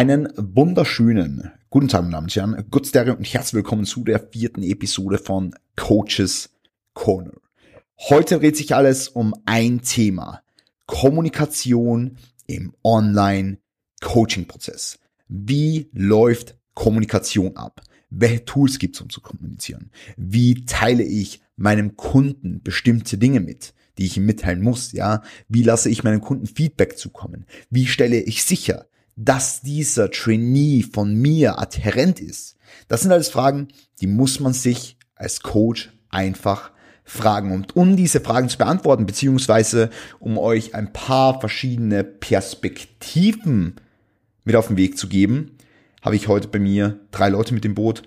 Einen wunderschönen guten Tag, meine Damen und Herren, Gutsterre und herzlich willkommen zu der vierten Episode von Coaches Corner. Heute dreht sich alles um ein Thema. Kommunikation im Online-Coaching-Prozess. Wie läuft Kommunikation ab? Welche Tools gibt es, um zu kommunizieren? Wie teile ich meinem Kunden bestimmte Dinge mit? die ich ihm mitteilen muss, ja? Wie lasse ich meinem Kunden Feedback zukommen? Wie stelle ich sicher, dass dieser Trainee von mir adherent ist? Das sind alles Fragen, die muss man sich als Coach einfach fragen. Und um diese Fragen zu beantworten, beziehungsweise um euch ein paar verschiedene Perspektiven mit auf den Weg zu geben, habe ich heute bei mir drei Leute mit dem Boot.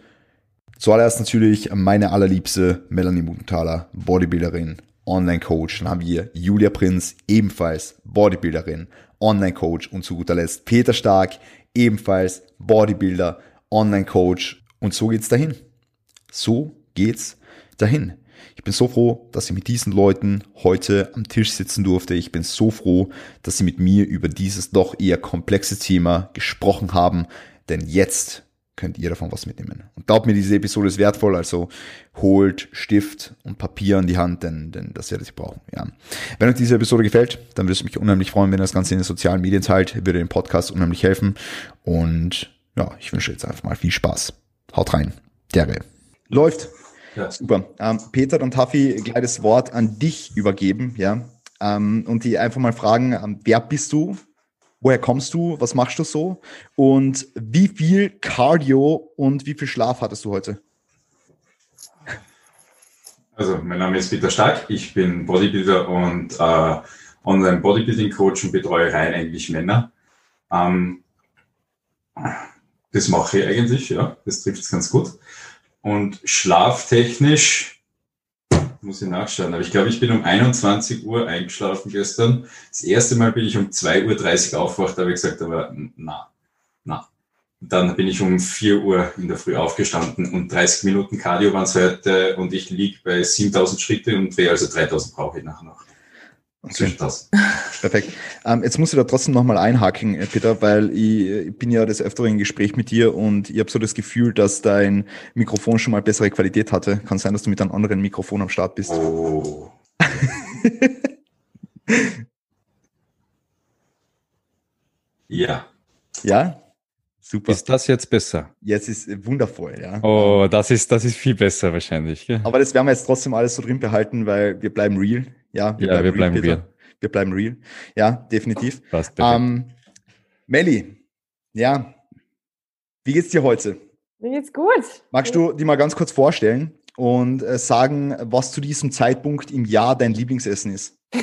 Zuallererst natürlich meine allerliebste Melanie Mutenthaler, Bodybuilderin, Online-Coach. Dann haben wir Julia Prinz, ebenfalls Bodybuilderin, Online-Coach und zu guter Letzt Peter Stark, ebenfalls Bodybuilder, Online-Coach und so geht's dahin. So geht's dahin. Ich bin so froh, dass ich mit diesen Leuten heute am Tisch sitzen durfte. Ich bin so froh, dass sie mit mir über dieses doch eher komplexe Thema gesprochen haben, denn jetzt könnt ihr davon was mitnehmen. Und glaubt mir, diese Episode ist wertvoll, also holt Stift und Papier in die Hand, denn, denn das werdet ihr brauchen. Ja. Wenn euch diese Episode gefällt, dann würde es mich unheimlich freuen, wenn ihr das Ganze in den sozialen Medien teilt, würde dem Podcast unheimlich helfen. Und ja, ich wünsche jetzt einfach mal viel Spaß. Haut rein. Derbe. Läuft. Ja. Super. Ähm, Peter und Taffy, gleich das Wort an dich übergeben, ja. Ähm, und die einfach mal fragen, ähm, wer bist du? Woher kommst du, was machst du so und wie viel Cardio und wie viel Schlaf hattest du heute? Also, mein Name ist Peter Stark, ich bin Bodybuilder und äh, Online-Bodybuilding-Coach und betreue rein eigentlich Männer. Ähm, das mache ich eigentlich, ja, das trifft es ganz gut. Und schlaftechnisch muss ich nachschauen. Aber ich glaube, ich bin um 21 Uhr eingeschlafen gestern. Das erste Mal bin ich um 2.30 Uhr aufgewacht, habe ich gesagt, aber na, na. Dann bin ich um 4 Uhr in der Früh aufgestanden und 30 Minuten Cardio waren es heute und ich liege bei 7000 Schritte und wäre also 3000 brauche ich nachher noch. Okay. Das. Perfekt. Ähm, jetzt muss ich da trotzdem nochmal einhaken, äh, Peter, weil ich, ich, bin ja des Öfteren im Gespräch mit dir und ich habe so das Gefühl, dass dein Mikrofon schon mal bessere Qualität hatte. Kann sein, dass du mit einem anderen Mikrofon am Start bist. Oh. ja. Ja? Super. Ist das jetzt besser? Jetzt ist wundervoll, ja. Oh, das ist, das ist viel besser wahrscheinlich. Gell? Aber das werden wir jetzt trotzdem alles so drin behalten, weil wir bleiben real. Ja, wir ja, bleiben, wir bleiben real. real. Wir bleiben real. Ja, definitiv. Ähm, Melli, ja, wie geht's dir heute? Mir geht's gut. Magst du die mal ganz kurz vorstellen und äh, sagen, was zu diesem Zeitpunkt im Jahr dein Lieblingsessen ist?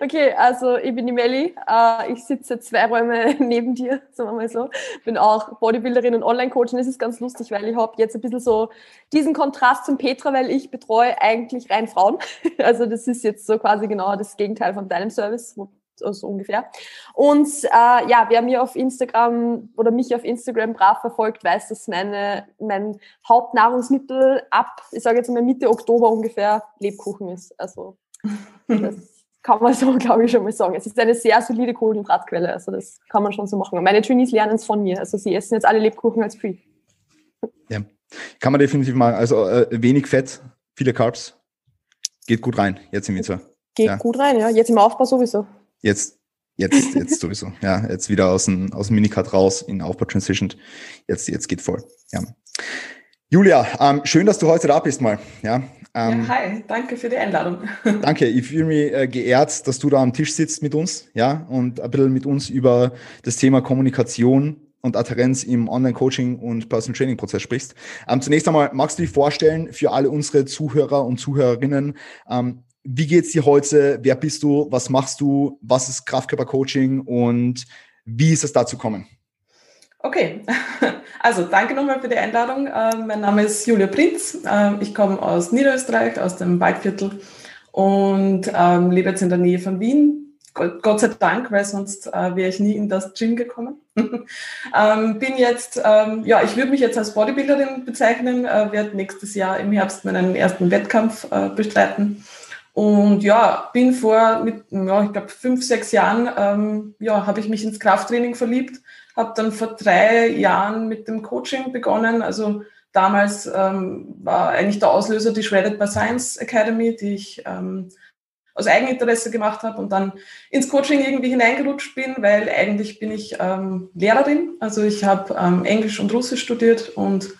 Okay, also ich bin die Melli. Äh, ich sitze zwei Räume neben dir, sagen wir mal so. Bin auch Bodybuilderin und Online-Coach und es ist ganz lustig, weil ich habe jetzt ein bisschen so diesen Kontrast zum Petra, weil ich betreue eigentlich rein Frauen. Also das ist jetzt so quasi genau das Gegenteil von deinem Service, so also ungefähr. Und äh, ja, wer mir auf Instagram oder mich auf Instagram brav verfolgt, weiß, dass meine, mein Hauptnahrungsmittel ab, ich sage jetzt mal Mitte Oktober ungefähr, Lebkuchen ist. Also das kann man so, glaube ich, schon mal sagen. Es ist eine sehr solide Kohlenhydratquelle, also das kann man schon so machen. Meine Trainees lernen es von mir, also sie essen jetzt alle Lebkuchen als Free. Ja, kann man definitiv machen. Also äh, wenig Fett, viele Carbs, geht gut rein jetzt im Winter. Geht ja. gut rein, ja. Jetzt im Aufbau sowieso. Jetzt, jetzt, jetzt sowieso. Ja, jetzt wieder aus dem, aus dem Minicut raus in Aufbau transitioned. Jetzt, jetzt geht voll. Ja. Julia, ähm, schön, dass du heute da bist mal. Ja, ähm, ja, hi, danke für die Einladung. Danke, ich fühle mich äh, geehrt, dass du da am Tisch sitzt mit uns, ja, und ein bisschen mit uns über das Thema Kommunikation und Adherenz im Online-Coaching und Personal Training-Prozess sprichst. Ähm, zunächst einmal, magst du dich vorstellen für alle unsere Zuhörer und Zuhörerinnen, ähm, wie geht's dir heute? Wer bist du? Was machst du? Was ist Kraftkörper-Coaching und wie ist es dazu gekommen? Okay, also danke nochmal für die Einladung. Ähm, mein Name ist Julia Prinz. Ähm, ich komme aus Niederösterreich, aus dem Waldviertel und ähm, lebe jetzt in der Nähe von Wien. Gott, sei Dank, weil sonst äh, wäre ich nie in das Gym gekommen. bin jetzt, ja, ich würde mich jetzt als Bodybuilderin bezeichnen, äh, werde nächstes Jahr im Herbst meinen ersten Wettkampf äh, bestreiten Und ja, bin vor, mit, ja, ich glaube, fünf, sechs Jahren, ja, habe ich mich ins Krafttraining verliebt, habe dann vor drei Jahren mit dem Coaching begonnen. Also damals ähm, war eigentlich der Auslöser die Shredded by Science Academy, die ich ähm, aus Eigeninteresse gemacht habe und dann ins Coaching irgendwie hineingerutscht bin, weil eigentlich bin ich ähm, Lehrerin. Also ich habe ähm, Englisch und Russisch studiert und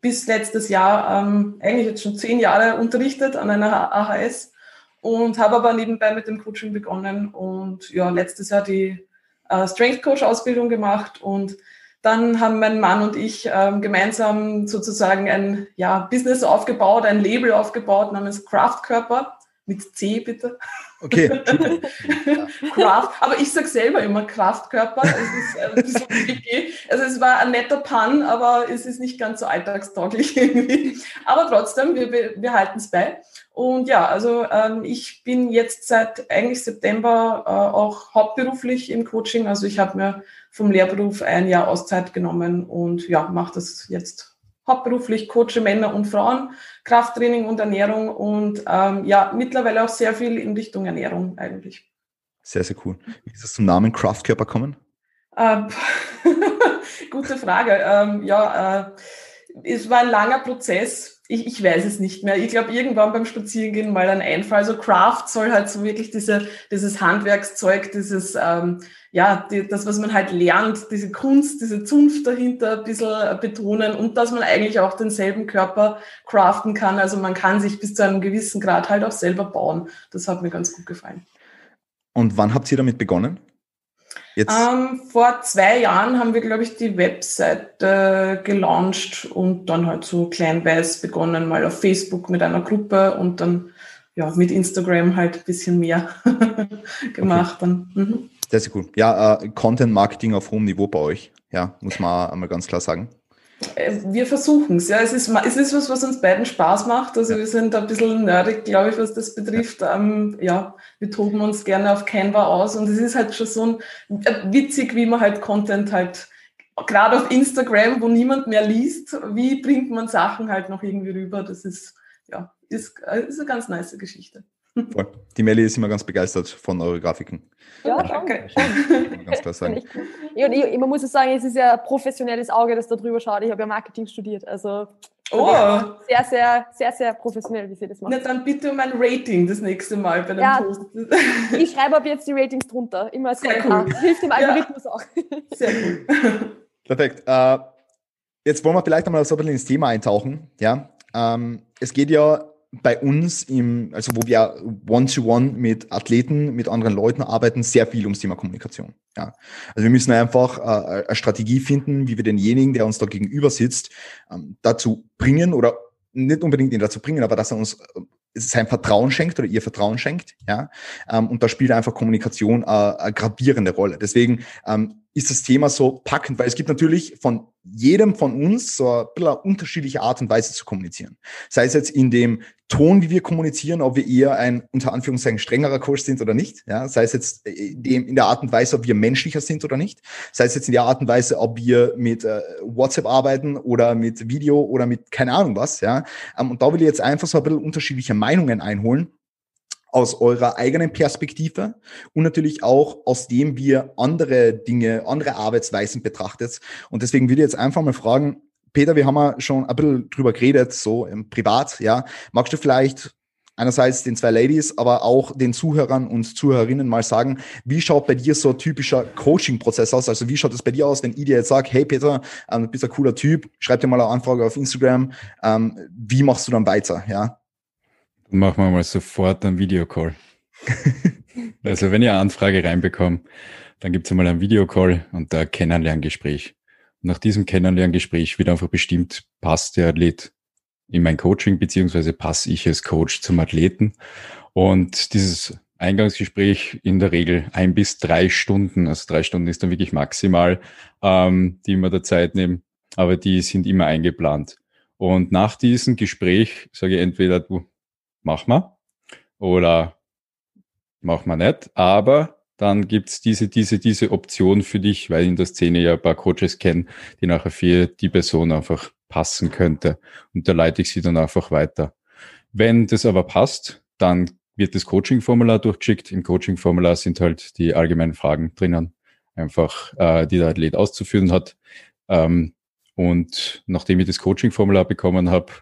bis letztes Jahr ähm, eigentlich jetzt schon zehn Jahre unterrichtet an einer AHS und habe aber nebenbei mit dem Coaching begonnen und ja, letztes Jahr die äh, Strength Coach Ausbildung gemacht und dann haben mein Mann und ich ähm, gemeinsam sozusagen ein ja, Business aufgebaut, ein Label aufgebaut namens Kraftkörper mit C bitte. Okay. Craft, aber ich sage selber immer Kraftkörper. Es ist, äh. Also es war ein netter Pun, aber es ist nicht ganz so alltagstauglich irgendwie. Aber trotzdem, wir, wir halten es bei. Und ja, also ähm, ich bin jetzt seit eigentlich September äh, auch hauptberuflich im Coaching. Also ich habe mir vom Lehrberuf ein Jahr Auszeit genommen und ja, mache das jetzt hauptberuflich, coache Männer und Frauen, Krafttraining und Ernährung und ähm, ja, mittlerweile auch sehr viel in Richtung Ernährung eigentlich. Sehr, sehr cool. Wie ist es zum Namen Kraftkörper kommen? Ähm, gute Frage. Ähm, ja, äh, es war ein langer Prozess ich, ich weiß es nicht mehr. Ich glaube, irgendwann beim Spazierengehen mal ein Einfall. Also Craft soll halt so wirklich diese, dieses Handwerkszeug, dieses, ähm, ja, die, das, was man halt lernt, diese Kunst, diese Zunft dahinter ein bisschen betonen und dass man eigentlich auch denselben Körper craften kann. Also man kann sich bis zu einem gewissen Grad halt auch selber bauen. Das hat mir ganz gut gefallen. Und wann habt ihr damit begonnen? Ähm, vor zwei Jahren haben wir, glaube ich, die Webseite gelauncht und dann halt so kleinweiß begonnen, mal auf Facebook mit einer Gruppe und dann ja mit Instagram halt ein bisschen mehr gemacht. Okay. Dann. Mhm. Sehr, sehr cool. Ja, äh, Content Marketing auf hohem Niveau bei euch. Ja, muss man einmal ganz klar sagen. Äh, wir versuchen es, ja. Es ist, es ist was, was uns beiden Spaß macht. Also wir sind ein bisschen nerdig, glaube ich, was das betrifft. Ähm, ja, wir toben uns gerne auf Canva aus und es ist halt schon so ein, äh, witzig, wie man halt Content halt, gerade auf Instagram, wo niemand mehr liest, wie bringt man Sachen halt noch irgendwie rüber? Das ist, ja, ist, äh, ist eine ganz nice Geschichte. Voll. Die Melli ist immer ganz begeistert von euren Grafiken. Ja, danke. ganz klar sagen. Ja, ich, man muss sagen, es ist ja ein professionelles Auge, das da drüber schaut. Ich habe ja Marketing studiert. Also oh. sehr, sehr, sehr, sehr professionell, wie sie das machen. Na, dann bitte um ein Rating das nächste Mal bei dem ja, Post. ich schreibe ab jetzt die Ratings drunter. Immer als sehr Cool. Hilft dem Algorithmus ja. auch. Sehr cool. Perfekt. Uh, jetzt wollen wir vielleicht einmal so ein bisschen ins Thema eintauchen. Ja? Um, ähm, es geht ja bei uns im, also wo wir one-to-one -one mit Athleten, mit anderen Leuten arbeiten, sehr viel ums Thema Kommunikation. Ja. Also wir müssen einfach äh, eine Strategie finden, wie wir denjenigen, der uns da gegenüber sitzt, ähm, dazu bringen oder nicht unbedingt ihn dazu bringen, aber dass er uns äh, sein Vertrauen schenkt oder ihr Vertrauen schenkt, ja. Ähm, und da spielt einfach Kommunikation äh, eine gravierende Rolle. Deswegen ähm, ist das Thema so packend, weil es gibt natürlich von jedem von uns so ein bisschen unterschiedliche Art und Weise zu kommunizieren. Sei es jetzt in dem Ton, wie wir kommunizieren, ob wir eher ein unter Anführungszeichen strengerer Coach sind oder nicht. Ja, sei es jetzt in der Art und Weise, ob wir menschlicher sind oder nicht. Sei es jetzt in der Art und Weise, ob wir mit äh, WhatsApp arbeiten oder mit Video oder mit keine Ahnung was. Ja, ähm, und da will ich jetzt einfach so ein bisschen unterschiedliche Meinungen einholen aus eurer eigenen Perspektive und natürlich auch aus dem, wie ihr andere Dinge, andere Arbeitsweisen betrachtet. Und deswegen würde ich jetzt einfach mal fragen, Peter, wir haben ja schon ein bisschen drüber geredet, so im Privat, ja. Magst du vielleicht einerseits den zwei Ladies, aber auch den Zuhörern und Zuhörerinnen mal sagen, wie schaut bei dir so ein typischer Coaching-Prozess aus? Also wie schaut es bei dir aus, wenn ich dir jetzt sage, hey Peter, ähm, du bist ein cooler Typ, schreib dir mal eine Anfrage auf Instagram, ähm, wie machst du dann weiter, ja? Machen wir mal sofort einen Videocall. also wenn ihr eine Anfrage reinbekommt, dann gibt es einmal einen Videocall und ein Kennenlerngespräch. Nach diesem Kennenlerngespräch wird einfach bestimmt, passt der Athlet in mein Coaching, beziehungsweise passe ich als Coach zum Athleten. Und dieses Eingangsgespräch in der Regel ein bis drei Stunden, also drei Stunden ist dann wirklich maximal, ähm, die wir da Zeit nehmen, aber die sind immer eingeplant. Und nach diesem Gespräch sage ich entweder, du mach mal oder mach mal nicht, aber dann gibt's diese, diese, diese Option für dich, weil in der Szene ja ein paar Coaches kennen, die nachher für die Person einfach passen könnte. Und da leite ich sie dann einfach weiter. Wenn das aber passt, dann wird das Coaching-Formular durchgeschickt. Im Coaching-Formular sind halt die allgemeinen Fragen drinnen, einfach äh, die der Athlet auszuführen hat. Ähm, und nachdem ich das Coaching-Formular bekommen habe,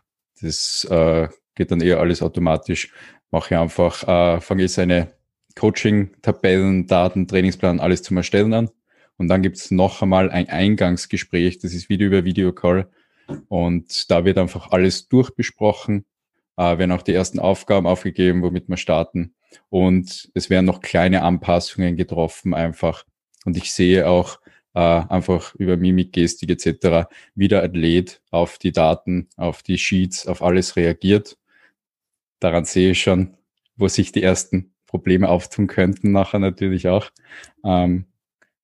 das äh, geht dann eher alles automatisch, mache einfach, äh, fange ich seine Coaching-Tabellen, Daten, Trainingsplan, alles zum Erstellen an. Und dann gibt's noch einmal ein Eingangsgespräch, das ist Video über Videocall. Und da wird einfach alles durchbesprochen, äh, werden auch die ersten Aufgaben aufgegeben, womit wir starten. Und es werden noch kleine Anpassungen getroffen einfach. Und ich sehe auch äh, einfach über Mimik, Gestik etc., wie der Athlet auf die Daten, auf die Sheets, auf alles reagiert. Daran sehe ich schon, wo sich die ersten Probleme auftun könnten, nachher natürlich auch. Ähm,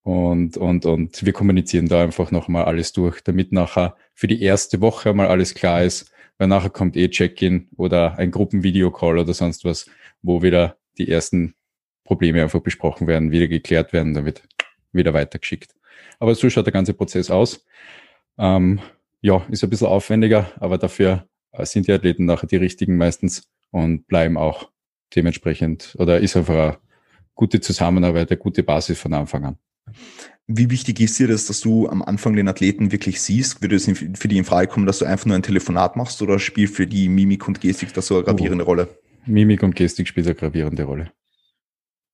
und, und, und wir kommunizieren da einfach nochmal alles durch, damit nachher für die erste Woche mal alles klar ist, weil nachher kommt eh Check-in oder ein Gruppenvideocall oder sonst was, wo wieder die ersten Probleme einfach besprochen werden, wieder geklärt werden, dann wird wieder weitergeschickt. Aber so schaut der ganze Prozess aus. Ähm, ja, ist ein bisschen aufwendiger, aber dafür äh, sind die Athleten nachher die richtigen meistens und bleiben auch dementsprechend oder ist einfach eine gute Zusammenarbeit, eine gute Basis von Anfang an. Wie wichtig ist dir das, dass du am Anfang den Athleten wirklich siehst? Würde es für die in Frage kommen, dass du einfach nur ein Telefonat machst oder spielt für die Mimik und Gestik da so eine gravierende oh. Rolle? Mimik und Gestik spielt eine gravierende Rolle.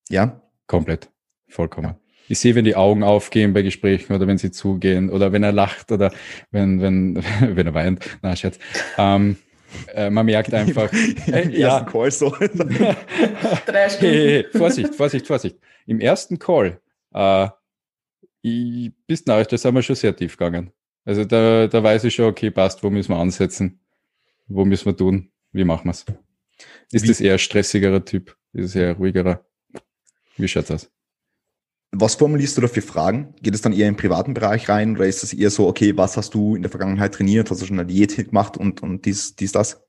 Ja? Komplett. Vollkommen. Ja. Ich sehe, wenn die Augen aufgehen bei Gesprächen oder wenn sie zugehen oder wenn er lacht oder wenn, wenn, wenn er weint. Na, Scherz. Ähm, äh, man merkt einfach. Äh, ja. Call so. Drei Stunden. Hey, hey, Vorsicht, Vorsicht, Vorsicht. Im ersten Call äh, ich, bis Nachricht, da sind wir schon sehr tief gegangen. Also da, da weiß ich schon, okay, passt, wo müssen wir ansetzen? Wo müssen wir tun? Wie machen wir es? Ist Wie? das eher stressigerer Typ? Ist es eher ruhigerer? Wie schaut das? Was formulierst du da für Fragen? Geht es dann eher im privaten Bereich rein oder ist es eher so, okay, was hast du in der Vergangenheit trainiert? Hast du schon eine Diät gemacht und, und dies, dies, das?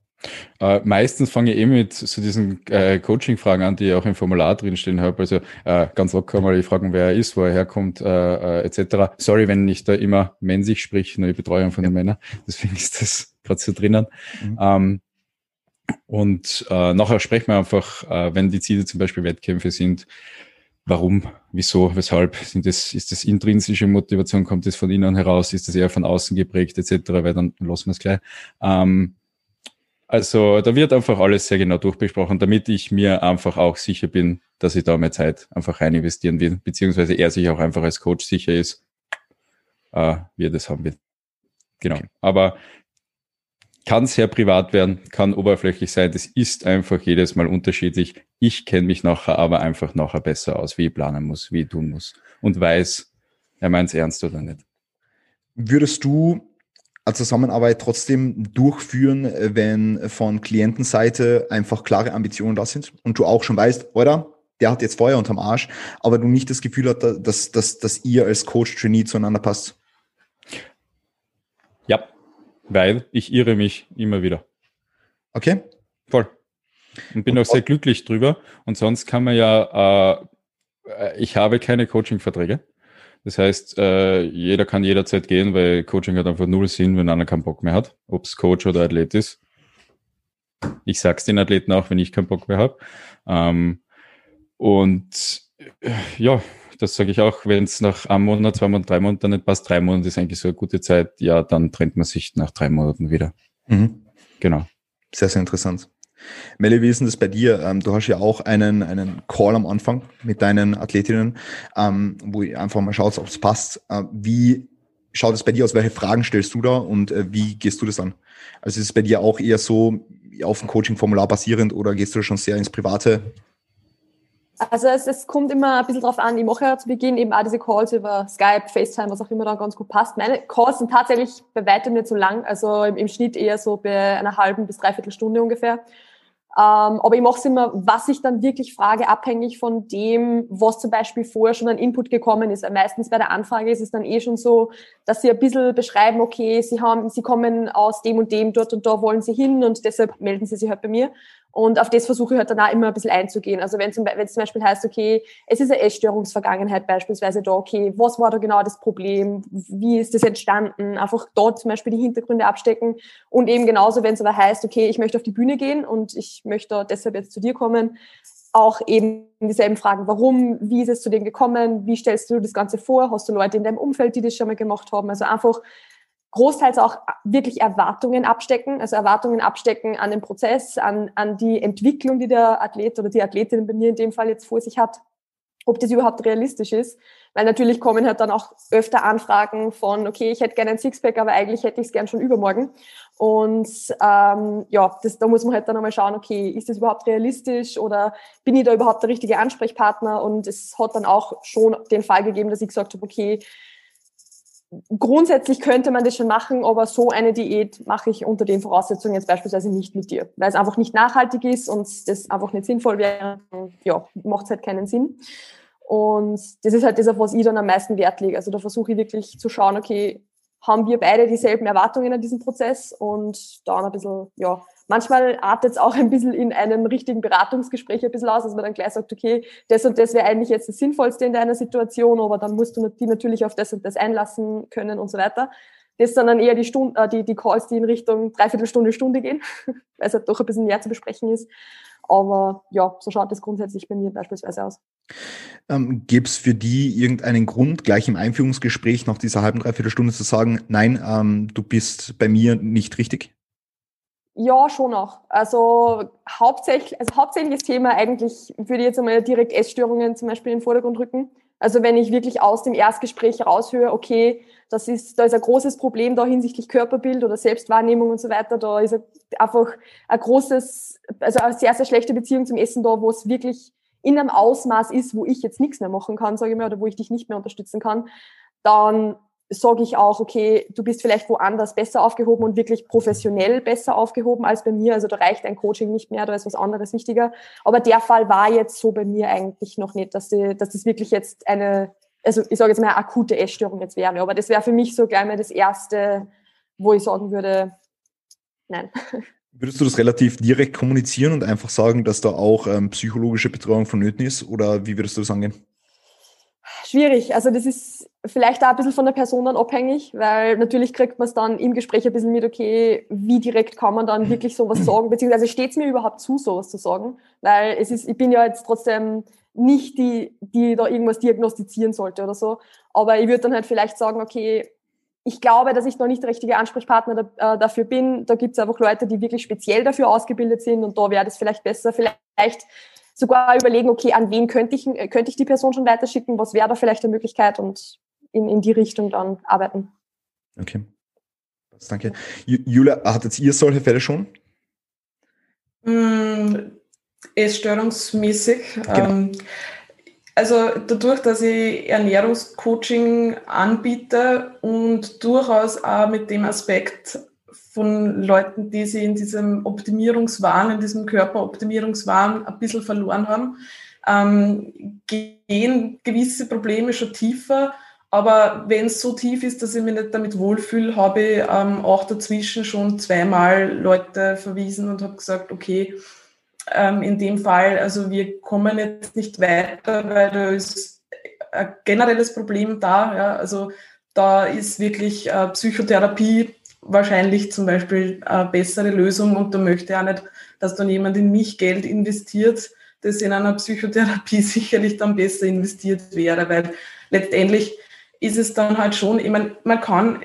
Äh, meistens fange ich eh mit so diesen äh, Coaching-Fragen an, die ich auch im Formular drinstehen habe. Also äh, ganz locker mal die Fragen, wer er ist, wo er herkommt, äh, äh etc. Sorry, wenn ich da immer männlich sprich, nur die Betreuung von ja. den Männern. Deswegen ist das gerade so drinnen. Mhm. Ähm, und äh, nachher sprechen wir einfach, äh, wenn die Ziele zum Beispiel Wettkämpfe sind, warum, wieso, weshalb, sind das, ist das intrinsische Motivation, kommt das von innen heraus, ist das eher von außen geprägt, etc., weil dann lassen wir es gleich. Ähm, also da wird einfach alles sehr genau durchbesprochen, damit ich mir einfach auch sicher bin, dass ich da mehr Zeit einfach rein investieren will, beziehungsweise er sich auch einfach als Coach sicher ist, äh, wie er das haben will. Genau. Okay. Aber kann sehr privat werden, kann oberflächlich sein. Das ist einfach jedes Mal unterschiedlich. Ich kenne mich nachher aber einfach nachher besser aus, wie ich planen muss, wie ich tun muss und weiß, er meint es ernst oder nicht. Würdest du eine Zusammenarbeit trotzdem durchführen, äh, wenn von Klientenseite einfach klare Ambitionen da sind und du auch schon weißt, oder? Der hat jetzt Feuer unterm Arsch, aber du nicht das Gefühl hast, dass, dass, dass ihr als Coach-Trainee zueinander passt. Weil ich irre mich immer wieder. Okay. Voll. Und bin und auch sehr glücklich drüber. Und sonst kann man ja, äh, ich habe keine Coaching-Verträge. Das heißt, äh, jeder kann jederzeit gehen, weil Coaching hat einfach null Sinn, wenn einer keinen Bock mehr hat, ob es Coach oder Athlet ist. Ich sag's den Athleten auch, wenn ich keinen Bock mehr habe. Ähm, und äh, ja, das sage ich auch, wenn es nach einem Monat, zwei Monaten, drei Monaten nicht passt, drei Monate ist eigentlich so eine gute Zeit, ja, dann trennt man sich nach drei Monaten wieder. Mhm. Genau. Sehr, sehr interessant. Melle, wie ist denn das bei dir? Ähm, du hast ja auch einen, einen Call am Anfang mit deinen Athletinnen, ähm, wo ihr einfach mal schaut, ob es passt. Äh, wie schaut es bei dir aus? Welche Fragen stellst du da und äh, wie gehst du das an? Also ist es bei dir auch eher so auf dem Coaching-Formular basierend oder gehst du schon sehr ins Private? Also es, es, kommt immer ein bisschen drauf an. Ich mache ja zu Beginn eben auch diese Calls über Skype, FaceTime, was auch immer da ganz gut passt. Meine Calls sind tatsächlich bei weitem nicht so lang, also im, im Schnitt eher so bei einer halben bis dreiviertel Stunde ungefähr. Ähm, aber ich mache es immer, was ich dann wirklich frage, abhängig von dem, was zum Beispiel vorher schon an Input gekommen ist. Meistens bei der Anfrage ist es dann eh schon so, dass sie ein bisschen beschreiben, okay, sie haben, sie kommen aus dem und dem, dort und da wollen sie hin und deshalb melden sie sich halt bei mir. Und auf das versuche ich halt dann auch immer ein bisschen einzugehen. Also wenn wenn zum Beispiel heißt, okay, es ist eine Essstörungsvergangenheit beispielsweise da, okay, was war da genau das Problem? Wie ist das entstanden? Einfach dort zum Beispiel die Hintergründe abstecken. Und eben genauso, wenn es aber heißt, okay, ich möchte auf die Bühne gehen und ich möchte deshalb jetzt zu dir kommen, auch eben dieselben Fragen. Warum? Wie ist es zu dem gekommen? Wie stellst du das Ganze vor? Hast du Leute in deinem Umfeld, die das schon mal gemacht haben? Also einfach großteils auch wirklich Erwartungen abstecken, also Erwartungen abstecken an den Prozess, an, an die Entwicklung, die der Athlet oder die Athletin bei mir in dem Fall jetzt vor sich hat, ob das überhaupt realistisch ist. Weil natürlich kommen halt dann auch öfter Anfragen von, okay, ich hätte gerne ein Sixpack, aber eigentlich hätte ich es gern schon übermorgen. Und ähm, ja, das, da muss man halt dann einmal schauen, okay, ist das überhaupt realistisch oder bin ich da überhaupt der richtige Ansprechpartner? Und es hat dann auch schon den Fall gegeben, dass ich gesagt habe, okay, grundsätzlich könnte man das schon machen, aber so eine Diät mache ich unter den Voraussetzungen jetzt beispielsweise nicht mit dir, weil es einfach nicht nachhaltig ist und das einfach nicht sinnvoll wäre. Ja, macht halt keinen Sinn. Und das ist halt das, auf was ich dann am meisten Wert lege. Also da versuche ich wirklich zu schauen, okay, haben wir beide dieselben Erwartungen an diesen Prozess und dann ein bisschen, ja, manchmal artet es auch ein bisschen in einem richtigen Beratungsgespräch ein bisschen aus, dass man dann gleich sagt, okay, das und das wäre eigentlich jetzt das Sinnvollste in deiner Situation, aber dann musst du die natürlich auf das und das einlassen können und so weiter. Das sind dann eher die, Stunden, äh, die, die Calls, die in Richtung Dreiviertelstunde, Stunde gehen, weil es halt doch ein bisschen mehr zu besprechen ist. Aber ja, so schaut das grundsätzlich bei mir beispielsweise aus. Ähm, Gäbe es für die irgendeinen Grund, gleich im Einführungsgespräch nach dieser halben, dreiviertel Stunde zu sagen, nein, ähm, du bist bei mir nicht richtig? Ja, schon auch. Also hauptsächlich, also hauptsächliches Thema eigentlich würde ich jetzt einmal direkt Essstörungen zum Beispiel in den Vordergrund rücken. Also wenn ich wirklich aus dem Erstgespräch raushöre, okay, das ist, da ist ein großes Problem da hinsichtlich Körperbild oder Selbstwahrnehmung und so weiter, da ist einfach ein großes, also eine sehr, sehr schlechte Beziehung zum Essen da, wo es wirklich in einem Ausmaß ist, wo ich jetzt nichts mehr machen kann, sage ich mal, oder wo ich dich nicht mehr unterstützen kann, dann sage ich auch, okay, du bist vielleicht woanders besser aufgehoben und wirklich professionell besser aufgehoben als bei mir. Also da reicht ein Coaching nicht mehr, da ist was anderes wichtiger. Aber der Fall war jetzt so bei mir eigentlich noch nicht, dass, die, dass das wirklich jetzt eine, also ich sage jetzt mal eine akute Essstörung jetzt wäre. Aber das wäre für mich so gleich mal das Erste, wo ich sagen würde, nein. Würdest du das relativ direkt kommunizieren und einfach sagen, dass da auch ähm, psychologische Betreuung vonnöten ist? Oder wie würdest du das angehen? Schwierig. Also das ist vielleicht auch ein bisschen von der Person dann abhängig, weil natürlich kriegt man es dann im Gespräch ein bisschen mit, okay, wie direkt kann man dann wirklich sowas sagen, beziehungsweise steht es mir überhaupt zu, sowas zu sagen, weil es ist, ich bin ja jetzt trotzdem nicht die, die da irgendwas diagnostizieren sollte oder so, aber ich würde dann halt vielleicht sagen, okay, ich glaube, dass ich noch nicht der richtige Ansprechpartner da, äh, dafür bin. Da gibt es einfach Leute, die wirklich speziell dafür ausgebildet sind und da wäre das vielleicht besser. Vielleicht sogar überlegen, okay, an wen könnte ich, könnte ich die Person schon weiterschicken, was wäre da vielleicht eine Möglichkeit und in, in die Richtung dann arbeiten. Okay. Danke. Julia, hattet ihr solche Fälle schon? Mm, Essstörungsmäßig. Genau. Ähm, also dadurch, dass ich Ernährungscoaching anbiete und durchaus auch mit dem Aspekt von Leuten, die sie in diesem Optimierungswahn, in diesem Körperoptimierungswahn ein bisschen verloren haben, ähm, gehen gewisse Probleme schon tiefer. Aber wenn es so tief ist, dass ich mich nicht damit wohlfühle, habe ich ähm, auch dazwischen schon zweimal Leute verwiesen und habe gesagt, okay, ähm, in dem Fall, also wir kommen jetzt nicht weiter, weil da ist ein generelles Problem da. Ja? Also da ist wirklich äh, Psychotherapie wahrscheinlich zum Beispiel eine bessere Lösung und da möchte auch nicht, dass dann jemand in mich Geld investiert, das in einer Psychotherapie sicherlich dann besser investiert wäre, weil letztendlich ist es dann halt schon, ich meine, man kann,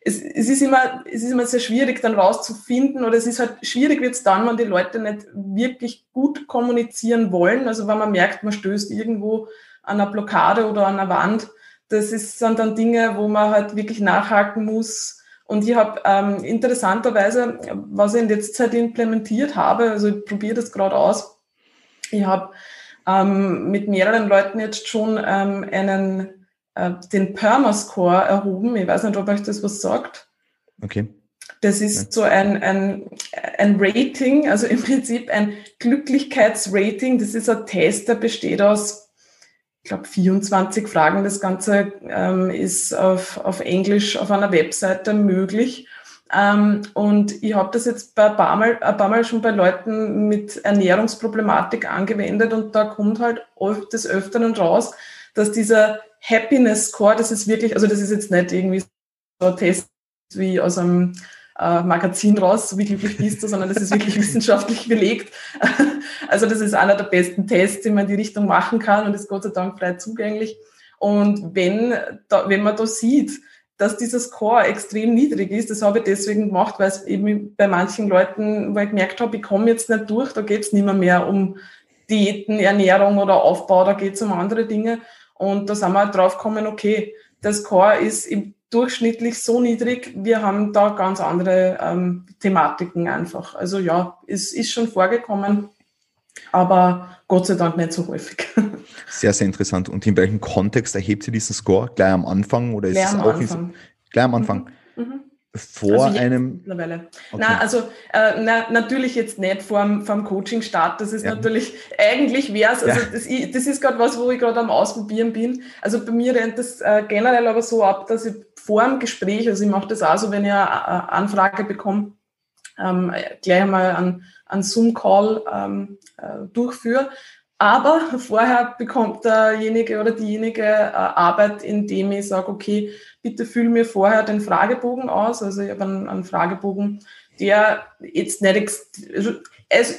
es, es, ist immer, es ist immer sehr schwierig dann rauszufinden oder es ist halt schwierig wird es dann, wenn die Leute nicht wirklich gut kommunizieren wollen, also wenn man merkt, man stößt irgendwo an einer Blockade oder an einer Wand, das ist, sind dann Dinge, wo man halt wirklich nachhaken muss, und ich habe ähm, interessanterweise, was ich in letzter Zeit implementiert habe, also ich probiere das gerade aus, ich habe ähm, mit mehreren Leuten jetzt schon ähm, einen, äh, den Perma-Score erhoben. Ich weiß nicht, ob euch das was sagt. Okay. Das ist so ein, ein, ein Rating, also im Prinzip ein Glücklichkeitsrating. Das ist ein Test, der besteht aus ich glaube, 24 Fragen. Das Ganze ähm, ist auf, auf Englisch auf einer Webseite möglich. Ähm, und ich habe das jetzt ein paar, Mal, ein paar Mal schon bei Leuten mit Ernährungsproblematik angewendet und da kommt halt des Öfteren raus, dass dieser Happiness Score, das ist wirklich, also das ist jetzt nicht irgendwie so ein Test wie aus einem äh, Magazin raus, wie glücklich bist du, sondern das ist wirklich wissenschaftlich belegt. also das ist einer der besten Tests, die man in die Richtung machen kann und ist Gott sei Dank frei zugänglich. Und wenn, da, wenn man da sieht, dass dieser Score extrem niedrig ist, das habe ich deswegen gemacht, weil es eben bei manchen Leuten, wo ich gemerkt habe, ich komme jetzt nicht durch, da geht es nicht mehr, mehr um Diäten, Ernährung oder Aufbau, da geht es um andere Dinge. Und da sind wir drauf gekommen, okay, der Score ist im durchschnittlich so niedrig, wir haben da ganz andere ähm, Thematiken einfach. Also ja, es ist schon vorgekommen, aber Gott sei Dank nicht so häufig. Sehr, sehr interessant. Und in welchem Kontext erhebt sie diesen Score? Gleich am Anfang oder ist gleich es am auch Anfang. gleich am Anfang? Mhm. Mhm. Vor also einem. Mittlerweile. Okay. Na, also äh, na, natürlich jetzt nicht vorm, vorm Coaching-Start. Das ist Ja. natürlich, eigentlich wäre es, also Ja. das, ich- das ist gerade was, wo ich gerade am Ausprobieren bin. Also bei mir rennt das äh, generell aber so ab, dass ich vor dem Gespräch, also ich mache das auch so, wenn ich eine äh, Anfrage bekomme, ähm, gleich einmal einen, einen Zoom-Call ähm, äh, durchführe. Aber vorher bekommt derjenige oder diejenige äh, Arbeit, indem ich sage, okay, bitte füll mir vorher den Fragebogen aus. Also ich habe einen, einen Fragebogen, der jetzt nicht, also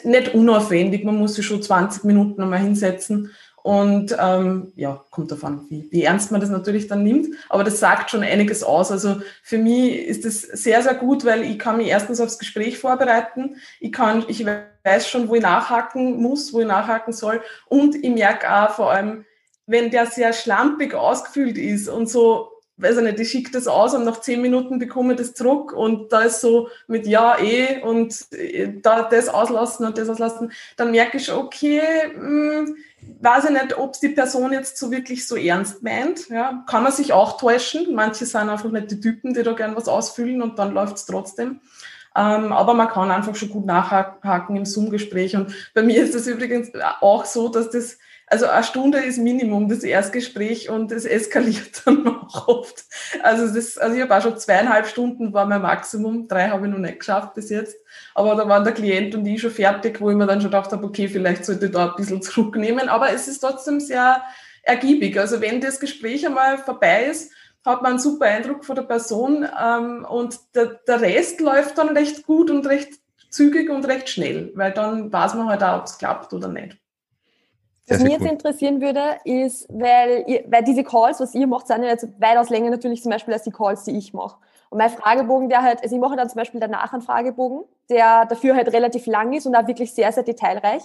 nicht unaufwendig, man muss sich schon 20 Minuten einmal hinsetzen. Und ähm, ja, kommt davon, wie, wie ernst man das natürlich dann nimmt. Aber das sagt schon einiges aus. Also für mich ist das sehr, sehr gut, weil ich kann mich erstens aufs Gespräch vorbereiten. Ich kann, ich weiß schon, wo ich nachhaken muss, wo ich nachhaken soll. Und ich merke auch vor allem, wenn der sehr schlampig ausgefüllt ist und so, weiß ich nicht, ich schicke das aus und nach zehn Minuten bekomme ich das zurück und da ist so mit Ja, eh und äh, da das auslassen und das auslassen, dann merke ich schon, okay, mh, weiß ich nicht, ob die Person jetzt so wirklich so ernst meint. Ja, kann man sich auch täuschen. Manche sind einfach nicht die Typen, die da gern was ausfüllen und dann läuft es trotzdem. Ähm, aber man kann einfach schon gut nachhaken im Zoom-Gespräch. Und bei mir ist das übrigens auch so, dass das, also eine Stunde ist Minimum das Erstgespräch und es eskaliert dann auch oft. Also, das, also ich habe auch schon zweieinhalb Stunden war mein Maximum, drei habe ich noch nicht geschafft bis jetzt. Aber da waren der Klient und ich schon fertig, wo ich mir dann schon gedacht habe, okay, vielleicht sollte ich da ein bisschen zurücknehmen. Aber es ist trotzdem sehr ergiebig. Also wenn das Gespräch einmal vorbei ist, hat man einen super Eindruck von der Person ähm, und der, der Rest läuft dann recht gut und recht zügig und recht schnell, weil dann weiß man halt auch, ob es klappt oder nicht. Was sehr mich jetzt cool. interessieren würde, ist, weil, ihr, weil diese Calls, was ihr macht, sind ja jetzt weitaus länger natürlich zum Beispiel als die Calls, die ich mache. Und mein Fragebogen, der halt, also ich mache dann zum Beispiel danach einen Fragebogen, der dafür halt relativ lang ist und auch wirklich sehr, sehr detailreich.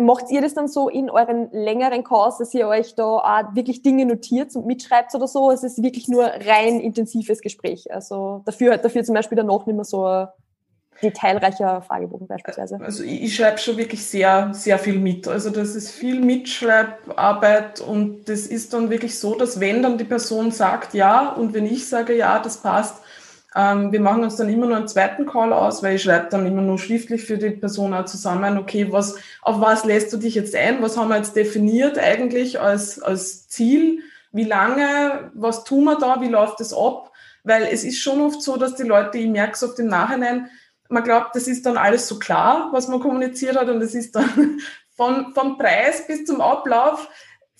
Macht ihr das dann so in euren längeren Calls, dass ihr euch da auch wirklich Dinge notiert und mitschreibt oder so? Es ist wirklich nur rein intensives Gespräch. Also dafür halt dafür zum Beispiel danach nicht mehr so ein detailreicher Fragebogen beispielsweise. Also ich, ich schreibe schon wirklich sehr, sehr viel mit. Also das ist viel Mitschreibarbeit und das ist dann wirklich so, dass wenn dann die Person sagt ja und wenn ich sage ja, das passt, ähm, wir machen uns dann immer nur einen zweiten Call aus, weil ich schreibe dann immer nur schriftlich für die Person auch zusammen, okay, was, auf was lässt du dich jetzt ein? Was haben wir jetzt definiert eigentlich als, als Ziel? Wie lange? Was tun wir da? Wie läuft das ab? Weil es ist schon oft so, dass die Leute, ich merke es oft im Nachhinein, man glaubt, das ist dann alles so klar, was man kommuniziert hat und das ist dann von, vom Preis bis zum Ablauf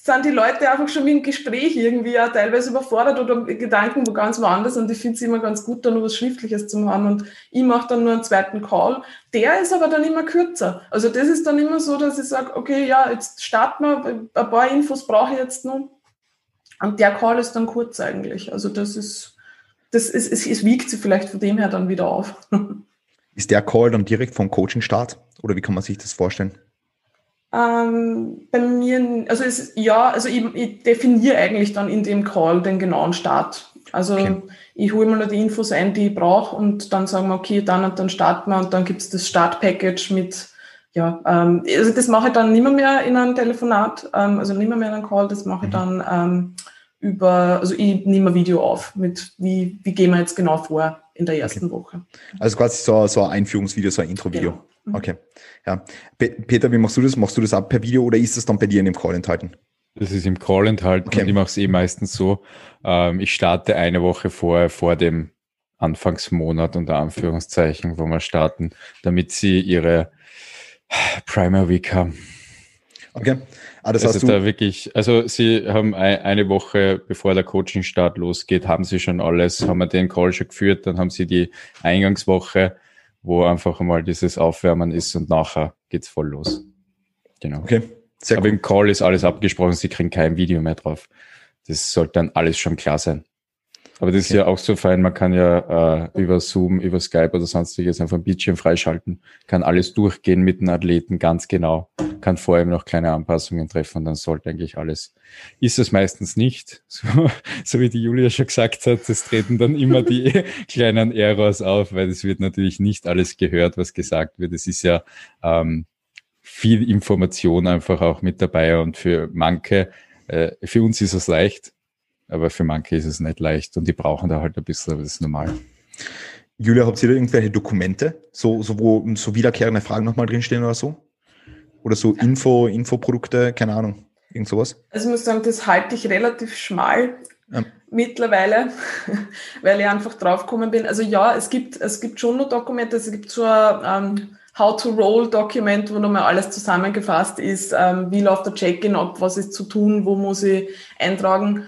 sind die Leute einfach schon dem Gespräch irgendwie auch teilweise überfordert oder Gedanken wo ganz woanders und ich finde es immer ganz gut, da nur was Schriftliches zu haben und ich mache dann nur einen zweiten Call. Der ist aber dann immer kürzer. Also das ist dann immer so, dass ich sage, okay, ja, jetzt starten wir, ein paar Infos brauche ich jetzt noch und der Call ist dann kurz eigentlich. Also das ist, das ist, es, es wiegt sich vielleicht von dem her dann wieder auf. Ist der Call dann direkt vom Coaching-Start? Oder wie kann man sich das vorstellen? Ähm, bei mir, also es, ja, also ich, ich definiere eigentlich dann in dem Call den genauen Start. Also Okay. ich hole mir nur die Infos ein, die ich brauche und dann sagen wir, okay, dann und dann starten wir und dann gibt's das Startpackage mit, ja, ähm, also das mache ich dann nicht mehr, mehr in einem Telefonat, ähm, also nicht mehr, mehr in einem Call, das mache ich Mhm. dann ähm, über, also ich nehme ein Video auf mit, wie, wie gehen wir jetzt genau vor in der ersten Woche. Also quasi so, so ein Einführungsvideo, so ein Intro-Video. Genau. Mhm. Okay. Ja. Pe Peter, wie machst du das? Machst du das auch per Video oder ist das dann bei dir in dem Call enthalten? Das ist im Call enthalten Okay. und ich mache es eh meistens so. Ähm, ich starte eine Woche vor, vor dem Anfangsmonat unter Anführungszeichen, wo wir starten, damit sie ihre Primer Week haben. Okay. Ah, das also da wirklich, also sie haben eine Woche, bevor der Coaching-Start losgeht, haben sie schon alles, haben wir den Call schon geführt, dann haben sie die Eingangswoche, wo einfach mal dieses Aufwärmen ist und nachher geht's voll los. Genau. Okay. Sehr Aber cool. im Call ist alles abgesprochen, sie kriegen kein Video mehr drauf. Das sollte dann alles schon klar sein. Aber das okay. ist ja auch so fein, man kann ja äh, über Zoom, über Skype oder sonstiges einfach ein Bildschirm freischalten, kann alles durchgehen mit den Athleten ganz genau, kann vorher noch kleine Anpassungen treffen und dann sollte eigentlich alles. Ist es meistens nicht, so, so wie die Julia schon gesagt hat, es treten dann immer die kleinen Errors auf, weil es wird natürlich nicht alles gehört, was gesagt wird. Es ist ja ähm, viel Information einfach auch mit dabei und für manche, äh, für uns ist es leicht, aber für manche ist es nicht leicht und die brauchen da halt ein bisschen, aber das ist normal. Julia, habt ihr da irgendwelche Dokumente, so, so wo so wiederkehrende Fragen nochmal drinstehen oder so? Oder so Info, Infoprodukte, keine Ahnung, irgend sowas? Also ich muss sagen, das halte ich relativ schmal ja. mittlerweile, weil ich einfach draufgekommen bin. Also ja, es gibt, es gibt schon noch Dokumente, es gibt so ein ähm, How-to-Roll-Dokument, wo nochmal alles zusammengefasst ist, ähm, wie läuft der Check-in ab, was ist zu tun, wo muss ich eintragen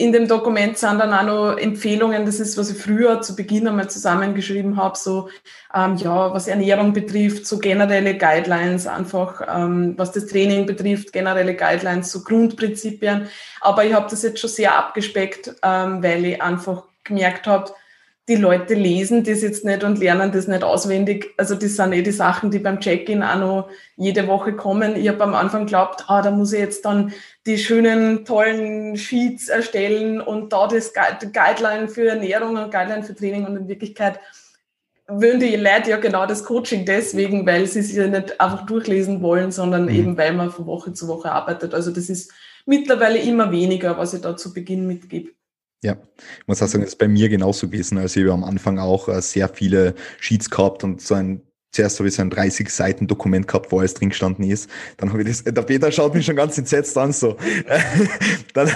in dem Dokument sind dann auch noch Empfehlungen, das ist, was ich früher zu Beginn einmal zusammengeschrieben habe, so ähm, ja, was Ernährung betrifft, so generelle Guidelines, einfach ähm, was das Training betrifft, generelle Guidelines, so Grundprinzipien. Aber ich habe das jetzt schon sehr abgespeckt, ähm, weil ich einfach gemerkt habe, die Leute lesen das jetzt nicht und lernen das nicht auswendig. Also das sind eh die Sachen, die beim Check-in auch noch jede Woche kommen. Ich habe am Anfang geglaubt, ah, da muss ich jetzt dann die schönen, tollen Sheets erstellen und da das Guideline für Ernährung und Guideline für Training und in Wirklichkeit würden die Leute ja genau das Coaching deswegen, weil sie sich ja nicht einfach durchlesen wollen, sondern mhm. eben weil man von Woche zu Woche arbeitet. Also das ist mittlerweile immer weniger, was ich da zu Beginn mitgebe. Ja, ich muss auch sagen, das ist bei mir genauso gewesen. Also ich habe am Anfang auch äh, sehr viele Sheets gehabt und so ein Zuerst habe ich so ein 30 Seiten Dokument gehabt, wo alles drin gestanden ist. Dann habe ich das, der Peter schaut mich schon ganz entsetzt an, so. dann,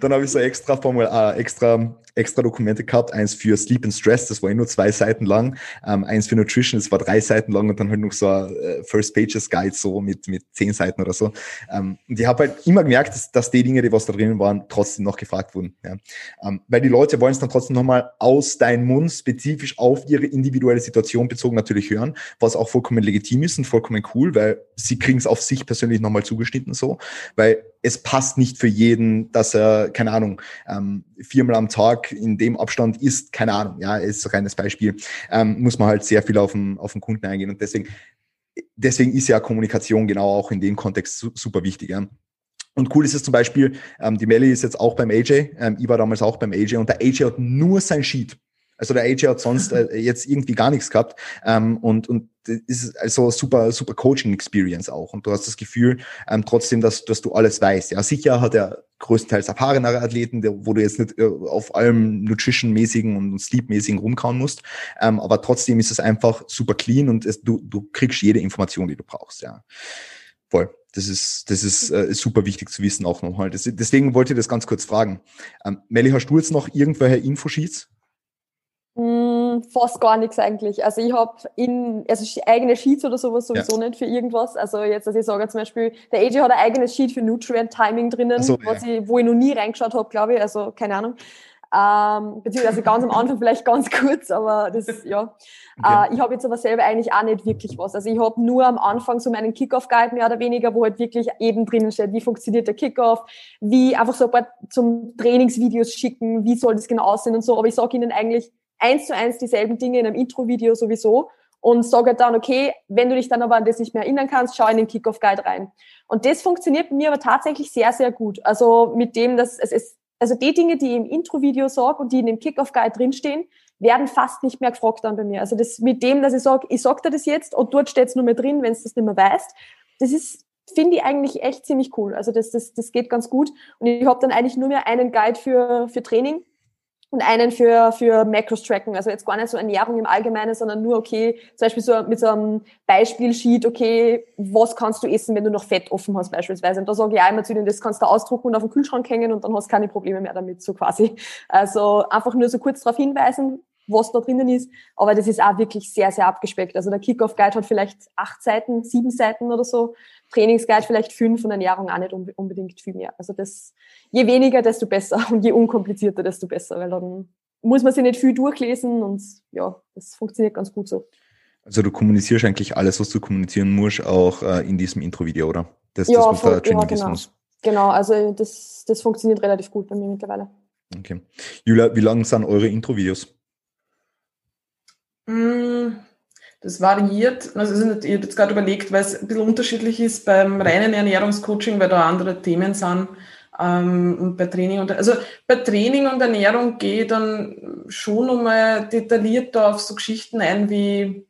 dann habe ich so extra Formular, äh, extra extra Dokumente gehabt, eins für Sleep and Stress, das war eh nur zwei Seiten lang, ähm, eins für Nutrition, das war drei Seiten lang und dann halt noch so ein äh, First Pages Guide so mit, mit zehn Seiten oder so. Ähm, und ich habe halt immer gemerkt, dass, dass die Dinge, die was da drinnen waren, trotzdem noch gefragt wurden. Ja. Ähm, weil die Leute wollen es dann trotzdem nochmal aus deinem Mund spezifisch auf ihre individuelle Situation bezogen natürlich hören, was auch vollkommen legitim ist und vollkommen cool, weil sie kriegen es auf sich persönlich nochmal zugeschnitten so, weil es passt nicht für jeden, dass er, keine Ahnung, ähm, viermal am Tag in dem Abstand isst, keine Ahnung, ja, ist ein reines Beispiel, ähm, muss man halt sehr viel auf den, auf den Kunden eingehen und deswegen, deswegen ist ja Kommunikation genau auch in dem Kontext super wichtig. Ja. Und cool ist es zum Beispiel, ähm, die Melly ist jetzt auch beim AJ, ähm, ich war damals auch beim AJ und der AJ hat nur sein Sheet. Also der AJ hat sonst äh, jetzt irgendwie gar nichts gehabt ähm, und und ist also super super Coaching Experience auch und du hast das Gefühl ähm, trotzdem, dass dass du alles weißt. Ja, sicher hat er größtenteils erfahrenere Athleten, der, wo du jetzt nicht äh, auf allem Nutrition-mäßigen und Sleep-mäßigen rumkauen musst, ähm, aber trotzdem ist es einfach super clean und es, du du kriegst jede Information, die du brauchst. Ja, voll. Das ist, das ist äh, super wichtig zu wissen auch nochmal. Deswegen wollte ich das ganz kurz fragen. Ähm, Melly, hast du jetzt noch irgendwelche Infosheets? Mm, fast gar nichts eigentlich. Also ich habe in also eigene Sheets oder sowas sowieso ja. nicht für irgendwas. Also jetzt, dass ich sage zum Beispiel, der AJ hat ein eigenes Sheet für Nutrient Timing drinnen, so, was ja. ich, wo ich noch nie reingeschaut habe, glaube ich. Also keine Ahnung. Ähm, beziehungsweise ganz am Anfang vielleicht ganz kurz, aber das ja. Okay. Äh, ich habe jetzt aber selber eigentlich auch nicht wirklich was. Also ich habe nur am Anfang so meinen Kickoff-Guide mehr oder weniger, wo halt wirklich eben drinnen steht, wie funktioniert der Kickoff, wie einfach so ein paar zum Trainingsvideos schicken, wie soll das genau aussehen und so. Aber ich sage ihnen eigentlich eins zu eins dieselben Dinge in einem Intro-Video sowieso und sage dann, okay, wenn du dich dann aber an das nicht mehr erinnern kannst, schau in den Kickoff-Guide rein. Und das funktioniert bei mir aber tatsächlich sehr, sehr gut. Also mit dem, dass es ist, also die Dinge, die im Intro-Video sage und die in dem Kickoff-Guide drinstehen, werden fast nicht mehr gefragt dann bei mir. Also das mit dem, dass ich sage, ich sag dir das jetzt und dort steht es nur mehr drin, wenn du das nicht mehr weißt, das ist, finde ich eigentlich echt ziemlich cool. Also das, das, das geht ganz gut. Und ich habe dann eigentlich nur mehr einen Guide für, für Training und einen für, für Macros-Tracken, also jetzt gar nicht so Ernährung im Allgemeinen, sondern nur, okay, zum Beispiel so mit so einem Beispielsheet, okay, was kannst du essen, wenn du noch Fett offen hast beispielsweise. Und da sage ich auch immer zu denen, das kannst du ausdrucken und auf den Kühlschrank hängen und dann hast du keine Probleme mehr damit, so quasi. Also einfach nur so kurz darauf hinweisen, was da drinnen ist. Aber das ist auch wirklich sehr, sehr abgespeckt. Also der Kickoff-Guide hat vielleicht acht Seiten, sieben Seiten oder so. Trainingsguide vielleicht fünf und Ernährung auch nicht unbedingt viel mehr. Also das, je weniger, desto besser und je unkomplizierter, desto besser, weil dann muss man sich nicht viel durchlesen und ja, das funktioniert ganz gut so. Also du kommunizierst eigentlich alles, was du kommunizieren musst, auch äh, in diesem Intro-Video, oder? Das, ja, das, was voll, ja, genau. Genau, also das, das funktioniert relativ gut bei mir mittlerweile. Okay. Julia, wie lang sind eure Intro-Videos? Mm, das variiert. Also ich habe jetzt gerade überlegt, weil es ein bisschen unterschiedlich ist beim reinen Ernährungscoaching, weil da andere Themen sind. Ähm, und bei Training und also bei Training und Ernährung gehe ich dann schon nochmal detaillierter auf so Geschichten ein wie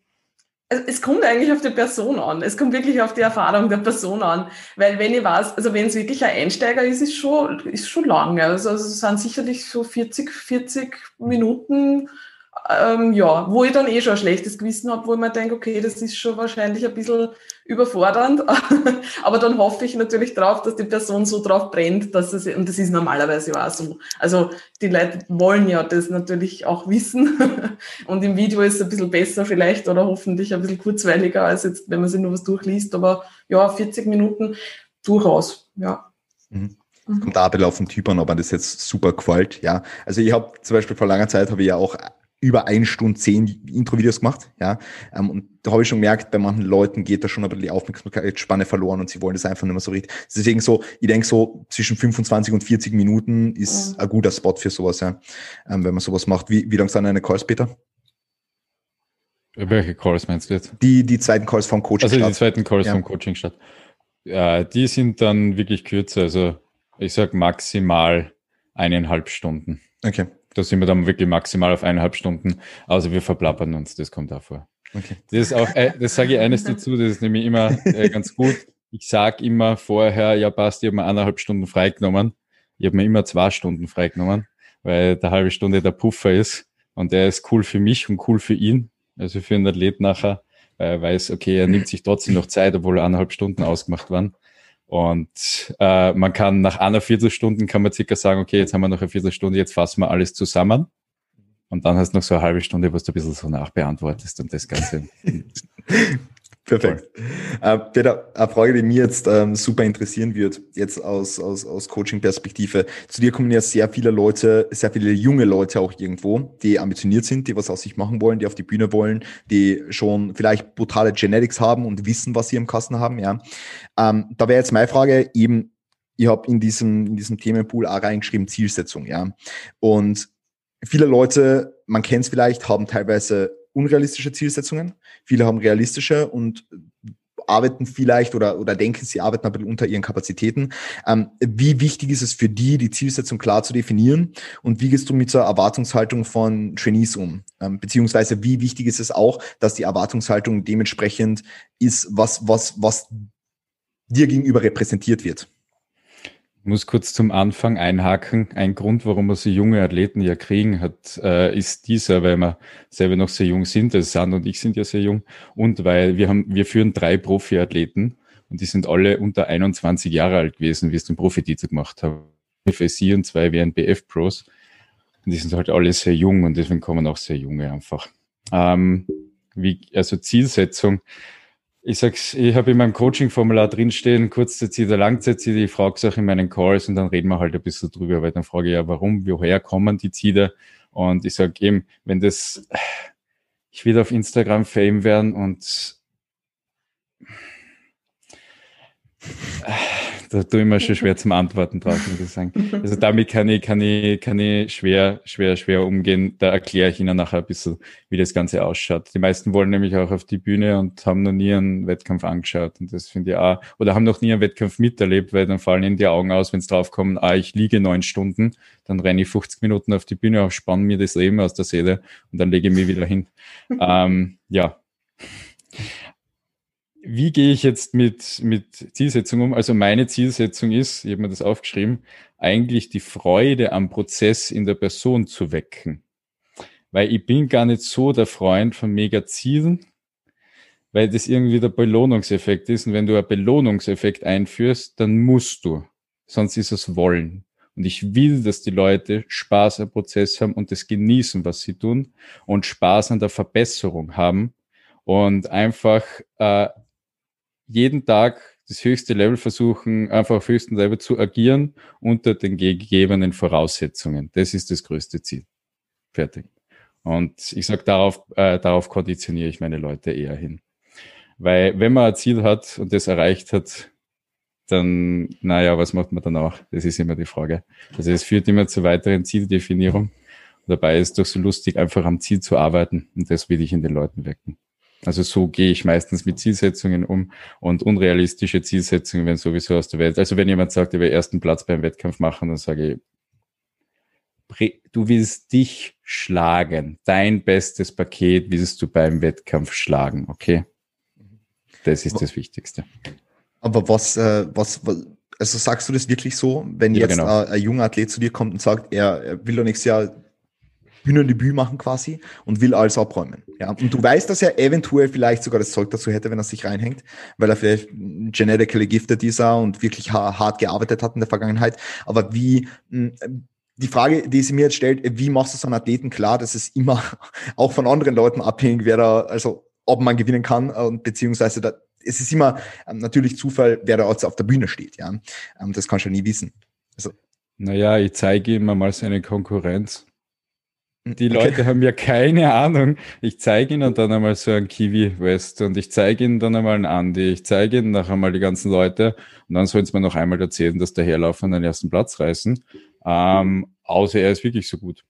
es kommt eigentlich auf die Person an. Es kommt wirklich auf die Erfahrung der Person an. Weil wenn ich weiß, also wenn es wirklich ein Einsteiger ist, ist schon, ist schon lange. Also, also es sind sicherlich so 40, 40 Minuten ähm, ja, wo ich dann eh schon ein schlechtes Gewissen habe, wo ich mir denke, okay, das ist schon wahrscheinlich ein bisschen überfordernd, aber dann hoffe ich natürlich drauf, dass die Person so drauf brennt, dass es, und das ist normalerweise auch so. Also die Leute wollen ja das natürlich auch wissen und im Video ist es ein bisschen besser vielleicht oder hoffentlich ein bisschen kurzweiliger als jetzt, wenn man sich nur was durchliest, aber ja, 40 Minuten durchaus, ja. Mhm. mhm. Kommt da ein bisschen auf den Typ an, ob man das jetzt super gefällt, ja. Also ich habe zum Beispiel vor langer Zeit habe ich ja auch über eine Stunde zehn Intro-Videos gemacht, ja. Ähm, und da habe ich schon gemerkt, bei manchen Leuten geht da schon ein bisschen die Aufmerksamkeitsspanne verloren und sie wollen das einfach nicht mehr so richtig. Deswegen so, ich denke so zwischen 25 und 40 Minuten ist mhm. ein guter Spot für sowas, ja. Ähm, wenn man sowas macht. Wie, wie lang sind deine Calls, Peter? Welche Calls meinst du jetzt? Die, die zweiten Calls vom Coaching Also die zweiten Calls ja. vom Coaching statt. Ja, die sind dann wirklich kürzer. Also ich sag maximal eineinhalb Stunden. Okay. Da sind wir dann wirklich maximal auf eineinhalb Stunden. Also wir verplappern uns, das kommt auch vor. Okay. Das ist auch, äh, das sage ich eines dazu, das ist nämlich immer äh, ganz gut. Ich sage immer vorher, ja passt, ich habe mir eineinhalb Stunden freigenommen. Ich habe mir immer zwei Stunden freigenommen, weil der halbe Stunde der Puffer ist. Und der ist cool für mich und cool für ihn, also für einen Athlet nachher, weil er weiß, okay, er nimmt sich trotzdem noch Zeit, obwohl eineinhalb Stunden ausgemacht waren. Und äh, man kann nach einer Viertelstunde kann man circa sagen, okay, jetzt haben wir noch eine Viertelstunde, jetzt fassen wir alles zusammen. Und dann hast du noch so eine halbe Stunde, wo du ein bisschen so nachbeantwortest und das Ganze. Perfekt. Äh, Peter, eine Frage, die mir jetzt ähm, super interessieren wird, jetzt aus, aus, aus Coaching-Perspektive. Zu dir kommen ja sehr viele Leute, sehr viele junge Leute auch irgendwo, die ambitioniert sind, die was aus sich machen wollen, die auf die Bühne wollen, die schon vielleicht brutale Genetics haben und wissen, was sie im Kasten haben. Ja. Ähm, da wäre jetzt meine Frage eben, ich habe in diesem, in diesem Themenpool auch reingeschrieben Zielsetzung, ja. Und viele Leute, man kennt es vielleicht, haben teilweise unrealistische Zielsetzungen. Viele haben realistische und arbeiten vielleicht oder, oder denken, sie arbeiten ein bisschen unter ihren Kapazitäten. Ähm, wie wichtig ist es für die, die Zielsetzung klar zu definieren? Und wie gehst du mit der Erwartungshaltung von Trainees um? Ähm, beziehungsweise wie wichtig ist es auch, dass die Erwartungshaltung dementsprechend ist, was, was, was dir gegenüber repräsentiert wird? Muss kurz zum Anfang einhaken. Ein Grund, warum wir so junge Athleten ja kriegen, hat, äh, ist dieser, weil wir selber noch sehr jung sind. Also Sand und ich sind ja sehr jung. Und weil wir haben, wir führen drei Profi-Athleten und die sind alle unter 21 Jahre alt gewesen, wie es den Profititel gemacht haben. FSI und zwei WNBF-Pros. Und die sind halt alle sehr jung und deswegen kommen auch sehr junge einfach. Ähm, wie, also Zielsetzung ich sag's, ich habe in meinem Coaching-Formular drinstehen, Kurzzeitziele, Langzeitziele, ich frage es auch in meinen Calls und dann reden wir halt ein bisschen drüber, weil dann frage ich ja, warum, woher kommen die Ziele? Und ich sage eben, wenn das, ich will auf Instagram Fame werden und da tue ich mir schon schwer zum Antworten drauf, muss ich sagen. Also damit kann ich, kann ich, kann ich schwer, schwer, schwer umgehen. Da erkläre ich Ihnen nachher ein bisschen, wie das Ganze ausschaut. Die meisten wollen nämlich auch auf die Bühne und haben noch nie einen Wettkampf angeschaut. Und das finde ich auch, oder haben noch nie einen Wettkampf miterlebt, weil dann fallen ihnen die Augen aus, wenn es draufkommt, ah, ich liege neun Stunden, dann renne ich 50 Minuten auf die Bühne, spanne mir das Leben aus der Seele und dann lege ich mich wieder hin. ähm, ja wie gehe ich jetzt mit, mit Zielsetzung um? Also meine Zielsetzung ist, ich habe mir das aufgeschrieben, eigentlich die Freude am Prozess in der Person zu wecken. Weil ich bin gar nicht so der Freund von Mega-Zielen, weil das irgendwie der Belohnungseffekt ist. Und wenn du einen Belohnungseffekt einführst, dann musst du. Sonst ist es Wollen. Und ich will, dass die Leute Spaß am Prozess haben und das genießen, was sie tun und Spaß an der Verbesserung haben und einfach äh, jeden Tag das höchste Level versuchen, einfach auf höchstem Level zu agieren unter den gegebenen Voraussetzungen. Das ist das größte Ziel. Fertig. Und ich sage, darauf, äh, darauf konditioniere ich meine Leute eher hin. Weil wenn man ein Ziel hat und das erreicht hat, dann, naja, was macht man dann auch? Das ist immer die Frage. Also es führt immer zu weiteren Zieldefinierung. Dabei ist doch so lustig, einfach am Ziel zu arbeiten. Und das will ich in den Leuten wecken. Also so gehe ich meistens mit Zielsetzungen um und unrealistische Zielsetzungen werden sowieso aus der Welt. Also wenn jemand sagt, ich will ersten Platz beim Wettkampf machen, dann sage ich, du willst dich schlagen. Dein bestes Paket willst du beim Wettkampf schlagen, okay? Das ist das Wichtigste. Aber was, äh, was, was, also sagst du das wirklich so, wenn Ja, jetzt genau. äh, ein junger Athlet zu dir kommt und sagt, er, er will doch nächstes Jahr Bühnendebüt machen quasi und will alles abräumen. Ja, und du weißt, dass er eventuell vielleicht sogar das Zeug dazu hätte, wenn er sich reinhängt, weil er vielleicht genetically gifted ist und wirklich ha hart gearbeitet hat in der Vergangenheit. Aber wie, mh, die Frage, die sie mir jetzt stellt, wie machst du so einen Athleten klar, dass es immer auch von anderen Leuten abhängig wäre, also ob man gewinnen kann und beziehungsweise da, es ist immer ähm, natürlich Zufall, wer da auf der Bühne steht, ja. Ähm, das kannst du nie wissen. Naja, ich zeige ihm mal seine Konkurrenz. Die Okay. Leute haben ja keine Ahnung. Ich zeige ihnen dann einmal so einen Kiwi West und ich zeige ihnen dann einmal einen Andy. Ich zeige ihnen noch einmal die ganzen Leute und dann sollen sie mir noch einmal erzählen, dass der Herlaufen den ersten Platz reißen. Ähm, außer er ist wirklich so gut.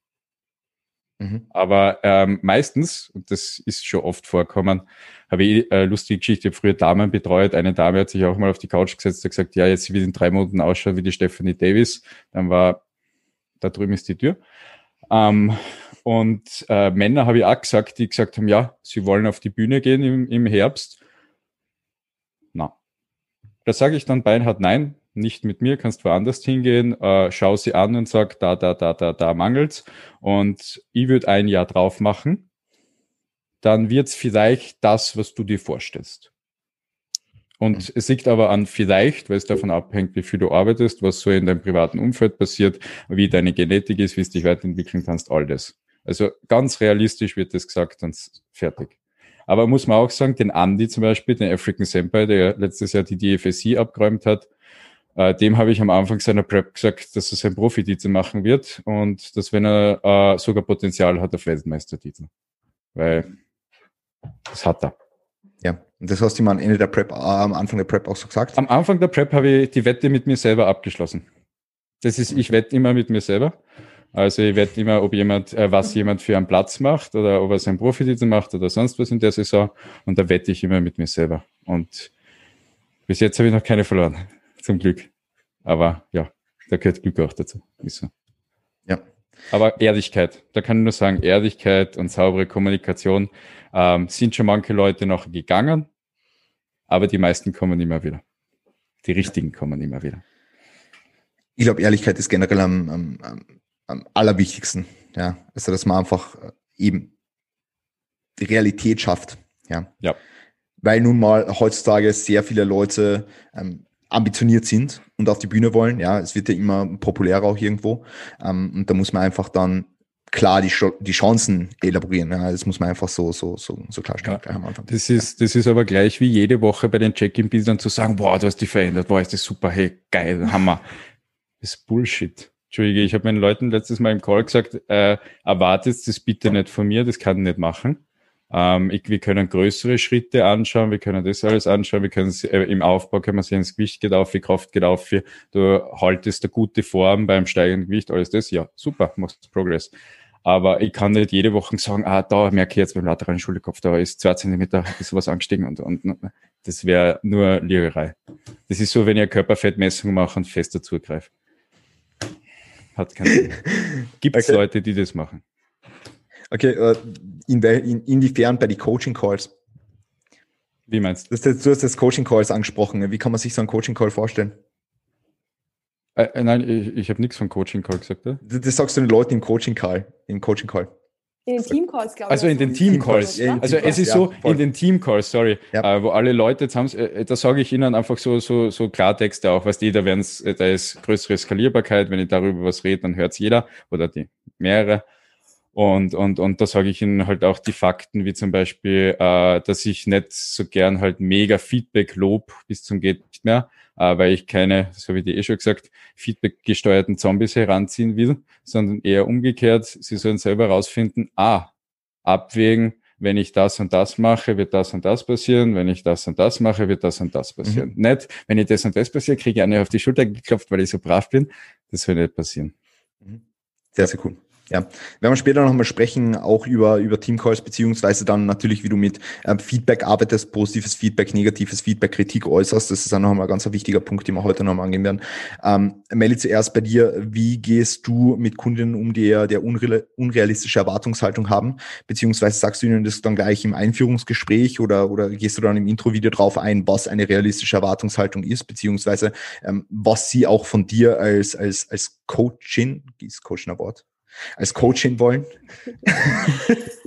Mhm. Aber ähm, meistens, und das ist schon oft vorkommen, habe ich äh, lustige Geschichte, ich habe früher Damen betreut. Eine Dame hat sich auch mal auf die Couch gesetzt und gesagt, ja, jetzt will in drei Monaten ausschauen wie die Stephanie Davis. Dann war, da drüben ist die Tür. Ähm, und äh, Männer habe ich auch gesagt, die gesagt haben, ja, sie wollen auf die Bühne gehen im, im Herbst. Na. Da sage ich dann beinhart nein, nicht mit mir, kannst woanders hingehen, äh, schau sie an und sag, da, da, da, da, da mangelt's. Und ich würde ein Jahr drauf machen, dann wird's vielleicht das, was du dir vorstellst. Und es liegt aber an vielleicht, weil es davon abhängt, wie viel du arbeitest, was so in deinem privaten Umfeld passiert, wie deine Genetik ist, wie es dich weiterentwickeln kannst, all das. Also ganz realistisch wird das gesagt und fertig. Aber muss man auch sagen, den Andy zum Beispiel, den African Senpai, der letztes Jahr die DFSI abgeräumt hat, äh, dem habe ich am Anfang seiner Prep gesagt, dass er sein Profititel machen wird und dass wenn er äh, sogar Potenzial hat auf Weltmeistertitel. Weil das hat er. Ja, und das hast du ihm am Ende der Prep, äh, am Anfang der Prep auch so gesagt. Am Anfang der Prep habe ich die Wette mit mir selber abgeschlossen. Das ist, ich wette immer mit mir selber. Also ich wette immer, ob jemand, äh, was jemand für einen Platz macht oder ob er seinen Profititel macht oder sonst was in der Saison. Und da wette ich immer mit mir selber. Und bis jetzt habe ich noch keine verloren. Zum Glück. Aber ja, da gehört Glück auch dazu. Ist so. Ja. Aber Ehrlichkeit, da kann ich nur sagen, Ehrlichkeit und saubere Kommunikation ähm, sind schon manche Leute noch gegangen, aber die meisten kommen immer wieder. Die richtigen kommen immer wieder. Ich glaube, Ehrlichkeit ist generell am, am, am, am allerwichtigsten. Ja, also dass man einfach äh, eben die Realität schafft. Ja. Ja. Weil nun mal heutzutage sehr viele Leute ähm, ambitioniert sind und auf die Bühne wollen. Ja, es wird ja immer populärer auch irgendwo. Ähm, und da muss man einfach dann klar die, die Chancen elaborieren. Ja, das muss man einfach so, so, so, so klarstellen Ja. am Anfang. Das ist, das ist aber gleich wie jede Woche bei den Check-in-Bildern zu sagen, boah, du hast dich verändert, boah, ist das super, hey, geil, Hammer. Das ist Bullshit. Entschuldige, ich habe meinen Leuten letztes Mal im Call gesagt, äh, erwartet das bitte nicht von mir, das kann ich nicht machen. Ähm, ich, wir können größere Schritte anschauen, wir können das alles anschauen, wir können äh, im Aufbau können wir sehen, das Gewicht geht auf, die Kraft geht auf, du haltest eine gute Form beim steigenden Gewicht, alles das, ja, super, machst Progress. Aber ich kann nicht jede Woche sagen, ah, da merke ich jetzt beim lateralen Schulterkopf, da ist zwei Zentimeter, ist was angestiegen und, und, das wäre nur Liererei. Das ist so, wenn eine Körperfettmessung mache und fester zugreife. Hat keinen Sinn. Gibt es Okay. Leute, die das machen? Okay, äh, in, in, inwiefern bei den Coaching Calls? Wie meinst du? Du hast, jetzt- du hast das Coaching Calls angesprochen. Wie kann man sich so einen Coaching Call vorstellen? Äh, äh, nein, ich, ich habe nichts von Coaching Call gesagt. Oder? Das, das sagst du den Leuten im Coaching Call. Im Coaching Call. In den Teamcalls, glaube ich. Also in den Teamcalls. Ja, also es ist so, ja, in den Teamcalls, sorry, ja. äh, wo alle Leute jetzt haben, äh, da sage ich ihnen einfach so, so, so Klartexte auch, was die, da werden's, äh, da ist größere Skalierbarkeit, wenn ich darüber was rede, dann hört's jeder oder die mehrere. Und, und, und da sage ich ihnen halt auch die Fakten, wie zum Beispiel, äh, dass ich nicht so gern halt mega Feedback-Lob bis zum geht nicht mehr, weil ich keine, so wie die eh schon gesagt, Feedback-gesteuerten Zombies heranziehen will, sondern eher umgekehrt, sie sollen selber rausfinden, ah, abwägen, wenn ich das und das mache, wird das und das passieren, wenn ich das und das mache, wird das und das passieren. Mhm. Nicht, wenn ich das und das passiert, kriege ich eine auf die Schulter geklopft, weil ich so brav bin. Das soll nicht passieren. Mhm. Sehr, sehr cool. Ja, werden wir später nochmal sprechen, auch über, über Teamcalls, beziehungsweise dann natürlich, wie du mit ähm, Feedback arbeitest, positives Feedback, negatives Feedback, Kritik äußerst. Das ist dann nochmal ein ganz wichtiger Punkt, den wir heute nochmal angehen werden. Ähm, Melly, zuerst bei dir, wie gehst du mit Kundinnen um, die der unrealistische Erwartungshaltung haben? Beziehungsweise sagst du ihnen das dann gleich im Einführungsgespräch oder, oder gehst du dann im Intro-Video drauf ein, was eine realistische Erwartungshaltung ist, beziehungsweise ähm, was sie auch von dir als, als, als Coachin, ist Coaching ein Wort? Als Coachin wollen?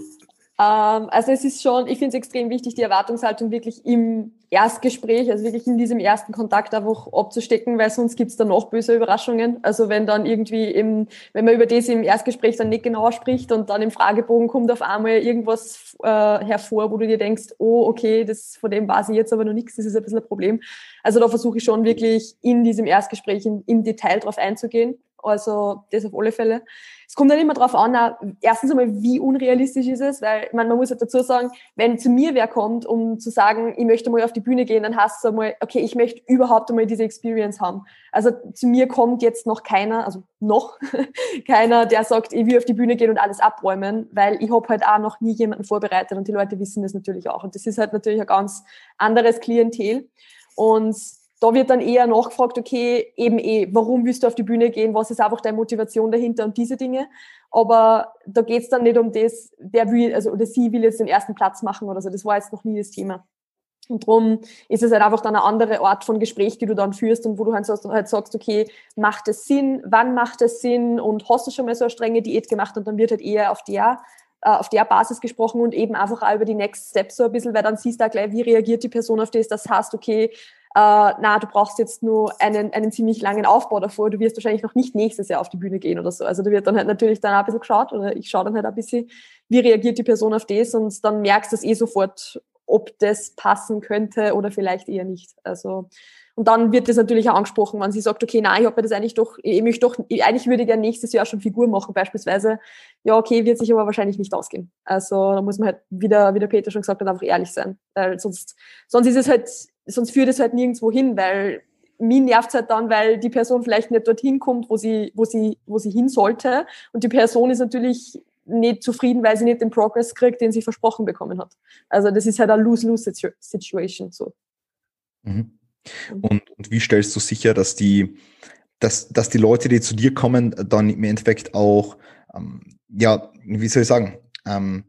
Ähm, also es ist schon, ich finde es extrem wichtig, die Erwartungshaltung wirklich im Erstgespräch, also wirklich in diesem ersten Kontakt einfach abzustecken, weil sonst gibt es dann noch böse Überraschungen. Also wenn dann irgendwie im, wenn man über das im Erstgespräch dann nicht genauer spricht und dann im Fragebogen kommt auf einmal irgendwas äh, hervor, wo du dir denkst, oh, okay, das von dem weiß ich jetzt aber noch nichts, das ist ein bisschen ein Problem. Also da versuche ich schon wirklich in diesem Erstgespräch im Detail drauf einzugehen. Also das auf alle Fälle. Es kommt dann immer darauf an, erstens einmal, wie unrealistisch ist es, weil ich man muss halt dazu sagen, wenn zu mir wer kommt, um zu sagen, ich möchte mal auf die Bühne gehen, dann heißt es einmal, okay, ich möchte überhaupt einmal diese Experience haben. Also zu mir kommt jetzt noch keiner, also noch keiner, der sagt, ich will auf die Bühne gehen und alles abräumen, weil ich habe halt auch noch nie jemanden vorbereitet und die Leute wissen das natürlich auch. Und das ist halt natürlich ein ganz anderes Klientel. Und da wird dann eher nachgefragt, okay, eben eh, warum willst du auf die Bühne gehen, was ist einfach deine Motivation dahinter und diese Dinge. Aber da geht's dann nicht um das, der will, also oder sie will jetzt den ersten Platz machen oder so. Das war jetzt noch nie das Thema. Und darum ist es halt einfach dann eine andere Art von Gespräch, die du dann führst und wo du halt sagst, halt sagst, okay, macht es Sinn, wann macht es Sinn und hast du schon mal so eine strenge Diät gemacht und dann wird halt eher auf der äh, auf der Basis gesprochen und eben einfach auch über die Next Steps so ein bisschen, weil dann siehst du auch gleich, wie reagiert die Person auf das. Das heißt, okay, äh, na, du brauchst jetzt nur einen, einen ziemlich langen Aufbau davor, du wirst wahrscheinlich noch nicht nächstes Jahr auf die Bühne gehen oder so. Also da wird dann halt natürlich dann ein bisschen geschaut oder ich schaue dann halt ein bisschen, wie reagiert die Person auf das und dann merkst du es eh sofort, ob das passen könnte oder vielleicht eher nicht. Also und dann wird das natürlich auch angesprochen, wenn sie sagt, okay, nein, ich habe mir das eigentlich doch, ich möchte doch, eigentlich würde ich gerne nächstes Jahr schon Figur machen, beispielsweise. Ja, okay, wird sich aber wahrscheinlich nicht ausgehen. Also da muss man halt wieder, wie der Peter schon gesagt hat, einfach ehrlich sein. Weil sonst, sonst ist es halt sonst führt es halt nirgendwo hin, weil mich nervt halt dann, weil die Person vielleicht nicht dorthin kommt, wo sie, wo sie, wo sie hin sollte. Und die Person ist natürlich nicht zufrieden, weil sie nicht den Progress kriegt, den sie versprochen bekommen hat. Also das ist halt eine Lose-Lose-Situation so. Mhm. Und, und wie stellst du sicher, dass die, dass, dass die Leute, die zu dir kommen, dann im Endeffekt auch, ähm, ja, wie soll ich sagen, ähm,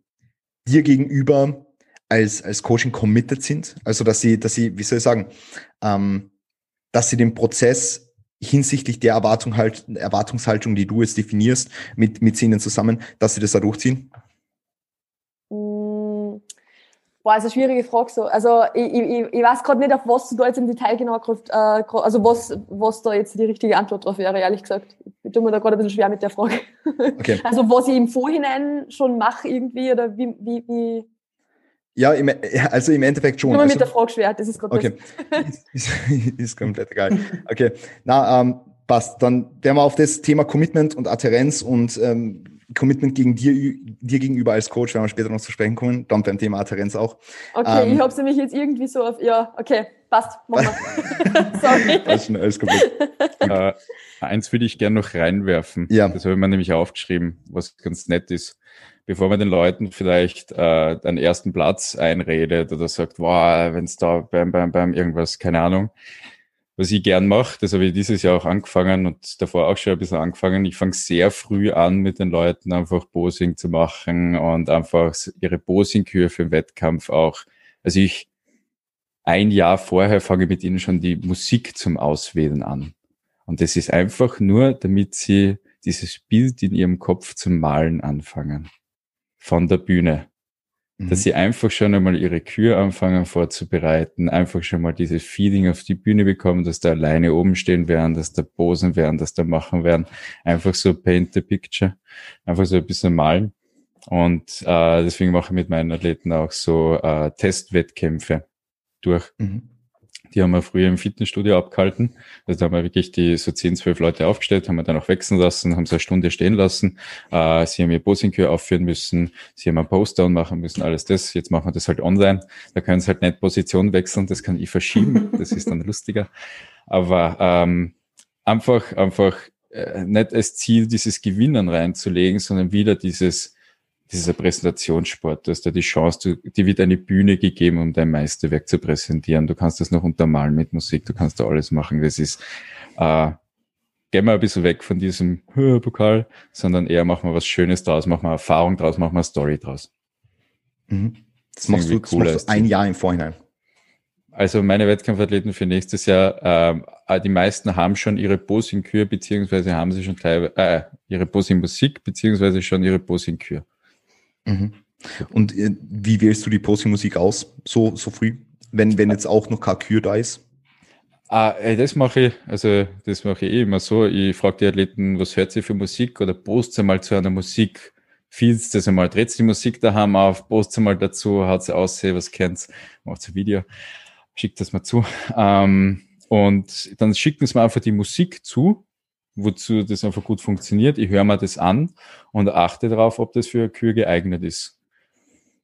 dir gegenüber als, als Coaching committed sind. Also, dass sie, dass sie, wie soll ich sagen, ähm, dass sie den Prozess hinsichtlich der Erwartung halt, Erwartungshaltung, die du jetzt definierst, mit, mit ihnen zusammen, dass sie das da durchziehen? Mm, boah, ist eine schwierige Frage so. Also ich, ich, ich weiß gerade nicht, auf was du da jetzt im Detail genau grad, äh, also was, was da jetzt die richtige Antwort drauf wäre, ehrlich gesagt. Ich tue mir da gerade ein bisschen schwer mit der Frage. Okay. Also was ich im Vorhinein schon mache irgendwie oder wie, wie, wie ja, im, also im Endeffekt schon. Nur also, mit der Frage schwer, das ist gerade Okay, ist, ist, komplett egal. Okay, na, ähm, passt. Dann werden wir auf das Thema Commitment und Adherenz und ähm, Commitment gegen dir, dir gegenüber als Coach, werden wir später noch zu sprechen kommen, dann beim Thema Adherenz auch. Okay, ähm, ich habe sie mich jetzt irgendwie so auf, ja, okay, passt, machen wir. Sorry. Schon alles komplett. äh, eins würde ich gerne noch reinwerfen. Ja. Das habe ich mir nämlich aufgeschrieben, was ganz nett ist bevor man den Leuten vielleicht äh, den ersten Platz einredet oder sagt, wow, wenn es da beim, beim, beim irgendwas, keine Ahnung, was ich gern mache, das habe ich dieses Jahr auch angefangen und davor auch schon ein bisschen angefangen. Ich fange sehr früh an, mit den Leuten einfach Posing zu machen und einfach ihre Posing-Kür für den Wettkampf auch. Also ich ein Jahr vorher fange mit ihnen schon die Musik zum Auswählen an. Und das ist einfach nur, damit sie dieses Bild in ihrem Kopf zum Malen anfangen. Von der Bühne. Dass Mhm. sie einfach schon einmal ihre Kür anfangen vorzubereiten, einfach schon mal dieses Feeling auf die Bühne bekommen, dass da alleine oben stehen werden, dass da posen werden, dass da machen werden. Einfach so paint the picture, einfach so ein bisschen malen. Und äh, deswegen mache ich mit meinen Athleten auch so äh, Testwettkämpfe durch. Mhm. Die haben wir früher im Fitnessstudio abgehalten. Also da haben wir wirklich die so 10, 12 Leute aufgestellt, haben wir dann auch wechseln lassen, haben sie eine Stunde stehen lassen. Äh, sie haben ihr Posingkür aufführen müssen, sie haben einen Postdown machen müssen, alles das. Jetzt machen wir das halt online. Da können sie halt nicht Position wechseln, das kann ich verschieben, das ist dann lustiger. Aber ähm, einfach, einfach äh, nicht als Ziel dieses Gewinnen reinzulegen, sondern wieder dieses dieser Präsentationssport, dass da die Chance, du, dir wird eine Bühne gegeben, um dein Meisterwerk zu präsentieren. Du kannst das noch untermalen mit Musik, du kannst da alles machen. Das ist, äh, gehen wir ein bisschen weg von diesem "Hö, Pokal, sondern eher machen wir was Schönes draus, machen wir Erfahrung draus, machen wir Story draus. Mhm. Das ist machst du, das machst du ein. Jahr im Vorhinein. Also meine Wettkampfathleten für nächstes Jahr, ähm, äh, die meisten haben schon ihre Posing-Kür, beziehungsweise haben sie schon teilweise, äh, ihre Posing-Musik, beziehungsweise schon ihre Posing-Kür. Mhm. Und äh, wie wählst du die Posting-Musik aus, so, so früh, wenn, wenn jetzt auch noch keine Kür da ist? Ah, ey, das mache ich, also das mache ich eh immer so. Ich frage die Athleten, was hört sie für Musik oder post sie mal zu einer Musik, feeds das einmal, dreht die Musik daheim auf, post sie mal dazu, haut sie aus, was kennt's, macht sie ein Video, schickt das mal zu. Ähm, und dann schicken sie mir einfach die Musik zu, wozu das einfach gut funktioniert. Ich höre mir das an und achte darauf, ob das für eine Kür geeignet ist.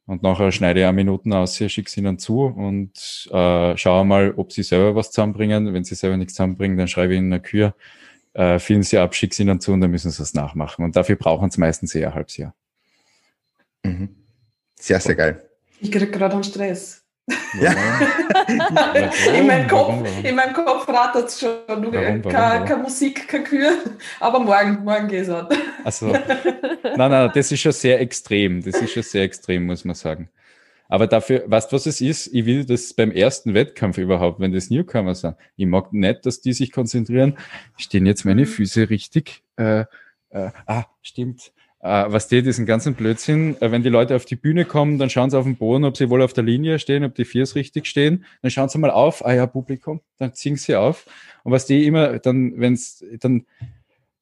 Und nachher schneide ich auch Minuten aus, schicke sie ihnen zu und äh, schaue mal, ob sie selber was zusammenbringen. Wenn sie selber nichts zusammenbringen, dann schreibe ich ihnen eine Kür, äh, filmen sie ab, schicke sie ihnen zu und dann müssen sie es nachmachen. Und dafür brauchen sie meistens eher ein halbes Jahr. Mhm. Sehr, sehr geil. Ich kriege gerade einen Stress. Ja. in, meinem Kopf, Warum, warum? in meinem Kopf rattert es schon. Du, Warum, keine, warum? keine Musik, keine Kühe. Aber morgen, morgen geht es an. Also, nein, nein, das ist schon sehr extrem. Das ist schon sehr extrem, muss man sagen. Aber dafür, weißt du, was es ist? Ich will das beim ersten Wettkampf überhaupt, wenn das Newcomer sind. Ich mag nicht, dass die sich konzentrieren. Stehen jetzt meine Füße richtig? Äh, äh, ah, stimmt. Äh, was die, diesen ganzen Blödsinn, äh, wenn die Leute auf die Bühne kommen, dann schauen sie auf den Boden, ob sie wohl auf der Linie stehen, ob die Viers richtig stehen. Dann schauen sie mal auf, ah ja, Publikum, dann ziehen sie auf. Und was die immer, dann, wenn's, dann,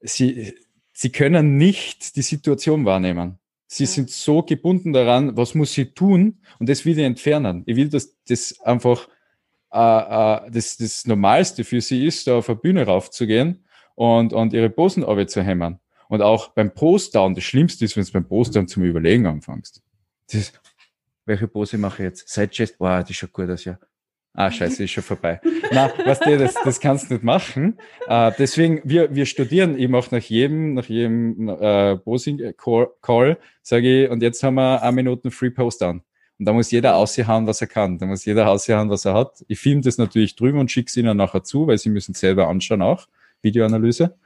sie, sie können nicht die Situation wahrnehmen. Sie Ja. sind so gebunden daran, was muss sie tun und das will ich entfernen. Ich will, dass das einfach äh, äh, das, das Normalste für sie ist, da auf eine Bühne raufzugehen und, und ihre Posen zu hämmern. Und auch beim Postdown, das Schlimmste ist, wenn du beim Postdown zum Überlegen anfängst. Das welche Pose mache ich jetzt? Side chest, wow, die schaut gut aus, ja. Ah, scheiße, ist schon vorbei. Na, was du, das, das kannst du nicht machen. Äh, deswegen, wir, wir studieren, ich mache nach jedem, nach jedem äh, Posing Call, Call sage ich, und jetzt haben wir eine Minute Free Post down. Und da muss jeder aushauen, was er kann. Da muss jeder aushauen, was er hat. Ich filme das natürlich drüber und schicke es ihnen nachher zu, weil sie müssen es selber anschauen auch. Videoanalyse.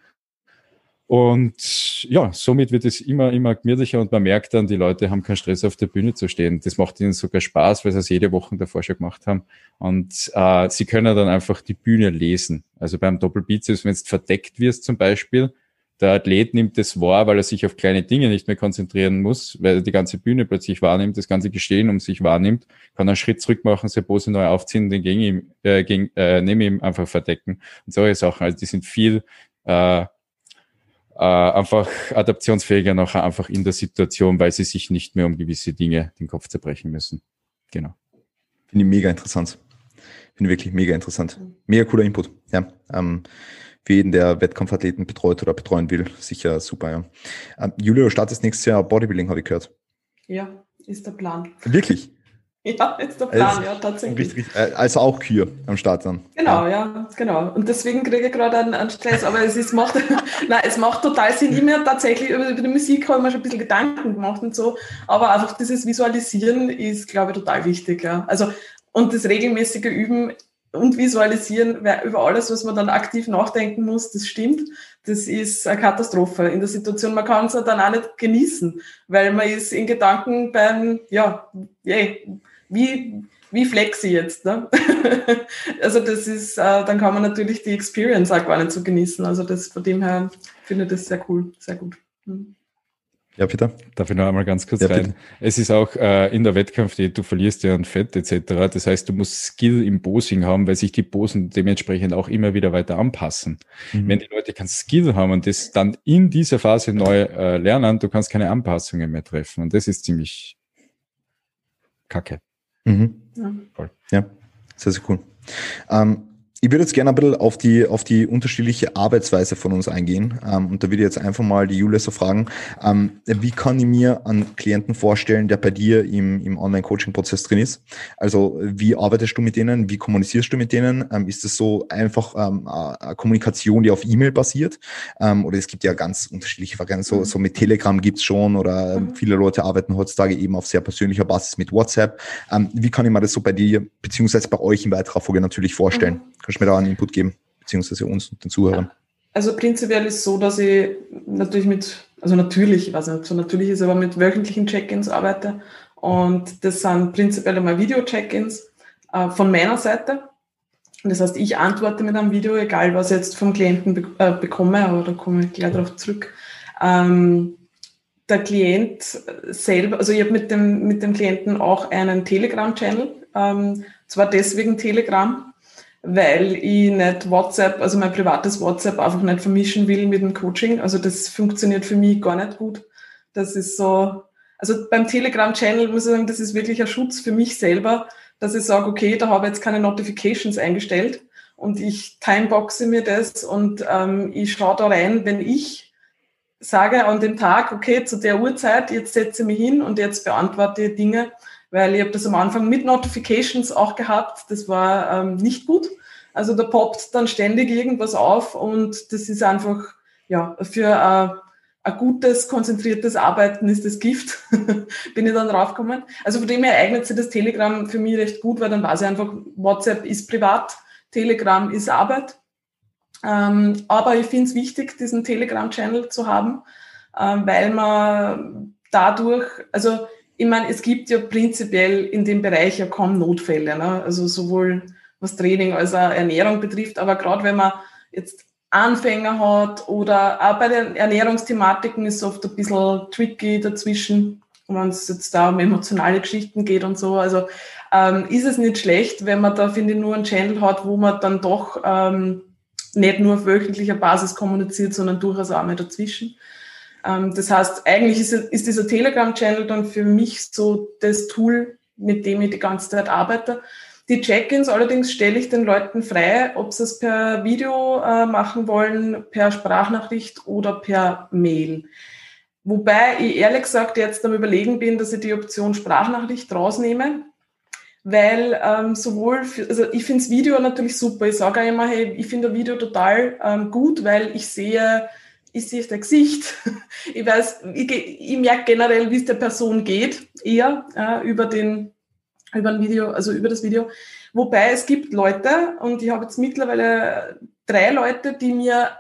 Und ja, somit wird es immer, immer gemütlicher und man merkt dann, die Leute haben keinen Stress auf der Bühne zu stehen. Das macht ihnen sogar Spaß, weil sie es jede Woche davor schon gemacht haben. Und äh, sie können dann einfach die Bühne lesen. Also beim Doppelbizeps, wenn du verdeckt wirst zum Beispiel, der Athlet nimmt das wahr, weil er sich auf kleine Dinge nicht mehr konzentrieren muss, weil er die ganze Bühne plötzlich wahrnimmt, das ganze Geschehen um sich wahrnimmt, kann einen Schritt zurück machen, seine Pose neu aufziehen, den gegen ihm, äh, gegen, äh, neben ihm einfach verdecken. Und solche Sachen, also die sind viel äh, äh, einfach adaptionsfähiger nachher einfach in der Situation, weil sie sich nicht mehr um gewisse Dinge den Kopf zerbrechen müssen. Genau. Finde ich mega interessant. Finde ich wirklich mega interessant. Mega cooler Input. Ja. Ähm, für jeden, der Wettkampfathleten betreut oder betreuen will, sicher super, ja. Ähm, Julia, du startest nächstes Jahr Bodybuilding, habe ich gehört. Ja, ist der Plan. Wirklich? Ja, ist der Plan, Also, ja, tatsächlich. Richtig, äh, also auch Kür am Start dann. Genau, ja, genau. Und deswegen kriege ich gerade einen, einen Stress. Aber es ist, macht, nein, es macht total Sinn. Ich mir tatsächlich über, über die Musik habe ich mir schon ein bisschen Gedanken gemacht und so. Aber einfach dieses Visualisieren ist, glaube ich, total wichtig. Ja. Also, und das regelmäßige Üben und Visualisieren über alles, was man dann aktiv nachdenken muss, das stimmt. Das ist eine Katastrophe in der Situation. Man kann es dann auch nicht genießen, weil man ist in Gedanken beim, ja, yay, wie, wie flex ich jetzt? Ne? also das ist, äh, dann kann man natürlich die Experience auch gar nicht so genießen. Also das von dem her finde ich das sehr cool, sehr gut. Hm. Ja, Peter. Darf ich noch einmal ganz kurz ja, rein? Bitte. Es ist auch äh, in der Wettkampfdiät, du verlierst ja an Fett etc. Das heißt, du musst Skill im Posing haben, weil sich die Posen dementsprechend auch immer wieder weiter anpassen. Mhm. Wenn die Leute kein Skill haben und das dann in dieser Phase neu äh, lernen, du kannst keine Anpassungen mehr treffen. Und das ist ziemlich kacke. Mhm. Ja. Voll. Ja, sehr, sehr cool. Ähm, ich würde jetzt gerne ein bisschen auf die, auf die unterschiedliche Arbeitsweise von uns eingehen. Ähm, und da würde ich jetzt einfach mal die Julia so fragen, ähm, wie kann ich mir einen Klienten vorstellen, der bei dir im, im Online-Coaching-Prozess drin ist? Also wie arbeitest du mit denen? Wie kommunizierst du mit denen? Ähm, ist es so einfach ähm, eine Kommunikation, die auf E-Mail basiert? Ähm, oder es gibt ja ganz unterschiedliche Varianten. So, so mit Telegram gibt's schon oder mhm. viele Leute arbeiten heutzutage eben auf sehr persönlicher Basis mit WhatsApp. Ähm, wie kann ich mir das so bei dir beziehungsweise bei euch in weiterer Folge natürlich vorstellen? Mhm. Kannst du mir da einen Input geben, beziehungsweise uns und den Zuhörern? Also prinzipiell ist es so, dass ich natürlich mit, also natürlich, ich weiß nicht, so natürlich ist, aber mit wöchentlichen Check-ins arbeite. Und das sind prinzipiell einmal Video-Check-ins äh, von meiner Seite. Das heißt, ich antworte mit einem Video, egal was ich jetzt vom Klienten be äh, bekomme, aber da komme ich gleich darauf zurück. Ähm, der Klient selber, also ich habe mit dem, mit dem Klienten auch einen Telegram-Channel, ähm, zwar deswegen Telegram, weil ich nicht WhatsApp, also mein privates WhatsApp einfach nicht vermischen will mit dem Coaching. Also das funktioniert für mich gar nicht gut. Das ist so, also beim Telegram-Channel muss ich sagen, das ist wirklich ein Schutz für mich selber, dass ich sage, okay, da habe ich jetzt keine Notifications eingestellt und ich timeboxe mir das und ähm, ich schaue da rein, wenn ich sage an dem Tag, okay, zu der Uhrzeit, jetzt setze ich mich hin und jetzt beantworte ich Dinge, weil ich habe das am Anfang mit Notifications auch gehabt. Das war ähm, nicht gut. Also da poppt dann ständig irgendwas auf und das ist einfach, ja, für äh, ein gutes, konzentriertes Arbeiten ist das Gift, bin ich dann draufgekommen. Also von dem her eignet sich das Telegram für mich recht gut, weil dann weiß ich einfach, WhatsApp ist privat, Telegram ist Arbeit. Ähm, aber ich finde es wichtig, diesen Telegram-Channel zu haben, ähm, weil man dadurch, also ich meine, es gibt ja prinzipiell in dem Bereich ja kaum Notfälle, ne? also sowohl was Training als auch Ernährung betrifft, aber gerade wenn man jetzt Anfänger hat oder auch bei den Ernährungsthematiken ist oft ein bisschen tricky dazwischen, wenn es jetzt da um emotionale Geschichten geht und so. Also ähm, ist es nicht schlecht, wenn man da, finde ich, nur einen Channel hat, wo man dann doch ähm, nicht nur auf wöchentlicher Basis kommuniziert, sondern durchaus auch mal dazwischen. Ähm, das heißt, eigentlich ist, ist dieser Telegram-Channel dann für mich so das Tool, mit dem ich die ganze Zeit arbeite. Die Check-ins allerdings stelle ich den Leuten frei, ob sie es per Video äh, machen wollen, per Sprachnachricht oder per Mail. Wobei ich ehrlich gesagt jetzt am Überlegen bin, dass ich die Option Sprachnachricht rausnehme, weil ähm, sowohl, für, also ich finde das Video natürlich super. Ich sage auch immer, hey, ich finde das Video total ähm, gut, weil ich sehe, ich sehe das Gesicht. Ich weiß, ich, ich merke generell, wie es der Person geht, eher äh, über den über ein Video, also über das Video. Wobei es gibt Leute, und ich habe jetzt mittlerweile drei Leute, die mir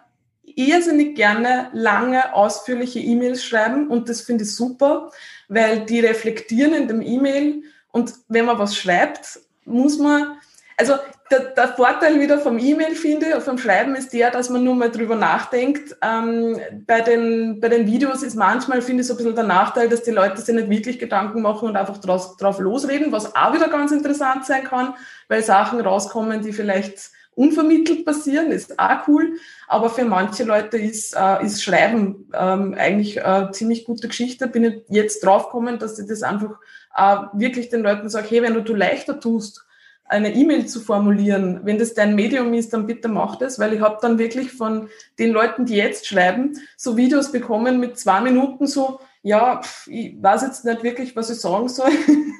irrsinnig gerne lange, ausführliche E-Mails schreiben und das finde ich super, weil die reflektieren in dem E-Mail und wenn man was schreibt, muss man, also der, der Vorteil wieder vom E-Mail finde, vom Schreiben ist der, dass man nur mal drüber nachdenkt. Ähm, bei, den, bei den Videos ist manchmal, finde ich, so ein bisschen der Nachteil, dass die Leute sich nicht wirklich Gedanken machen und einfach draus, drauf losreden, was auch wieder ganz interessant sein kann, weil Sachen rauskommen, die vielleicht unvermittelt passieren, ist auch cool. Aber für manche Leute ist, äh, ist Schreiben ähm, eigentlich eine ziemlich gute Geschichte. Bin ich jetzt draufgekommen, dass ich das einfach äh, wirklich den Leuten sage, hey, wenn du du leichter tust, eine E-Mail zu formulieren. Wenn das dein Medium ist, dann bitte mach das, weil ich habe dann wirklich von den Leuten, die jetzt schreiben, so Videos bekommen mit zwei Minuten so, ja, ich weiß jetzt nicht wirklich, was ich sagen soll.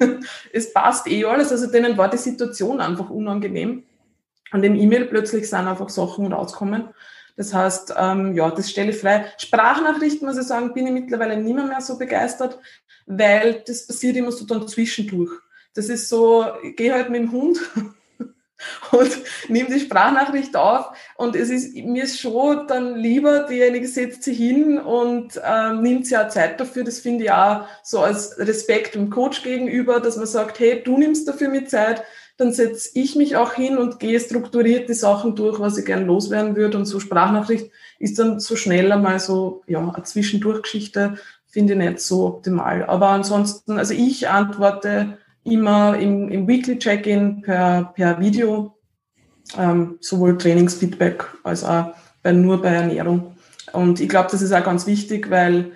es passt eh alles. Also denen war die Situation einfach unangenehm. Und im E-Mail plötzlich sind einfach Sachen rauskommen. Das heißt, ähm, ja, das stelle ich frei. Sprachnachrichten, muss ich sagen, bin ich mittlerweile nicht mehr, mehr so begeistert, weil das passiert immer so dann zwischendurch. Das ist so, gehe halt mit dem Hund und nehme die Sprachnachricht auf und es ist mir ist schon dann lieber, diejenige setzt sich hin und ähm, nimmt sich auch Zeit dafür. Das finde ich auch so als Respekt dem Coach gegenüber, dass man sagt, hey, du nimmst dafür mit Zeit, dann setze ich mich auch hin und gehe strukturiert die Sachen durch, was ich gern loswerden würde. Und so Sprachnachricht ist dann so schnell einmal so, ja, eine Zwischendurchgeschichte, finde ich nicht so optimal. Aber ansonsten, also ich antworte immer im, im Weekly Check-in per, per Video, ähm, sowohl Trainingsfeedback als auch bei, nur bei Ernährung. Und ich glaube, das ist auch ganz wichtig, weil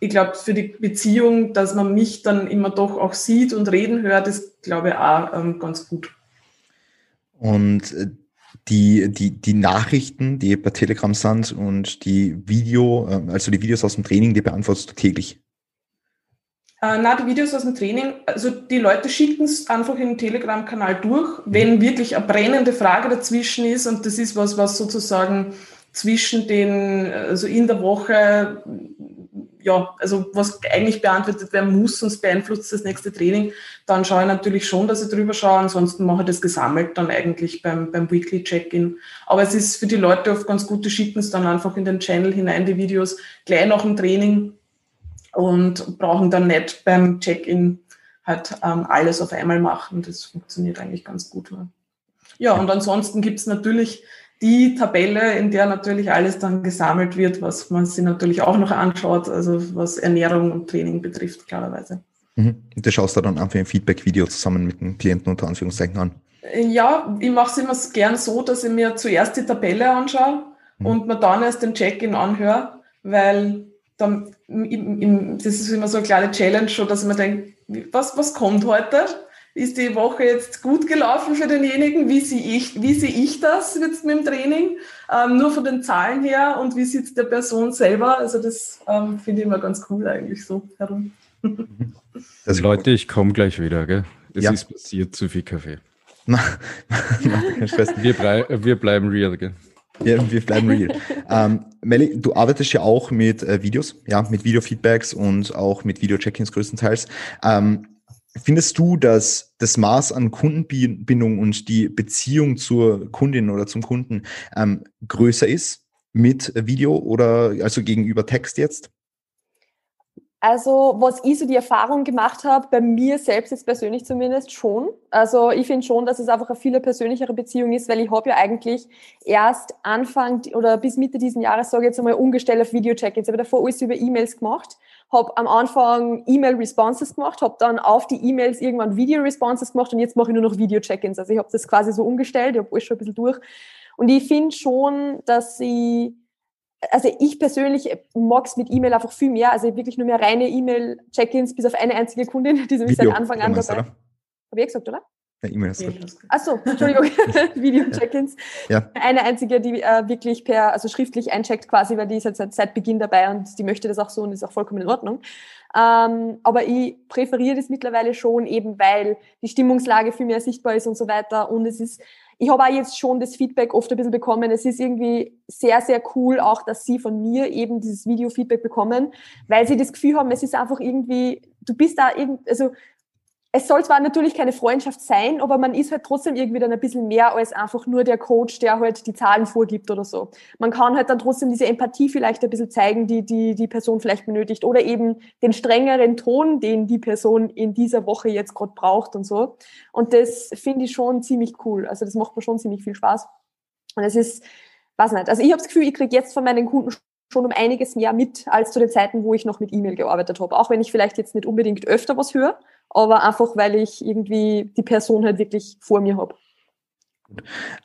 ich glaube, für die Beziehung, dass man mich dann immer doch auch sieht und reden hört, ist, glaube ich, auch ähm, ganz gut. Und äh, die, die, die Nachrichten, die bei Telegram sind und die Video, ähm, also die Videos aus dem Training, die beantwortest du täglich? Äh, na, die Videos aus dem Training, also die Leute schicken es einfach in den Telegram-Kanal durch, wenn wirklich eine brennende Frage dazwischen ist und das ist was, was sozusagen zwischen den, also in der Woche ja, also was eigentlich beantwortet werden muss, sonst beeinflusst das nächste Training, dann schaue ich natürlich schon, dass ich drüber schaue. Ansonsten mache ich das gesammelt dann eigentlich beim, beim Weekly Check-in. Aber es ist für die Leute oft ganz gut, die schicken es dann einfach in den Channel hinein, die Videos, gleich nach dem Training und brauchen dann nicht beim Check-in halt ähm, alles auf einmal machen. Das funktioniert eigentlich ganz gut. Ja, und ansonsten gibt es natürlich die Tabelle, in der natürlich alles dann gesammelt wird, was man sich natürlich auch noch anschaut, also was Ernährung und Training betrifft, klarerweise. Mhm. Und das schaust du dann einfach ein Feedback-Video zusammen mit dem Klienten unter Anführungszeichen an? Ja, ich mache es immer gern so, dass ich mir zuerst die Tabelle anschaue mhm. und mir dann erst den Check-in anhöre, weil dann, das ist immer so eine kleine Challenge, schon, dass ich mir denke, was, was kommt heute? ist die Woche jetzt gut gelaufen für denjenigen? Wie sehe ich, wie sehe ich das jetzt mit dem Training? Ähm, nur von den Zahlen her und wie sieht es der Person selber? Also das ähm, finde ich immer ganz cool eigentlich so herum. Also Leute, ich komme gleich wieder, gell? Es ja. ist passiert zu viel Kaffee. wir, blei wir bleiben real, gell? Ja, wir bleiben real. ähm, Melly, du arbeitest ja auch mit äh, Videos, ja, mit Video-Feedbacks und auch mit Video-Check-ins größtenteils. Ähm, Findest du, dass das Maß an Kundenbindung und die Beziehung zur Kundin oder zum Kunden ähm, größer ist mit Video oder also gegenüber Text jetzt? Also, was ich so die Erfahrung gemacht habe, bei mir selbst jetzt persönlich zumindest schon. Also, ich finde schon, dass es einfach eine viel persönlichere Beziehung ist, weil ich habe ja eigentlich erst Anfang oder bis Mitte diesen Jahres, sage ich jetzt einmal, umgestellt auf Video-Check-ins. Ich habe davor alles über E-Mails gemacht, habe am Anfang E-Mail-Responses gemacht, habe dann auf die E-Mails irgendwann Video-Responses gemacht und jetzt mache ich nur noch Video-Check-ins. Also, ich habe das quasi so umgestellt, ich habe alles schon ein bisschen durch. Und ich finde schon, dass ich also ich persönlich mag es mit E-Mail einfach viel mehr. Also wirklich nur mehr reine E-Mail-Check-ins, bis auf eine einzige Kundin, die mich seit Anfang an dabei. Habe ich gesagt, oder? Ja, E-Mail hast du. Achso, Entschuldigung, Video-Check-ins. Ja. Eine einzige, die äh, wirklich per, also schriftlich eincheckt quasi, weil die ist jetzt seit, seit Beginn dabei und die möchte das auch so und ist auch vollkommen in Ordnung. Ähm, aber ich präferiere das mittlerweile schon, eben weil die Stimmungslage viel mehr sichtbar ist und so weiter. Und es ist ich habe auch jetzt schon das Feedback oft ein bisschen bekommen. Es ist irgendwie sehr, sehr cool auch, dass sie von mir eben dieses Video-Feedback bekommen, weil sie das Gefühl haben, es ist einfach irgendwie, du bist da irgendwie, also es soll zwar natürlich keine Freundschaft sein, aber man ist halt trotzdem irgendwie dann ein bisschen mehr als einfach nur der Coach, der halt die Zahlen vorgibt oder so. Man kann halt dann trotzdem diese Empathie vielleicht ein bisschen zeigen, die die, die Person vielleicht benötigt oder eben den strengeren Ton, den die Person in dieser Woche jetzt gerade braucht und so. Und das finde ich schon ziemlich cool. Also das macht mir schon ziemlich viel Spaß. Und es ist, weiß nicht, also ich habe das Gefühl, ich kriege jetzt von meinen Kunden schon um einiges mehr mit als zu den Zeiten, wo ich noch mit E-Mail gearbeitet habe. Auch wenn ich vielleicht jetzt nicht unbedingt öfter was höre, aber einfach, weil ich irgendwie die Person halt wirklich vor mir habe.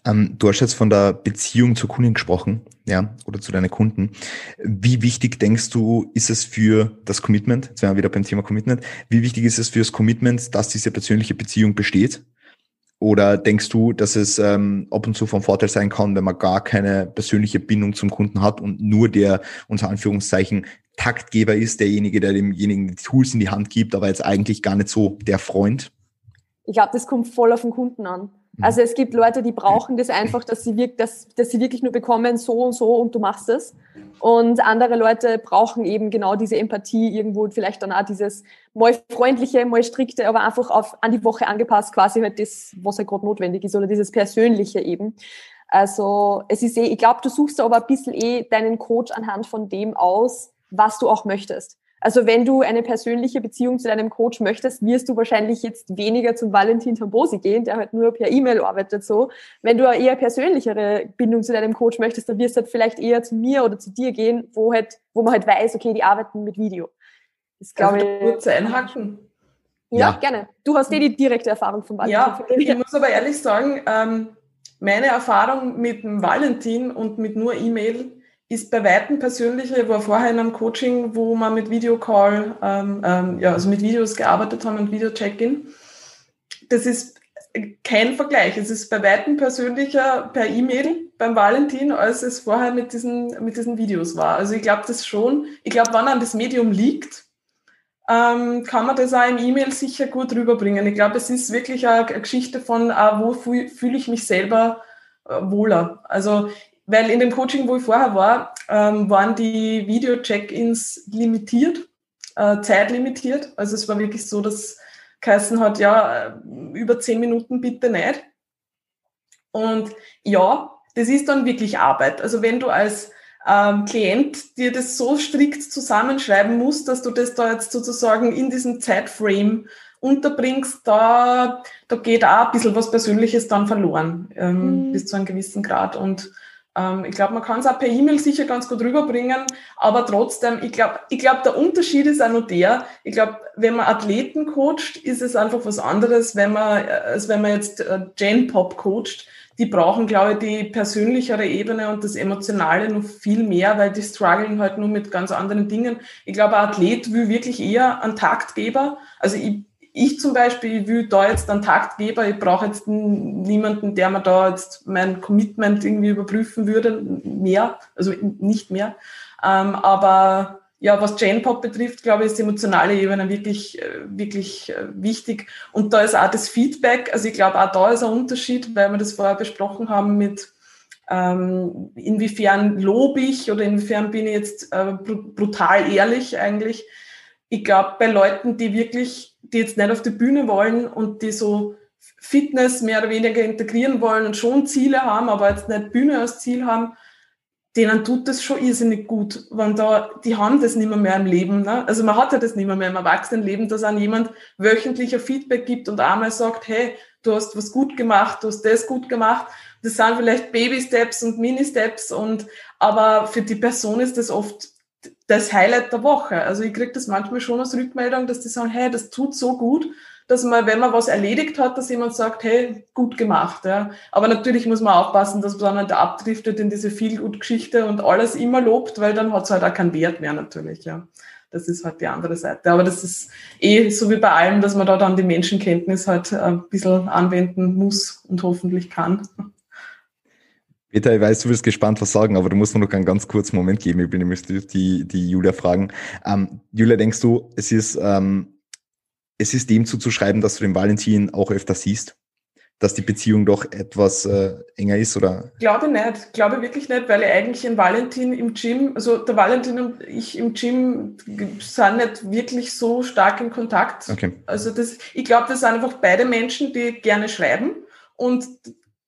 Ähm, du hast jetzt von der Beziehung zur Kundin gesprochen, ja, oder zu deinen Kunden. Wie wichtig denkst du, ist es für das Commitment? Jetzt wären wir wieder beim Thema Commitment. Wie wichtig ist es für das Commitment, dass diese persönliche Beziehung besteht? Oder denkst du, dass es ähm, ab und zu vom Vorteil sein kann, wenn man gar keine persönliche Bindung zum Kunden hat und nur der unter Anführungszeichen Taktgeber ist, derjenige, der demjenigen die Tools in die Hand gibt, aber jetzt eigentlich gar nicht so der Freund? Ich glaube, das kommt voll auf den Kunden an. Mhm. Also es gibt Leute, die brauchen das einfach, dass sie, wirk dass, dass sie wirklich nur bekommen, so und so und du machst es. Und andere Leute brauchen eben genau diese Empathie irgendwo, vielleicht dann auch dieses mal freundliche, mal strikte, aber einfach auf, an die Woche angepasst, quasi halt das, was halt gerade notwendig ist oder dieses Persönliche eben. Also es ist eh, ich glaube, du suchst aber ein bisschen eh deinen Coach anhand von dem aus, was du auch möchtest. Also wenn du eine persönliche Beziehung zu deinem Coach möchtest, wirst du wahrscheinlich jetzt weniger zum Valentin Tambosi gehen, der halt nur per E-Mail arbeitet so. Wenn du eine eher persönlichere Bindung zu deinem Coach möchtest, dann wirst du halt vielleicht eher zu mir oder zu dir gehen, wo halt, wo man halt weiß, okay, die arbeiten mit Video. Das glaube ich. kurz einhaken? Ja, Ja. gerne. Du hast eh die direkte Erfahrung vom Valentin. Ja, ich muss aber ehrlich sagen, ähm, meine Erfahrung mit dem Valentin und mit nur E-Mail ist bei Weitem persönlicher. Ich war vorher in einem Coaching, wo wir mit Videocall, ähm, ähm, ja, also mit Videos gearbeitet haben und Video-Check-In. Das ist kein Vergleich. Es ist bei Weitem persönlicher per E-Mail beim Valentin, als es vorher mit diesen, mit diesen Videos war. Also ich glaube das schon. Ich glaube, wann an das Medium liegt, ähm, kann man das auch im E-Mail sicher gut rüberbringen. Ich glaube, es ist wirklich eine, Geschichte von, äh, wo fühle fühl ich mich selber äh, wohler. Also, weil in dem Coaching, wo ich vorher war, ähm, waren die Video-Check-ins limitiert, äh, zeitlimitiert. Also es war wirklich so, dass geheißen hat, ja, äh, über zehn Minuten bitte nicht. Und ja, das ist dann wirklich Arbeit. Also wenn du als ähm, Klient dir das so strikt zusammenschreiben musst, dass du das da jetzt sozusagen in diesem Zeitframe unterbringst, da, da geht auch ein bisschen was Persönliches dann verloren, ähm, Mhm. bis zu einem gewissen Grad. Und ähm, ich glaube, man kann es auch per E-Mail sicher ganz gut rüberbringen, aber trotzdem, ich glaube, ich glaube, der Unterschied ist auch noch der, ich glaube, wenn man Athleten coacht, ist es einfach was anderes, wenn man, äh, als wenn man jetzt äh, Jane Pop coacht. Die brauchen, glaube ich, die persönlichere Ebene und das Emotionale noch viel mehr, weil die strugglen halt nur mit ganz anderen Dingen. Ich glaube, ein Athlet will wirklich eher einen Taktgeber. Also ich, ich zum Beispiel ich will da jetzt einen Taktgeber. Ich brauche jetzt niemanden, der mir da jetzt mein Commitment irgendwie überprüfen würde, mehr, also nicht mehr. Ähm, aber ja, was Jane Pop betrifft, glaube ich, ist die emotionale Ebene wirklich, äh, wirklich äh, wichtig. Und da ist auch das Feedback, also ich glaube, auch da ist ein Unterschied, weil wir das vorher besprochen haben mit, ähm, inwiefern lobe ich oder inwiefern bin ich jetzt äh, br- brutal ehrlich eigentlich. Ich glaube, bei Leuten, die wirklich, die jetzt nicht auf die Bühne wollen und die so Fitness mehr oder weniger integrieren wollen und schon Ziele haben, aber jetzt nicht Bühne als Ziel haben, denen tut das schon irrsinnig gut, wenn da, die haben das nicht mehr, mehr im Leben. Ne? Also man hat ja das nicht mehr, mehr im Erwachsenenleben, dass an jemand wöchentlicher Feedback gibt und einmal sagt, hey, du hast was gut gemacht, du hast das gut gemacht. Das sind vielleicht Baby-Steps und Mini-Steps und, aber für die Person ist das oft das Highlight der Woche. Also ich kriege das manchmal schon als Rückmeldung, dass die sagen, hey, das tut so gut, dass man, wenn man was erledigt hat, dass jemand sagt, hey, gut gemacht. Ja. Aber natürlich muss man aufpassen, dass man dann nicht abdriftet in diese Viel-Gut-Geschichte und alles immer lobt, weil dann hat es halt auch keinen Wert mehr natürlich. Ja. Das ist halt die andere Seite. Aber das ist eh so wie bei allem, dass man da dann die Menschenkenntnis halt ein bisschen anwenden muss und hoffentlich kann. Peter, ich weiß, du wirst gespannt was sagen, aber du musst mir noch einen ganz kurzen Moment geben. Ich bin nämlich die, die Julia fragen. Ähm, Julia, denkst du, es ist, ähm, es ist dem zuzuschreiben, dass du den Valentin auch öfter siehst? Dass die Beziehung doch etwas äh, enger ist oder? Glaube nicht, glaube wirklich nicht, weil ich eigentlich in Valentin im Gym, also der Valentin und ich im Gym sind nicht wirklich so stark in Kontakt. Okay. Also das, ich glaube, das sind einfach beide Menschen, die gerne schreiben und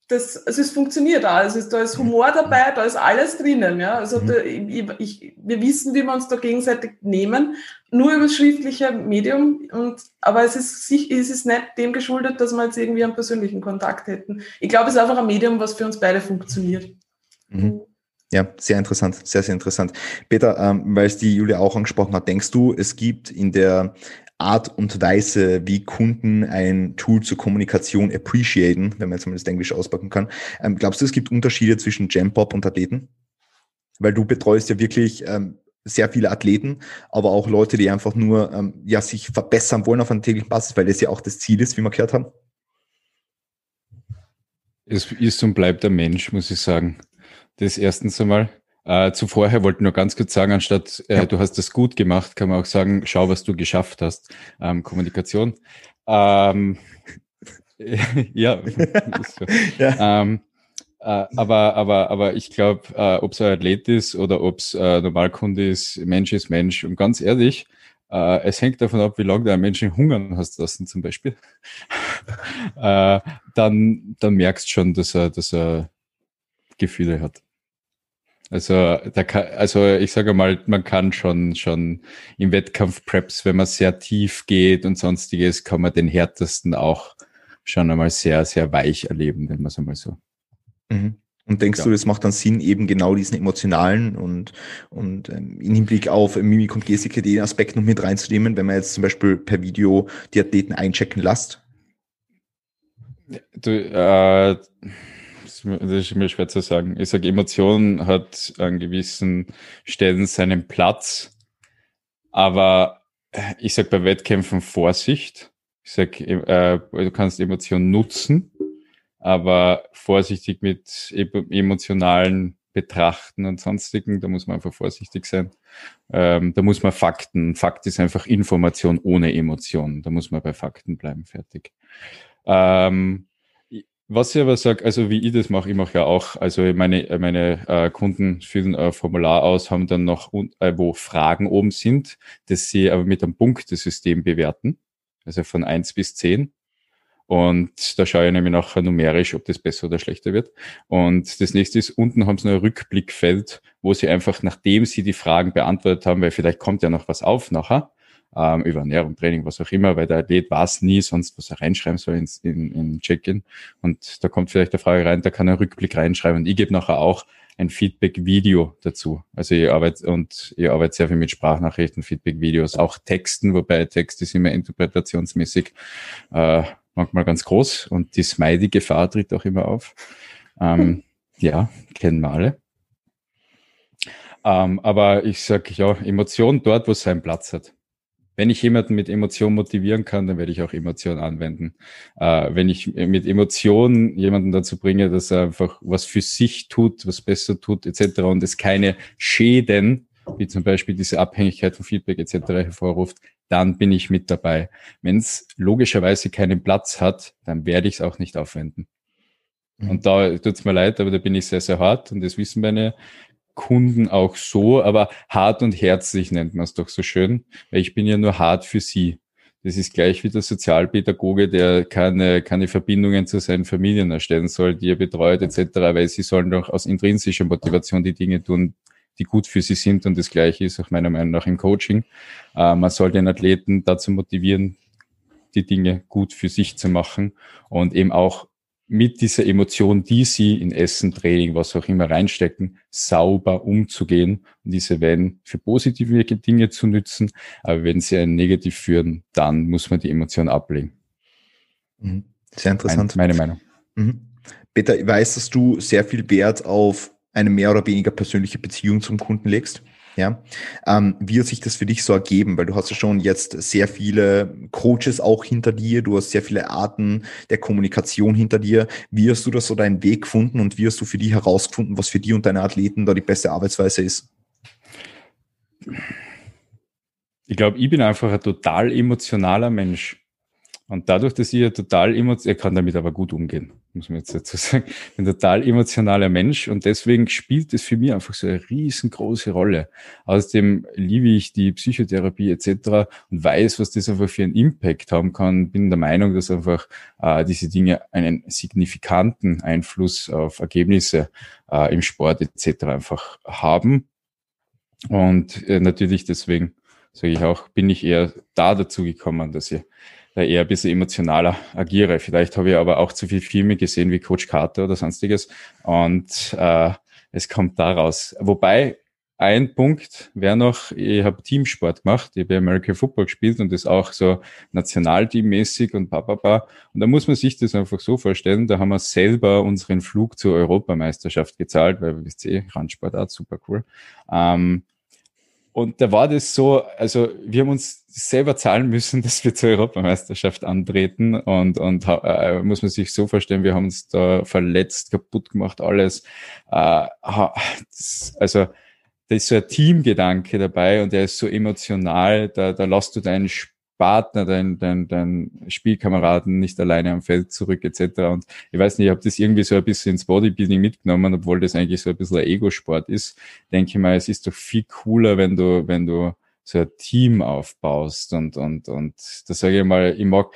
das, also es funktioniert auch. Also da ist Humor dabei, da ist alles drinnen. Ja? Also Mhm. da, ich, ich, wir wissen, wie wir uns da gegenseitig nehmen, nur über das schriftliche Medium. Und, aber es ist, es ist nicht dem geschuldet, dass wir jetzt irgendwie einen persönlichen Kontakt hätten. Ich glaube, es ist einfach ein Medium, was für uns beide funktioniert. Mhm. Ja, sehr interessant, sehr, sehr interessant. Peter, ähm, weil es die Julia auch angesprochen hat, denkst du, es gibt in der Art und Weise, wie Kunden ein Tool zur Kommunikation appreciaten, wenn man zumindest Englisch auspacken kann, ähm, glaubst du, es gibt Unterschiede zwischen Jampop und Athleten? Weil du betreust ja wirklich ähm, sehr viele Athleten, aber auch Leute, die einfach nur ähm, ja, sich verbessern wollen auf einer täglichen Basis, weil das ja auch das Ziel ist, wie wir gehört haben. Es ist und bleibt der Mensch, muss ich sagen. Das erstens einmal. Äh, zuvorher wollte ich nur ganz kurz sagen, anstatt äh, Ja. du hast das gut gemacht, kann man auch sagen, schau, was du geschafft hast. Ähm, Kommunikation. Ähm, ja. Ja. Ähm, äh, aber, aber, aber ich glaube, äh, ob es ein Athlet ist oder ob es äh, Normalkunde ist, Mensch ist Mensch. Und ganz ehrlich, äh, es hängt davon ab, wie lange du einen Menschen hungern hast lassen, zum Beispiel. äh, dann, dann merkst du schon, dass er, dass er Gefühle hat. Also, da kann, also ich sage mal, man kann schon, schon im Wettkampf-Preps, wenn man sehr tief geht und sonstiges, kann man den härtesten auch schon einmal sehr, sehr weich erleben, wenn man es einmal so. Mhm. Und denkst Ja. du, es macht dann Sinn, eben genau diesen emotionalen und, und ähm, im Hinblick auf Mimik und Gestik den Aspekt noch mit reinzunehmen, wenn man jetzt zum Beispiel per Video die Athleten einchecken lässt? Du, äh, das ist mir schwer zu sagen. Ich sage, Emotion hat an gewissen Stellen seinen Platz, aber äh, ich sage bei Wettkämpfen Vorsicht. Ich sage, äh, du kannst Emotionen nutzen, aber vorsichtig mit emo- emotionalen Betrachten und sonstigen, da muss man einfach vorsichtig sein. Ähm, da muss man Fakten, Fakt ist einfach Information ohne Emotion. Da muss man bei Fakten bleiben, fertig. Ähm, was ich aber sage, also wie ich das mache, ich mache ja auch, also meine, meine äh, Kunden füllen ein Formular aus, haben dann noch, äh, wo Fragen oben sind, das sie aber mit einem Punktesystem bewerten, also von eins bis zehn Und da schaue ich nämlich nachher numerisch, ob das besser oder schlechter wird. Und das nächste ist, unten haben sie noch ein Rückblickfeld, wo sie einfach, nachdem sie die Fragen beantwortet haben, weil vielleicht kommt ja noch was auf nachher, ähm, über Ernährung, Training, was auch immer, weil der Athlet weiß nie sonst, was er reinschreiben soll ins, in, in Check-in. Und da kommt vielleicht eine Frage rein, da kann er einen Rückblick reinschreiben. Und ich gebe nachher auch ein Feedback-Video dazu. Also ich arbeite und ich arbeite sehr viel mit Sprachnachrichten, Feedback-Videos, auch Texten, wobei Text ist immer interpretationsmäßig äh, manchmal ganz groß und die Smiley-Gefahr tritt auch immer auf. Ähm, ja, kennen wir alle. Ähm, aber ich sage ja, Emotion dort, wo es seinen Platz hat. Wenn ich jemanden mit Emotion motivieren kann, dann werde ich auch Emotion anwenden. Äh, wenn ich mit Emotion jemanden dazu bringe, dass er einfach was für sich tut, was besser tut, etc. und es keine Schäden, wie zum Beispiel diese Abhängigkeit von Feedback etc. hervorruft, dann bin ich mit dabei. Wenn es logischerweise keinen Platz hat, dann werde ich es auch nicht aufwenden. Mhm. Und da tut's mir leid, aber da bin ich sehr, sehr hart und das wissen meine Kunden auch so, aber hart und herzlich nennt man es doch so schön, weil ich bin ja nur hart für sie. Das ist gleich wie der Sozialpädagoge, der keine, keine Verbindungen zu seinen Familien erstellen soll, die er betreut etc., weil sie sollen doch aus intrinsischer Motivation die Dinge tun, die gut für sie sind und das Gleiche ist auch meiner Meinung nach im Coaching. Äh, man soll den Athleten dazu motivieren, die Dinge gut für sich zu machen und eben auch mit dieser Emotion, die sie in Essen, Training, was auch immer reinstecken, sauber umzugehen und diese wenn für positive Dinge zu nützen. Aber wenn sie einen negativ führen, dann muss man die Emotion ablegen. Mhm. Sehr interessant. Meine, meine Meinung. Mhm. Peter, ich weiß, dass du sehr viel Wert auf eine mehr oder weniger persönliche Beziehung zum Kunden legst. Ja, ähm, wie hat sich das für dich so ergeben? Weil du hast ja schon jetzt sehr viele Coaches auch hinter dir, du hast sehr viele Arten der Kommunikation hinter dir. Wie hast du das so deinen Weg gefunden und wie hast du für die herausgefunden, was für die und deine Athleten da die beste Arbeitsweise ist? Ich glaube, ich bin einfach ein total emotionaler Mensch. Und dadurch, dass ja total emotional, ich kann damit aber gut umgehen, muss man jetzt dazu sagen, ein total emotionaler Mensch und deswegen spielt es für mich einfach so eine riesengroße Rolle. Außerdem liebe ich die Psychotherapie etc. und weiß, was das einfach für einen Impact haben kann. Bin der Meinung, dass einfach äh, diese Dinge einen signifikanten Einfluss auf Ergebnisse äh, im Sport etc. einfach haben. Und äh, natürlich deswegen sage ich auch, bin ich eher da dazu gekommen, dass ich da eher ein bisschen emotionaler agiere. Vielleicht habe ich aber auch zu viel Filme gesehen wie Coach Carter oder sonstiges und äh, es kommt daraus. Wobei ein Punkt wäre noch, ich habe Teamsport gemacht, ich habe American Football gespielt und das auch so nationalteammäßig und papapa. Und da muss man sich das einfach so vorstellen, da haben wir selber unseren Flug zur Europameisterschaft gezahlt, weil wir wisst eh, Randsportart, super cool. Ähm, und da war das so, also wir haben uns selber zahlen müssen, dass wir zur Europameisterschaft antreten und, und äh, muss man sich so vorstellen, wir haben uns da verletzt, kaputt gemacht, alles. Äh, das, also da ist so ein Teamgedanke dabei und der ist so emotional, da, da lässt du deinen Partner, dein, dein, dein Spielkameraden nicht alleine am Feld zurück etc. Und ich weiß nicht, ich habe das irgendwie so ein bisschen ins Bodybuilding mitgenommen, obwohl das eigentlich so ein bisschen ein Ego-Sport ist. Denke ich mal, es ist doch viel cooler, wenn du, wenn du so ein Team aufbaust und, und, und da sage ich mal, ich mag,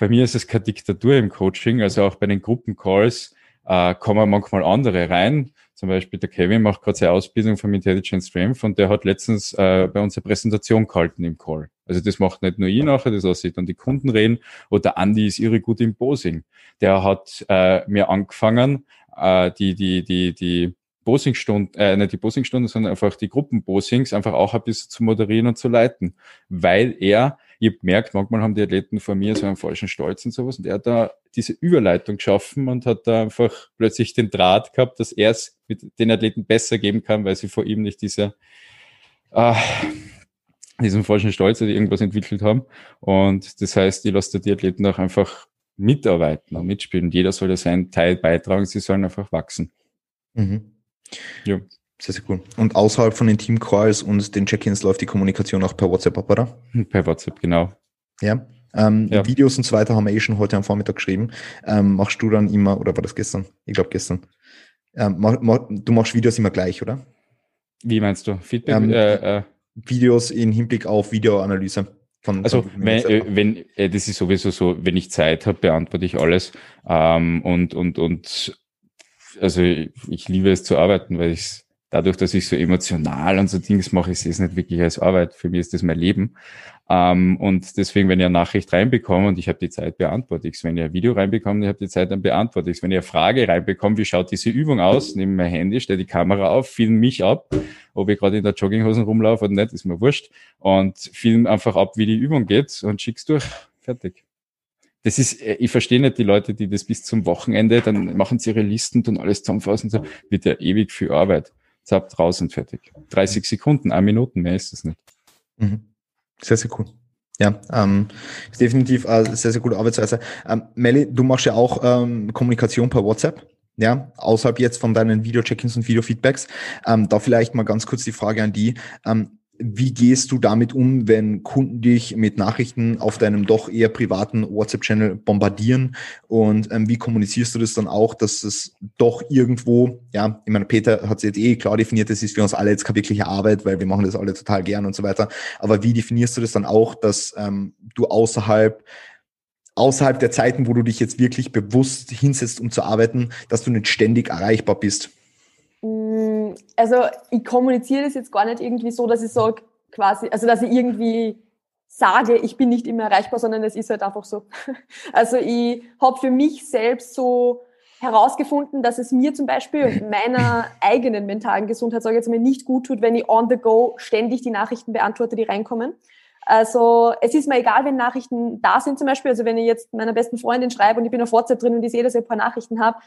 bei mir ist es keine Diktatur im Coaching, also auch bei den Gruppencalls äh, kommen manchmal andere rein. Zum Beispiel der Kevin macht gerade seine Ausbildung vom Intelligent Strength und der hat letztens äh, bei uns eine Präsentation gehalten im Call. Also das macht nicht nur ich nachher, das lasse ich dann die Kunden reden. Oder der Andi ist irre gut im Posing. Der hat äh, mir angefangen, äh, die, die, die, die Posingstunden, äh, nicht die Posingstunden, sondern einfach die Gruppenposings einfach auch ein bisschen zu moderieren und zu leiten. Weil er, ihr habt gemerkt, manchmal haben die Athleten vor mir so einen falschen Stolz und sowas und er hat da diese Überleitung geschaffen und hat da einfach plötzlich den Draht gehabt, dass er es mit den Athleten besser geben kann, weil sie vor ihm nicht diese, äh, diesen falschen Stolz oder irgendwas entwickelt haben. Und das heißt, ich lasse die Athleten auch einfach mitarbeiten und mitspielen. Jeder soll da seinen Teil beitragen, sie sollen einfach wachsen. Mhm. Ja. Sehr, sehr cool. Und außerhalb von den Team-Calls und den Check-ins läuft die Kommunikation auch per WhatsApp ab, oder? Per WhatsApp, genau. Ja. Ähm, ja. Videos und so weiter haben wir eh schon heute am Vormittag geschrieben. Ähm, machst du dann immer, oder war das gestern? Ich glaube gestern. Ähm, mach, mach, du machst Videos immer gleich, oder? Wie meinst du? Feedback? Ähm, äh, äh. Videos in Hinblick auf Videoanalyse. Von, also von wenn, äh, wenn äh, das ist sowieso so, wenn ich Zeit habe, beantworte ich alles. Ähm, und, und, und also ich liebe es zu arbeiten, weil ich dadurch, dass ich so emotional und so Dings mache, ich sehe es nicht wirklich als Arbeit. Für mich ist das mein Leben. Ähm, und deswegen, wenn ihr eine Nachricht reinbekomme und ich habe die Zeit, beantworte ich es. Wenn ihr ein Video reinbekommt ich habe die Zeit, dann beantworte ich es. Wenn ihr eine Frage reinbekommt, wie schaut diese Übung aus, nehme mein Handy, stelle die Kamera auf, film mich ab, ob ich gerade in der Jogginghosen rumlaufe oder nicht, ist mir wurscht. Und film einfach ab, wie die Übung geht und schick's durch. Fertig das ist, äh, ich verstehe nicht die Leute, die das bis zum Wochenende, dann machen sie ihre Listen und alles zusammenfassen, so, wird ja ewig viel Arbeit. Zapp, draußen fertig. 30 Sekunden, eine Minute, mehr ist das nicht. Mhm. Sehr, sehr cool. Ja, ähm, ist definitiv eine sehr, sehr gute Arbeitsweise. Ähm, Melli, du machst ja auch ähm, Kommunikation per WhatsApp, ja, außerhalb jetzt von deinen Video-Check-ins und Video-Feedbacks. Ähm, da vielleicht mal ganz kurz die Frage an die. Ähm, wie gehst du damit um, wenn Kunden dich mit Nachrichten auf deinem doch eher privaten WhatsApp-Channel bombardieren? Und ähm, wie kommunizierst du das dann auch, dass es doch irgendwo, ja, ich meine, Peter hat es jetzt eh klar definiert, das ist für uns alle jetzt keine wirkliche Arbeit, weil wir machen das alle total gern und so weiter. Aber wie definierst du das dann auch, dass ähm, du außerhalb außerhalb der Zeiten, wo du dich jetzt wirklich bewusst hinsetzt, um zu arbeiten, dass du nicht ständig erreichbar bist? Mm, also ich kommuniziere das jetzt gar nicht irgendwie so, dass ich sage, quasi, also dass ich irgendwie sage, ich bin nicht immer erreichbar, sondern es ist halt einfach so. Also ich habe für mich selbst so herausgefunden, dass es mir zum Beispiel meiner eigenen mentalen Gesundheit, sage ich jetzt mal, nicht gut tut, wenn ich on the go ständig die Nachrichten beantworte, die reinkommen. Also es ist mir egal, wenn Nachrichten da sind zum Beispiel. Also wenn ich jetzt meiner besten Freundin schreibe und ich bin auf WhatsApp drin und ich sehe, dass ich ein paar Nachrichten habe,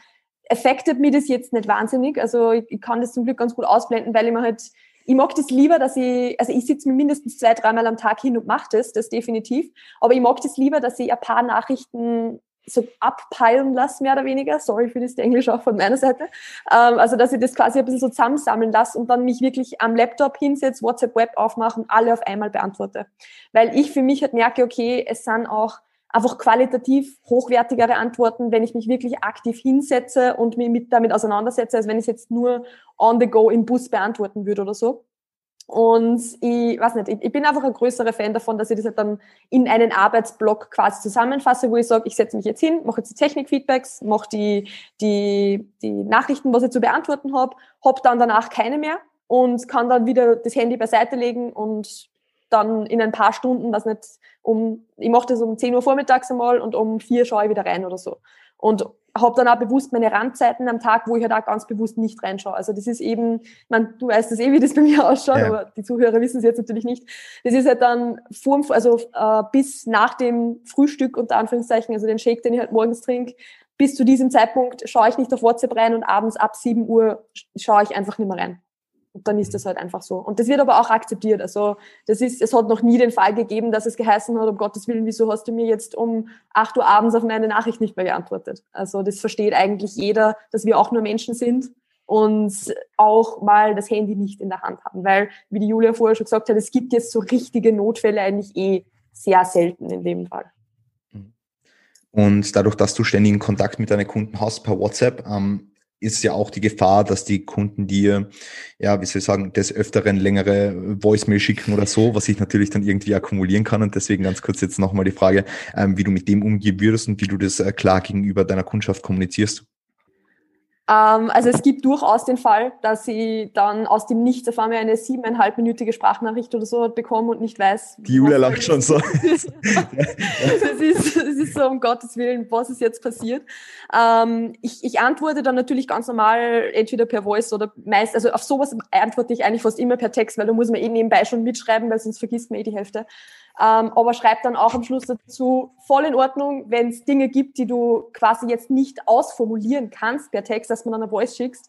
affectet mir das jetzt nicht wahnsinnig. Also ich, ich kann das zum Glück ganz gut ausblenden, weil ich mir halt, ich mag das lieber, dass ich, also ich sitze mir mindestens zwei, dreimal am Tag hin und mache das, das definitiv. Aber ich mag das lieber, dass ich ein paar Nachrichten so abpeilen lasse, mehr oder weniger. Sorry für das Englisch auch von meiner Seite. Ähm, also, dass ich das quasi ein bisschen so zusammensammeln lasse und dann mich wirklich am Laptop hinsetze, WhatsApp Web aufmache und alle auf einmal beantworte. Weil ich für mich halt merke, okay, es sind auch einfach qualitativ hochwertigere Antworten, wenn ich mich wirklich aktiv hinsetze und mich mit damit auseinandersetze, als wenn ich es jetzt nur on the go im Bus beantworten würde oder so. Und ich weiß nicht, ich, bin einfach ein größerer Fan davon, dass ich das halt dann in einen Arbeitsblock quasi zusammenfasse, wo ich sage, ich setze mich jetzt hin, mache jetzt die Technikfeedbacks, mache die, die, die Nachrichten, was ich zu beantworten habe, habe dann danach keine mehr und kann dann wieder das Handy beiseite legen und dann in ein paar Stunden, was nicht, um, ich mache das um 10 Uhr vormittags einmal und um 4 schaue ich wieder rein oder so. Und habe dann auch bewusst meine Randzeiten am Tag, wo ich halt auch ganz bewusst nicht reinschaue. Also das ist eben, man, du weißt das eh, wie das bei mir ausschaut, ja. aber die Zuhörer wissen es jetzt natürlich nicht. Das ist halt dann vor, also äh, bis nach dem Frühstück unter Anführungszeichen, also den Shake, den ich halt morgens trinke, bis zu diesem Zeitpunkt schaue ich nicht auf WhatsApp rein und abends ab 7 Uhr schaue ich einfach nicht mehr rein. Und dann ist das halt einfach so. Und das wird aber auch akzeptiert. Also das ist, es hat noch nie den Fall gegeben, dass es geheißen hat, um Gottes Willen, wieso hast du mir jetzt um 8 Uhr abends auf meine Nachricht nicht mehr geantwortet? Also das versteht eigentlich jeder, dass wir auch nur Menschen sind und auch mal das Handy nicht in der Hand haben. Weil, wie die Julia vorher schon gesagt hat, es gibt jetzt so richtige Notfälle eigentlich eh sehr selten in dem Fall. Und dadurch, dass du ständigen Kontakt mit deinen Kunden hast per WhatsApp, ähm, ist ja auch die Gefahr, dass die Kunden dir, ja, wie soll ich sagen, des Öfteren längere Voicemail schicken oder so, was sich natürlich dann irgendwie akkumulieren kann. Und deswegen ganz kurz jetzt nochmal die Frage, ähm, wie du mit dem umgehen würdest und wie du das äh, klar gegenüber deiner Kundschaft kommunizierst. Ähm, also es gibt durchaus den Fall, dass sie dann aus dem Nichts auf einmal eine siebeneinhalbminütige Sprachnachricht oder so bekommen und nicht weiß. Die Julia lacht schon so. das, ist, das ist so, um Gottes Willen, was ist jetzt passiert? Ähm, ich, ich antworte dann natürlich ganz normal, entweder per Voice oder meist, also auf sowas antworte ich eigentlich fast immer per Text, weil da muss man eh nebenbei schon mitschreiben, weil sonst vergisst man eh die Hälfte. Ähm, aber schreib dann auch am Schluss dazu, voll in Ordnung, wenn es Dinge gibt, die du quasi jetzt nicht ausformulieren kannst per Text, dass man dann eine Voice schickst.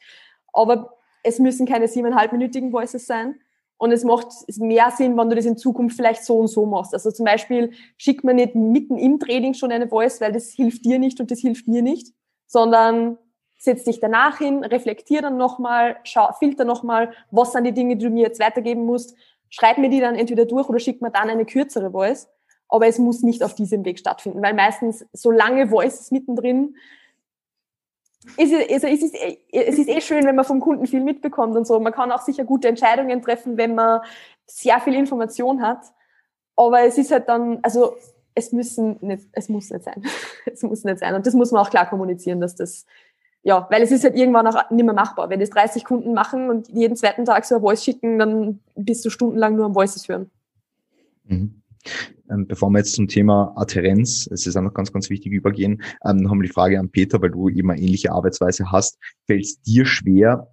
Aber es müssen keine siebeneinhalbminütigen Voices sein. Und es macht mehr Sinn, wenn du das in Zukunft vielleicht so und so machst. Also zum Beispiel schick man nicht mitten im Training schon eine Voice, weil das hilft dir nicht und das hilft mir nicht, sondern setz dich danach hin, reflektier dann nochmal, filter nochmal, was sind die Dinge, die du mir jetzt weitergeben musst schreib mir die dann entweder durch oder schick mir dann eine kürzere Voice. Aber es muss nicht auf diesem Weg stattfinden, weil meistens so lange Voices mittendrin ist es, also es, ist, es ist eh schön, wenn man vom Kunden viel mitbekommt und so. Man kann auch sicher gute Entscheidungen treffen, wenn man sehr viel Information hat. Aber es ist halt dann, also es müssen nicht, es muss nicht sein. es muss nicht sein. Und das muss man auch klar kommunizieren, dass das ja, weil es ist halt irgendwann auch nicht mehr machbar. Wenn das 30 Kunden machen und jeden zweiten Tag so ein Voice schicken, dann bist du stundenlang nur am Voices hören. Mhm. Ähm, bevor wir jetzt zum Thema Adherenz, es ist auch noch ganz, ganz wichtig, übergehen, ähm, haben wir die Frage an Peter, weil du eben eine ähnliche Arbeitsweise hast. Fällt es dir schwer,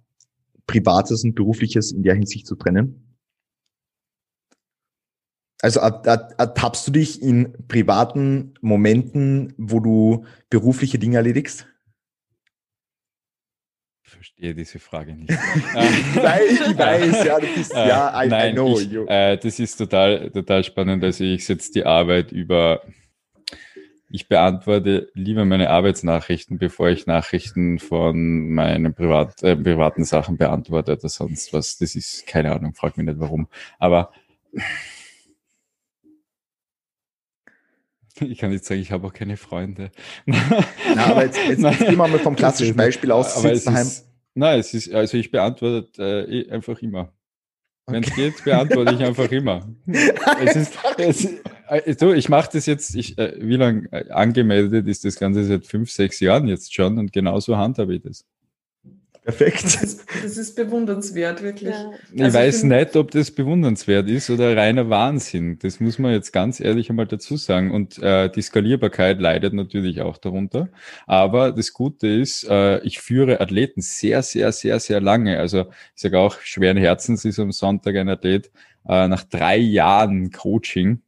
Privates und Berufliches in der Hinsicht zu trennen? Also ertappst du dich in privaten Momenten, wo du berufliche Dinge erledigst? Verstehe diese Frage nicht. Nein, ich weiß, ja, du bist, äh, ja, I, Nein, I know. Ich, äh, das ist total, total spannend. Also ich setze die Arbeit über, ich beantworte lieber meine Arbeitsnachrichten, bevor ich Nachrichten von meinen Privat, äh, privaten Sachen beantworte oder sonst was. Das ist, keine Ahnung, frag mich nicht warum. Aber Ich kann nicht sagen, ich habe auch keine Freunde. Na, aber jetzt, jetzt, jetzt gehen wir mal vom klassischen Beispiel aus. Aber es ist, nein, es ist, also ich beantworte äh, einfach immer. Wenn es geht, beantworte ich einfach immer. es ist, es, äh, so, ich mache das jetzt, ich, äh, wie lange äh, angemeldet ist das Ganze seit fünf, sechs Jahren jetzt schon und genauso handhabe ich das. Perfekt. Das ist, das ist bewundernswert, wirklich. Ja. Ich also weiß ich nicht, ob das bewundernswert ist oder reiner Wahnsinn. Das muss man jetzt ganz ehrlich einmal dazu sagen. Und äh, die Skalierbarkeit leidet natürlich auch darunter. Aber das Gute ist, äh, ich führe Athleten sehr, sehr, sehr, sehr lange. Also ich sage auch, schweren Herzens ist am Sonntag ein Athlet äh, nach drei Jahren Coaching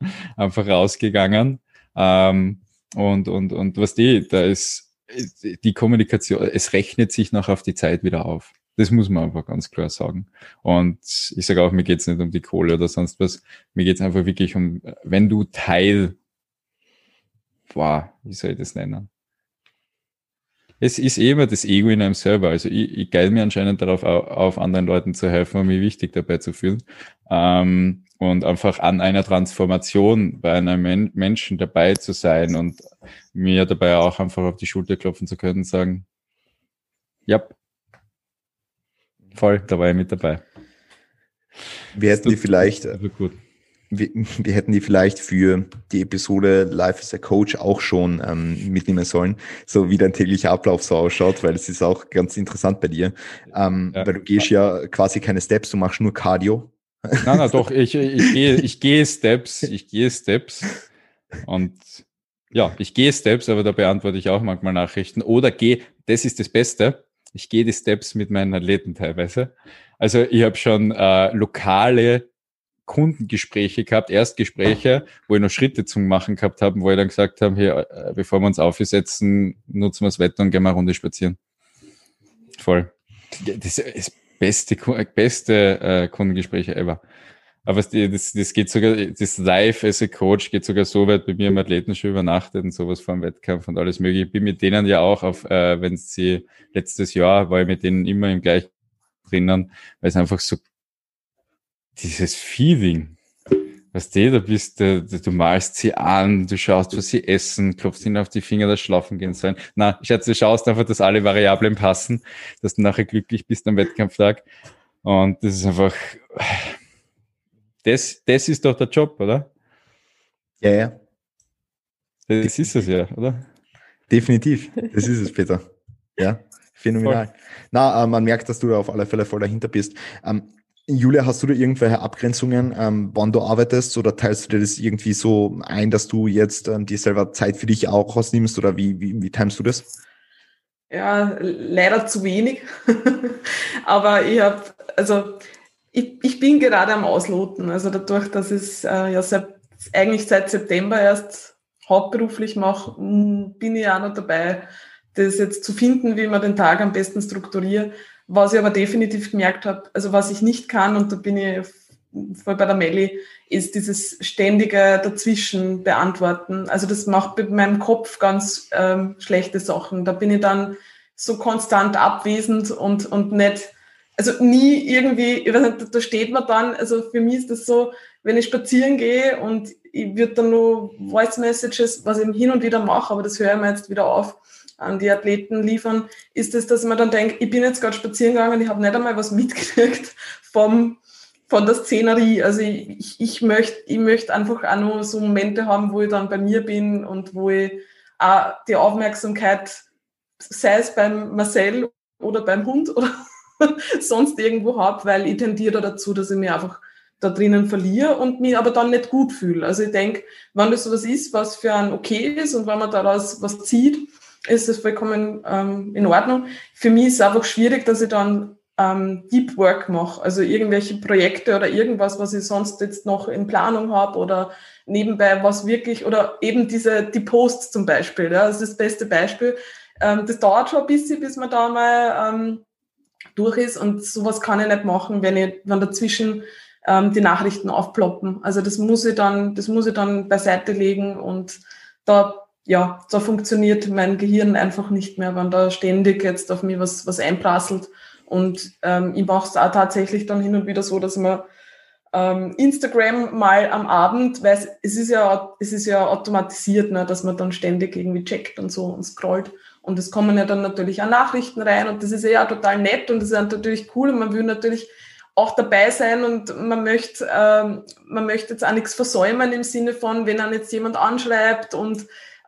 einfach rausgegangen. Ähm, und, und, und was die, da ist die Kommunikation, es rechnet sich noch auf die Zeit wieder auf. Das muss man einfach ganz klar sagen. Und ich sage auch, mir geht's nicht um die Kohle oder sonst was. Mir geht's einfach wirklich um, wenn du Teil, boah, wie soll ich das nennen? Es ist eh immer das Ego in einem selber. Also ich, ich geil mir anscheinend darauf auf, anderen Leuten zu helfen und mich wichtig dabei zu fühlen. Ähm, und einfach an einer Transformation bei einem Men Menschen dabei zu sein und mir dabei auch einfach auf die Schulter klopfen zu können und sagen, ja, voll, da war ich mit dabei. Wir hätten die vielleicht, wir, wir, hätten die vielleicht für die Episode Life as a Coach auch schon ähm, mitnehmen sollen, so wie dein täglicher Ablauf so ausschaut, weil es ist auch ganz interessant bei dir, ähm, ja. weil du gehst ja quasi keine Steps, du machst nur Cardio, Nein, nein, doch, ich, ich, gehe, ich gehe Steps, ich gehe Steps und ja, ich gehe Steps, aber da beantworte ich auch manchmal Nachrichten oder gehe, das ist das Beste, ich gehe die Steps mit meinen Athleten teilweise. Also ich habe schon äh, lokale Kundengespräche gehabt, Erstgespräche, wo ich noch Schritte zum Machen gehabt habe, wo ich dann gesagt habe, hier, äh, bevor wir uns aufsetzen, nutzen wir das Wetter und gehen mal eine Runde spazieren. Voll. Das ist beste, beste äh, Kundengespräche ever. Aber das, das geht sogar, das Live as a Coach geht sogar so weit bei mir im Athleten schon übernachtet und sowas vor dem Wettkampf und alles mögliche. Ich bin mit denen ja auch auf, äh, wenn sie letztes Jahr war ich mit denen immer im gleichen drinnen, weil es einfach so dieses Feeling, Weißt du, da bist du, du malst sie an, du schaust, was sie essen, klopfst ihnen auf die Finger, dass schlafen gehen sollen. Na, ich schätze, du schaust einfach, dass alle Variablen passen, dass du nachher glücklich bist am Wettkampftag. Und das ist einfach, das, das ist doch der Job, oder? Ja, ja. Das ist es ja, oder? Definitiv. Das ist es, Peter. Ja, phänomenal. Voll. Na, äh, man merkt, dass du da auf alle Fälle voll dahinter bist. Julia, hast du da irgendwelche Abgrenzungen, ähm, wann du arbeitest oder teilst du dir das irgendwie so ein, dass du jetzt ähm, dir selber Zeit für dich auch rausnimmst oder wie, wie, wie timest du das? Ja, leider zu wenig. Aber ich habe, also ich, ich bin gerade am Ausloten. Also dadurch, dass ich es äh, ja seit, eigentlich seit September erst hauptberuflich mache, bin ich auch noch dabei, das jetzt zu finden, wie man den Tag am besten strukturiert. Was ich aber definitiv gemerkt habe, also was ich nicht kann, und da bin ich voll bei der Melli, ist dieses ständige Dazwischen beantworten. Also das macht mit meinem Kopf ganz ähm, schlechte Sachen. Da bin ich dann so konstant abwesend und, und nicht, also nie irgendwie, ich weiß nicht, da steht man dann, also für mich ist das so, wenn ich spazieren gehe und ich würde dann nur Voice Messages, was ich hin und wieder mache, aber das höre ich mir jetzt wieder auf, an die Athleten liefern, ist es, dass man dann denkt, ich bin jetzt gerade spazieren gegangen, ich habe nicht einmal was mitgekriegt vom, von der Szenerie. Also ich, ich, möchte ich möchte einfach auch nur so Momente haben, wo ich dann bei mir bin und wo ich auch die Aufmerksamkeit, sei es beim Marcel oder beim Hund oder sonst irgendwo habe, weil ich tendiere dazu, dass ich mich einfach da drinnen verliere und mich aber dann nicht gut fühle. Also ich denke, wenn das sowas ist, was für ein okay ist und wenn man daraus was zieht, ist es vollkommen ähm, in Ordnung. Für mich ist es einfach schwierig, dass ich dann ähm, Deep Work mache, also irgendwelche Projekte oder irgendwas, was ich sonst jetzt noch in Planung habe oder nebenbei was wirklich oder eben diese die Posts zum Beispiel, ja, das ist das beste Beispiel. Ähm, das dauert schon ein bisschen, bis man da mal ähm, durch ist und sowas kann ich nicht machen, wenn ich wenn dazwischen ähm, die Nachrichten aufploppen. Also das muss ich dann, das muss ich dann beiseite legen und da ja, da funktioniert mein Gehirn einfach nicht mehr, wenn da ständig jetzt auf mich was, was einprasselt. Und ähm, ich mache es auch tatsächlich dann hin und wieder so, dass man ähm, Instagram mal am Abend, weil es, ist ja, es ist ja automatisiert, ne, dass man dann ständig irgendwie checkt und so und scrollt. Und es kommen ja dann natürlich auch Nachrichten rein und das ist ja total nett und das ist natürlich cool und man will natürlich auch dabei sein und man möchte, ähm, man möchte jetzt auch nichts versäumen im Sinne von, wenn dann jetzt jemand anschreibt und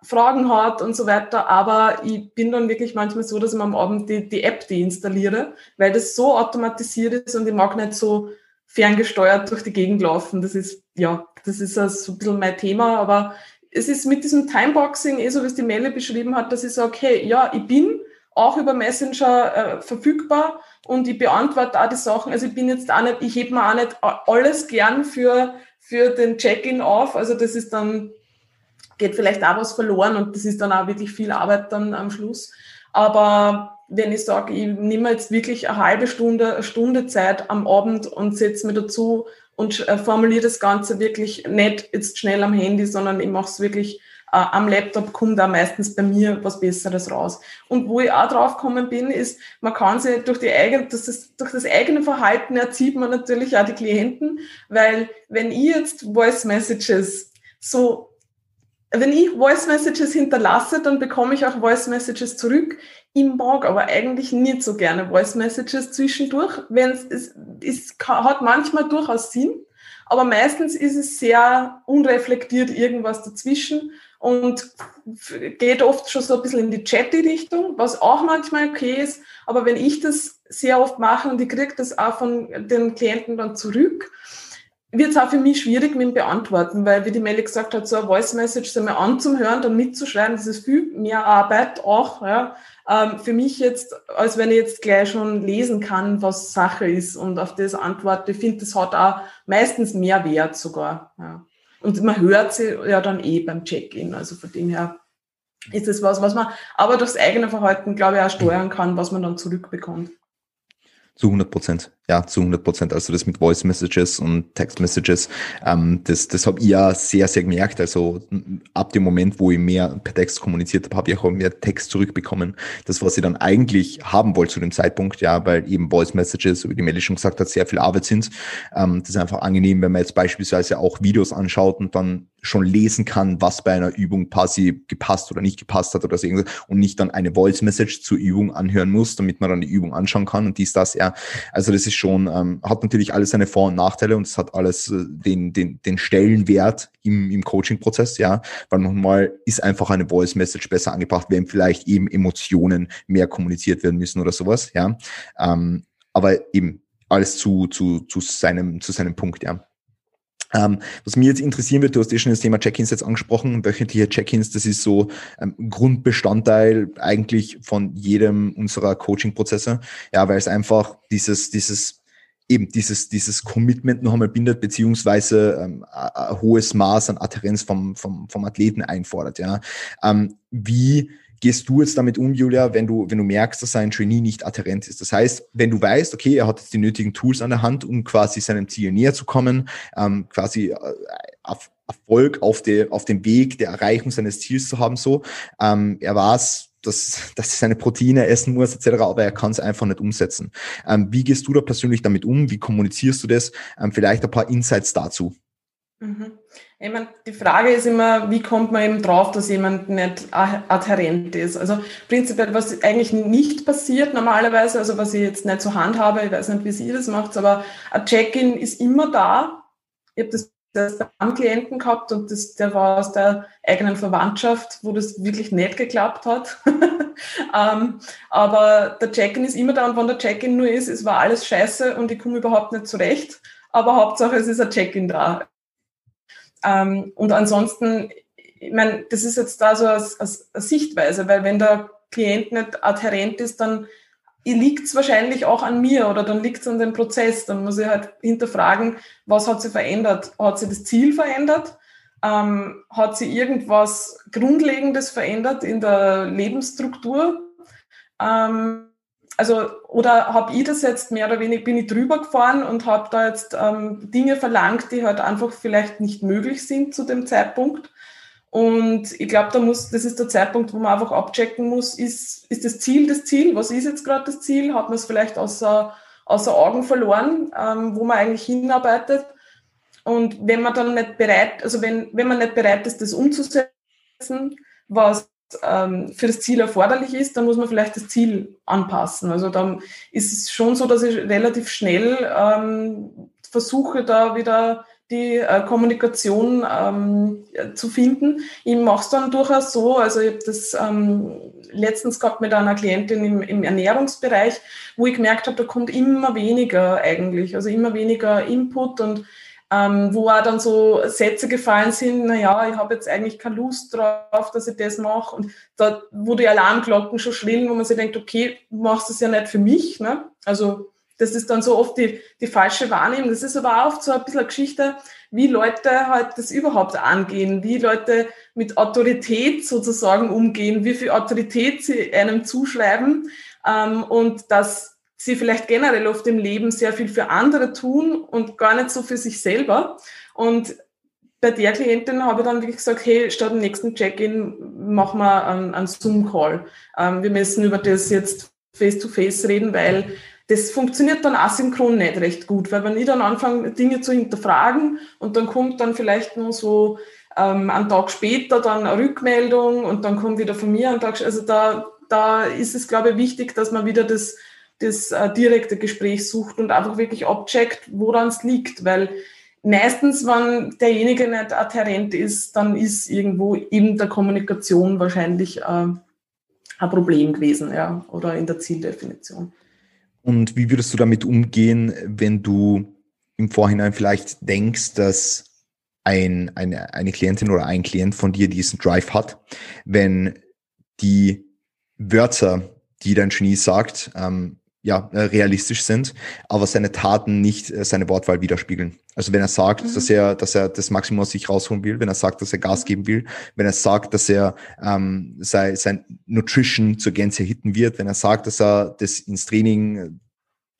Fragen hat und so weiter. Aber ich bin dann wirklich manchmal so, dass ich am Abend die, die App deinstalliere, weil das so automatisiert ist und ich mag nicht so ferngesteuert durch die Gegend laufen. Das ist, ja, das ist so ein bisschen mein Thema, aber es ist mit diesem Timeboxing, eh so wie es die Melle beschrieben hat, dass ich sage, okay, ja, ich bin auch über Messenger äh, verfügbar und ich beantworte auch die Sachen. Also ich bin jetzt auch nicht, ich hebe mir auch nicht alles gern für, für den Check-in auf. Also das ist dann geht vielleicht auch was verloren und das ist dann auch wirklich viel Arbeit dann am Schluss. Aber wenn ich sage, ich nehme jetzt wirklich eine halbe Stunde, eine Stunde Zeit am Abend und setze mir dazu und äh, formuliere das Ganze wirklich nicht jetzt schnell am Handy, sondern ich mache es wirklich äh, am Laptop, kommt da meistens bei mir was Besseres raus. Und wo ich auch drauf gekommen bin, ist, man kann sich durch die eigene, das ist, durch das eigene Verhalten erzieht man natürlich auch die Klienten, weil wenn ich jetzt Voice Messages so wenn ich Voice Messages hinterlasse, dann bekomme ich auch Voice Messages zurück. Ich mag aber eigentlich nicht so gerne Voice Messages zwischendurch, wenn es, es, es hat manchmal durchaus Sinn, aber meistens ist es sehr unreflektiert irgendwas dazwischen und geht oft schon so ein bisschen in die Chatty-Richtung, was auch manchmal okay ist. Aber wenn ich das sehr oft mache und ich kriege das auch von den Klienten dann zurück, wird es auch für mich schwierig mit dem Beantworten, weil, wie die Melly gesagt hat, so eine Voice Message so mal anzuhören, dann mitzuschreiben, das ist viel mehr Arbeit auch, ja, ähm, für mich jetzt, als wenn ich jetzt gleich schon lesen kann, was Sache ist und auf das antworte. Ich finde, das hat auch meistens mehr Wert sogar, ja. Und man hört sie ja dann eh beim Check-in, also von dem her ist es was, was man aber durchs eigene Verhalten, glaube ich, auch steuern kann, was man dann zurückbekommt. Zu 100 Prozent, ja, zu 100 Prozent. Also das mit Voice Messages und Text Messages, ähm, das, das habe ich ja sehr, sehr gemerkt. Also ab dem Moment, wo ich mehr per Text kommuniziert habe, habe ich auch mehr Text zurückbekommen. Das, was ich dann eigentlich haben wollte zu dem Zeitpunkt, ja, weil eben Voice Messages, wie die Melly schon gesagt hat, sehr viel Arbeit sind. Ähm, das ist einfach angenehm, wenn man jetzt beispielsweise auch Videos anschaut und dann schon lesen kann, was bei einer Übung quasi gepasst oder nicht gepasst hat oder so irgendwas und nicht dann eine Voice Message zur Übung anhören muss, damit man dann die Übung anschauen kann und dies, das, ja. Also das ist schon, ähm, hat natürlich alles seine Vor- und Nachteile und es hat alles äh, den, den, den Stellenwert im, im Coaching-Prozess, ja, weil manchmal ist einfach eine Voice-Message besser angebracht, wenn vielleicht eben Emotionen mehr kommuniziert werden müssen oder sowas, ja. Ähm, aber eben alles zu, zu, zu seinem, zu seinem Punkt, ja. Ähm, was mir jetzt interessieren wird, du hast eh schon das Thema Check-ins jetzt angesprochen, wöchentliche Check-ins, das ist so ähm, Grundbestandteil eigentlich von jedem unserer Coaching-Prozesse, ja, weil es einfach dieses, dieses eben dieses, dieses Commitment noch einmal bindet, beziehungsweise ähm, ein hohes Maß an Adherenz vom, vom, vom Athleten einfordert. Ja. Ähm, wie gehst du jetzt damit um, Julia, wenn du, wenn du merkst, dass ein Trainee nicht adherent ist? Das heißt, wenn du weißt, okay, er hat jetzt die nötigen Tools an der Hand, um quasi seinem Ziel näher zu kommen, ähm, quasi äh, auf Erfolg auf, der auf dem Weg der Erreichung seines Ziels zu haben, so. Ähm, er weiß, dass, dass er seine Proteine essen muss, etc., aber er kann es einfach nicht umsetzen. Ähm, wie gehst du da persönlich damit um? Wie kommunizierst du das? Ähm, vielleicht ein paar Insights dazu. Mhm. Ich meine, die Frage ist immer, wie kommt man eben drauf, dass jemand nicht adherent ist? Also prinzipiell, was eigentlich nicht passiert normalerweise, also was ich jetzt nicht zur Hand habe, ich weiß nicht, wie Sie das macht, aber ein Check-in ist immer da. Ich habe das erst beim Klienten gehabt und das, der war aus der eigenen Verwandtschaft, wo das wirklich nicht geklappt hat. ähm, aber der Check-in ist immer da und wenn der Check-in nur ist, es war alles scheiße und ich komme überhaupt nicht zurecht. Aber Hauptsache, es ist ein Check-in da. Ähm, und ansonsten, ich meine, das ist jetzt da so als, als, als Sichtweise, weil wenn der Klient nicht adherent ist, dann liegt es wahrscheinlich auch an mir oder dann liegt es an dem Prozess. Dann muss ich halt hinterfragen, was hat sich verändert? Hat sich das Ziel verändert? Ähm, hat sich irgendwas Grundlegendes verändert in der Lebensstruktur? Ähm, also, oder habe ich das jetzt mehr oder weniger, bin ich drüber gefahren und habe da jetzt ähm, Dinge verlangt, die halt einfach vielleicht nicht möglich sind zu dem Zeitpunkt. Und ich glaube, da muss, das ist der Zeitpunkt, wo man einfach abchecken muss, ist, ist das Ziel das Ziel? Was ist jetzt gerade das Ziel? Hat man es vielleicht außer, außer Augen verloren, ähm, wo man eigentlich hinarbeitet? Und wenn man dann nicht bereit, also wenn, wenn man nicht bereit ist, das umzusetzen, was für das Ziel erforderlich ist, dann muss man vielleicht das Ziel anpassen. Also dann ist es schon so, dass ich relativ schnell ähm, versuche, da wieder die äh, Kommunikation ähm, zu finden. Ich mache es dann durchaus so, also ich habe das ähm, letztens gehabt mit einer Klientin im, im Ernährungsbereich, wo ich gemerkt habe, da kommt immer weniger eigentlich, also immer weniger Input und ähm, wo auch dann so Sätze gefallen sind, naja, ich habe jetzt eigentlich keine Lust drauf, dass ich das mache. Und da, wo die Alarmglocken schon schrillen, wo man sich denkt, okay, du machst das ja nicht für mich. Ne? Also das ist dann so oft die, die falsche Wahrnehmung. Das ist aber auch so ein bisschen eine Geschichte, wie Leute halt das überhaupt angehen, wie Leute mit Autorität sozusagen umgehen, wie viel Autorität sie einem zuschreiben ähm, und dass sie vielleicht generell oft im Leben sehr viel für andere tun und gar nicht so für sich selber. Und bei der Klientin habe ich dann wirklich gesagt, hey, statt dem nächsten Check-in machen wir einen, einen Zoom-Call. Ähm, wir müssen über das jetzt face-to-face -face reden, weil das funktioniert dann asynchron nicht recht gut, weil wenn ich dann anfange, Dinge zu hinterfragen und dann kommt dann vielleicht nur so ähm, einen Tag später dann eine Rückmeldung und dann kommt wieder von mir ein Tag, also da, da ist es, glaube ich, wichtig, dass man wieder das das äh, direkte Gespräch sucht und einfach wirklich abcheckt, woran es liegt, weil meistens, wenn derjenige nicht adherent ist, dann ist irgendwo in der Kommunikation wahrscheinlich äh, ein Problem gewesen, ja, oder in der Zieldefinition. Und wie würdest du damit umgehen, wenn du im Vorhinein vielleicht denkst, dass ein, eine, eine Klientin oder ein Klient von dir diesen Drive hat, wenn die Wörter, die dein Genie sagt, ähm, ja, äh, realistisch sind, aber seine Taten nicht äh, seine Wortwahl widerspiegeln. Also wenn er sagt, mhm. dass er, dass er das Maximum aus sich rausholen will, wenn er sagt, dass er Gas geben will, wenn er sagt, dass er ähm, sein, sein Nutrition zur Gänze hitten wird, wenn er sagt, dass er das ins Training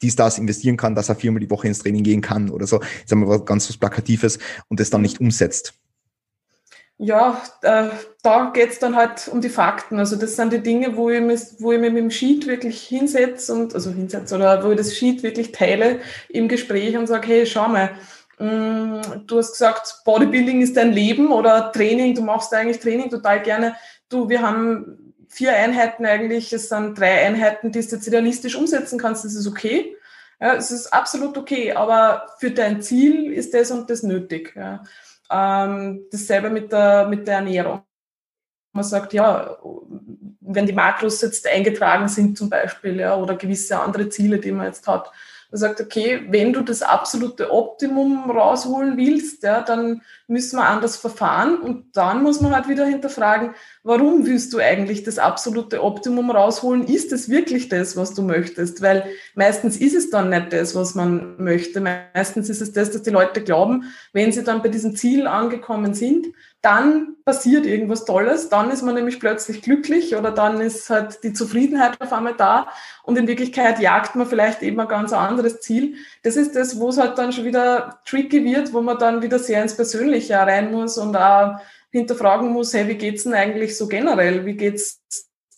dies, das investieren kann, dass er viermal die Woche ins Training gehen kann oder so, sagen wir ganz was Plakatives und das dann nicht umsetzt. Ja, äh, da geht's dann halt um die Fakten. Also das sind die Dinge, wo ich mich, wo ich mich mit dem Sheet wirklich hinsetze und also hinsetze oder wo ich das Sheet wirklich teile im Gespräch und sage, hey, schau mal, mh, mm, du hast gesagt, Bodybuilding ist dein Leben oder Training, du machst eigentlich Training total gerne. Du, wir haben vier Einheiten eigentlich, es sind drei Einheiten, die du jetzt realistisch umsetzen kannst, das ist okay. Ja, es ist absolut okay, aber für dein Ziel ist das und das nötig. Ja. Ähm, dasselbe mit der, mit der Ernährung. Man sagt, ja, wenn die Makros jetzt eingetragen sind zum Beispiel, ja, oder gewisse andere Ziele, die man jetzt hat, man sagt, okay, wenn du das absolute Optimum rausholen willst, ja, dann müssen wir anders verfahren und dann muss man halt wieder hinterfragen, warum willst du eigentlich das absolute Optimum rausholen? Ist es wirklich das, was du möchtest? Weil meistens ist es dann nicht das, was man möchte. Meistens ist es das, dass die Leute glauben, wenn sie dann bei diesem Ziel angekommen sind, dann passiert irgendwas Tolles, dann ist man nämlich plötzlich glücklich oder dann ist halt die Zufriedenheit auf einmal da und in Wirklichkeit jagt man vielleicht eben ein ganz anderes Ziel. Das ist das, wo es halt dann schon wieder tricky wird, wo man dann wieder sehr ins Persönliche rein muss und auch hinterfragen muss, hey, wie geht's denn eigentlich so generell? Wie geht's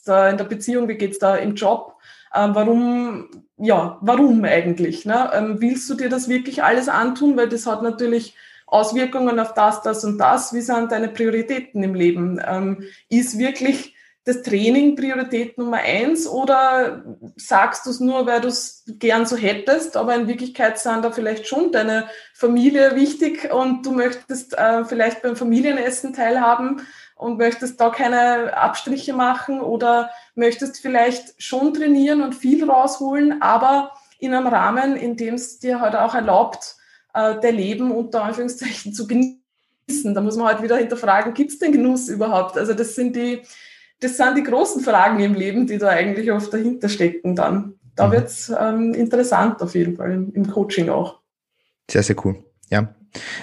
da in der Beziehung? Wie geht's da im Job? Ähm, warum, ja, warum eigentlich? Ne? Ähm, willst du dir das wirklich alles antun? Weil das hat natürlich Auswirkungen auf das, das und das? Wie sind deine Prioritäten im Leben? Ähm, ist wirklich das Training Priorität Nummer eins oder sagst du es nur, weil du es gern so hättest, aber in Wirklichkeit sind da vielleicht schon deine Familie wichtig und du möchtest äh, vielleicht beim Familienessen teilhaben und möchtest da keine Abstriche machen oder möchtest vielleicht schon trainieren und viel rausholen, aber in einem Rahmen, in dem es dir halt auch erlaubt, äh, der Leben unter Anführungszeichen zu genießen. Da muss man halt wieder hinterfragen, gibt es den Genuss überhaupt? Also das sind die, das sind die großen Fragen im Leben, die da eigentlich oft dahinter stecken dann. Da mhm. wird es ähm, interessant auf jeden Fall im, im Coaching auch. Sehr, sehr cool. Ja.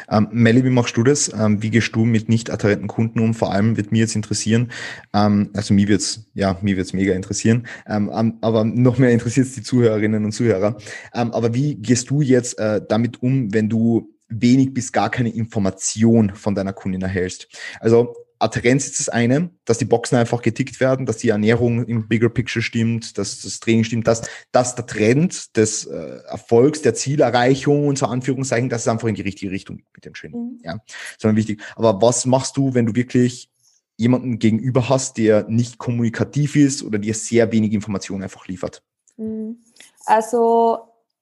Ähm, Melly, wie machst du das? Ähm, wie gehst du mit nicht adhärenten Kunden um? Vor allem wird mir jetzt interessieren, ähm, also mir wird's, ja, mir wird's mega interessieren, ähm, aber noch mehr interessiert es die Zuhörerinnen und Zuhörer. Ähm, aber wie gehst du jetzt äh, damit um, wenn du wenig bis gar keine Information von deiner Kundin erhältst? Also Adherenz ist das eine, dass die Boxen einfach getickt werden, dass die Ernährung im Bigger Picture stimmt, dass das Training stimmt, dass, dass der Trend des äh, Erfolgs, der Zielerreichung und so Anführungszeichen, dass es einfach in die richtige Richtung mit dem Training. Mhm. Ja, sondern wichtig. Aber was machst du, wenn du wirklich jemanden gegenüber hast, der nicht kommunikativ ist oder dir sehr wenig Informationen einfach liefert? Mhm. Also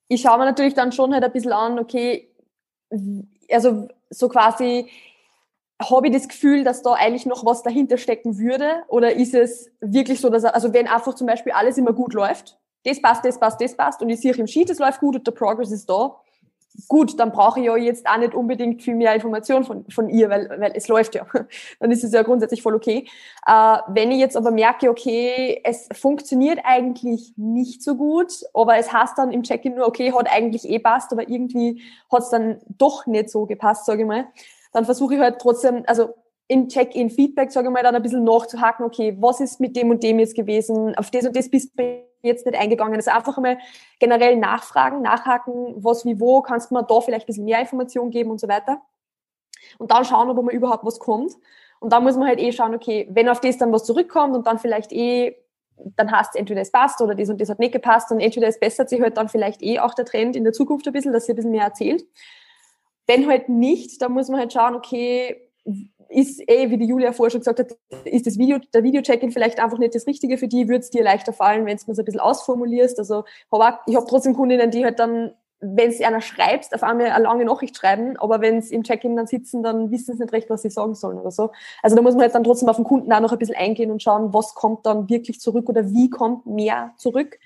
ich schaue mir natürlich dann schon halt ein bisschen an, okay, also so quasi, habe ich das Gefühl, dass da eigentlich noch was dahinter stecken würde? Oder ist es wirklich so, dass, also wenn einfach zum Beispiel alles immer gut läuft, das passt, das passt, das passt und ich sehe im Sheet, es läuft gut und der Progress ist da, gut, dann brauche ich ja jetzt auch nicht unbedingt viel mehr Information von, von ihr, weil, weil es läuft ja. Dann ist es ja grundsätzlich voll okay. Äh, wenn ich jetzt aber merke, okay, es funktioniert eigentlich nicht so gut, aber es heißt dann im Check-in nur, okay, hat eigentlich eh passt, aber irgendwie hat es dann doch nicht so gepasst, sage ich mal, dann versuche ich halt trotzdem, also im Check-in-Feedback, sage ich mal, dann ein bisschen nachzuhaken, okay, was ist mit dem und dem jetzt gewesen, auf das und das bist du jetzt nicht eingegangen. Also einfach mal generell nachfragen, nachhaken, was, wie, wo, kannst du mir da vielleicht ein bisschen mehr Informationen geben und so weiter. Und dann schauen, ob man überhaupt was kommt. Und dann muss man halt eh schauen, okay, wenn auf das dann was zurückkommt und dann vielleicht eh, dann hast entweder es passt oder das und das hat nicht gepasst und entweder es bessert sich halt dann vielleicht eh auch der Trend in der Zukunft ein bisschen, dass sie ein bisschen mehr erzählt. Wenn halt nicht, dann muss man halt schauen, okay, ist eh, wie die Julia vorher schon gesagt hat, ist das Video, der Video-Check-In vielleicht einfach nicht das Richtige für die, würde es dir leichter fallen, wenn du es ein bisschen ausformulierst. Also ich habe trotzdem Kundinnen, die halt dann, wenn es einer schreibst, auf einmal eine lange Nachricht schreiben, aber wenn es im Check-In dann sitzen, dann wissen sie nicht recht, was sie sagen sollen oder so. Also da muss man halt dann trotzdem auf den Kunden auch noch ein bisschen eingehen und schauen, was kommt dann wirklich zurück oder wie kommt mehr zurück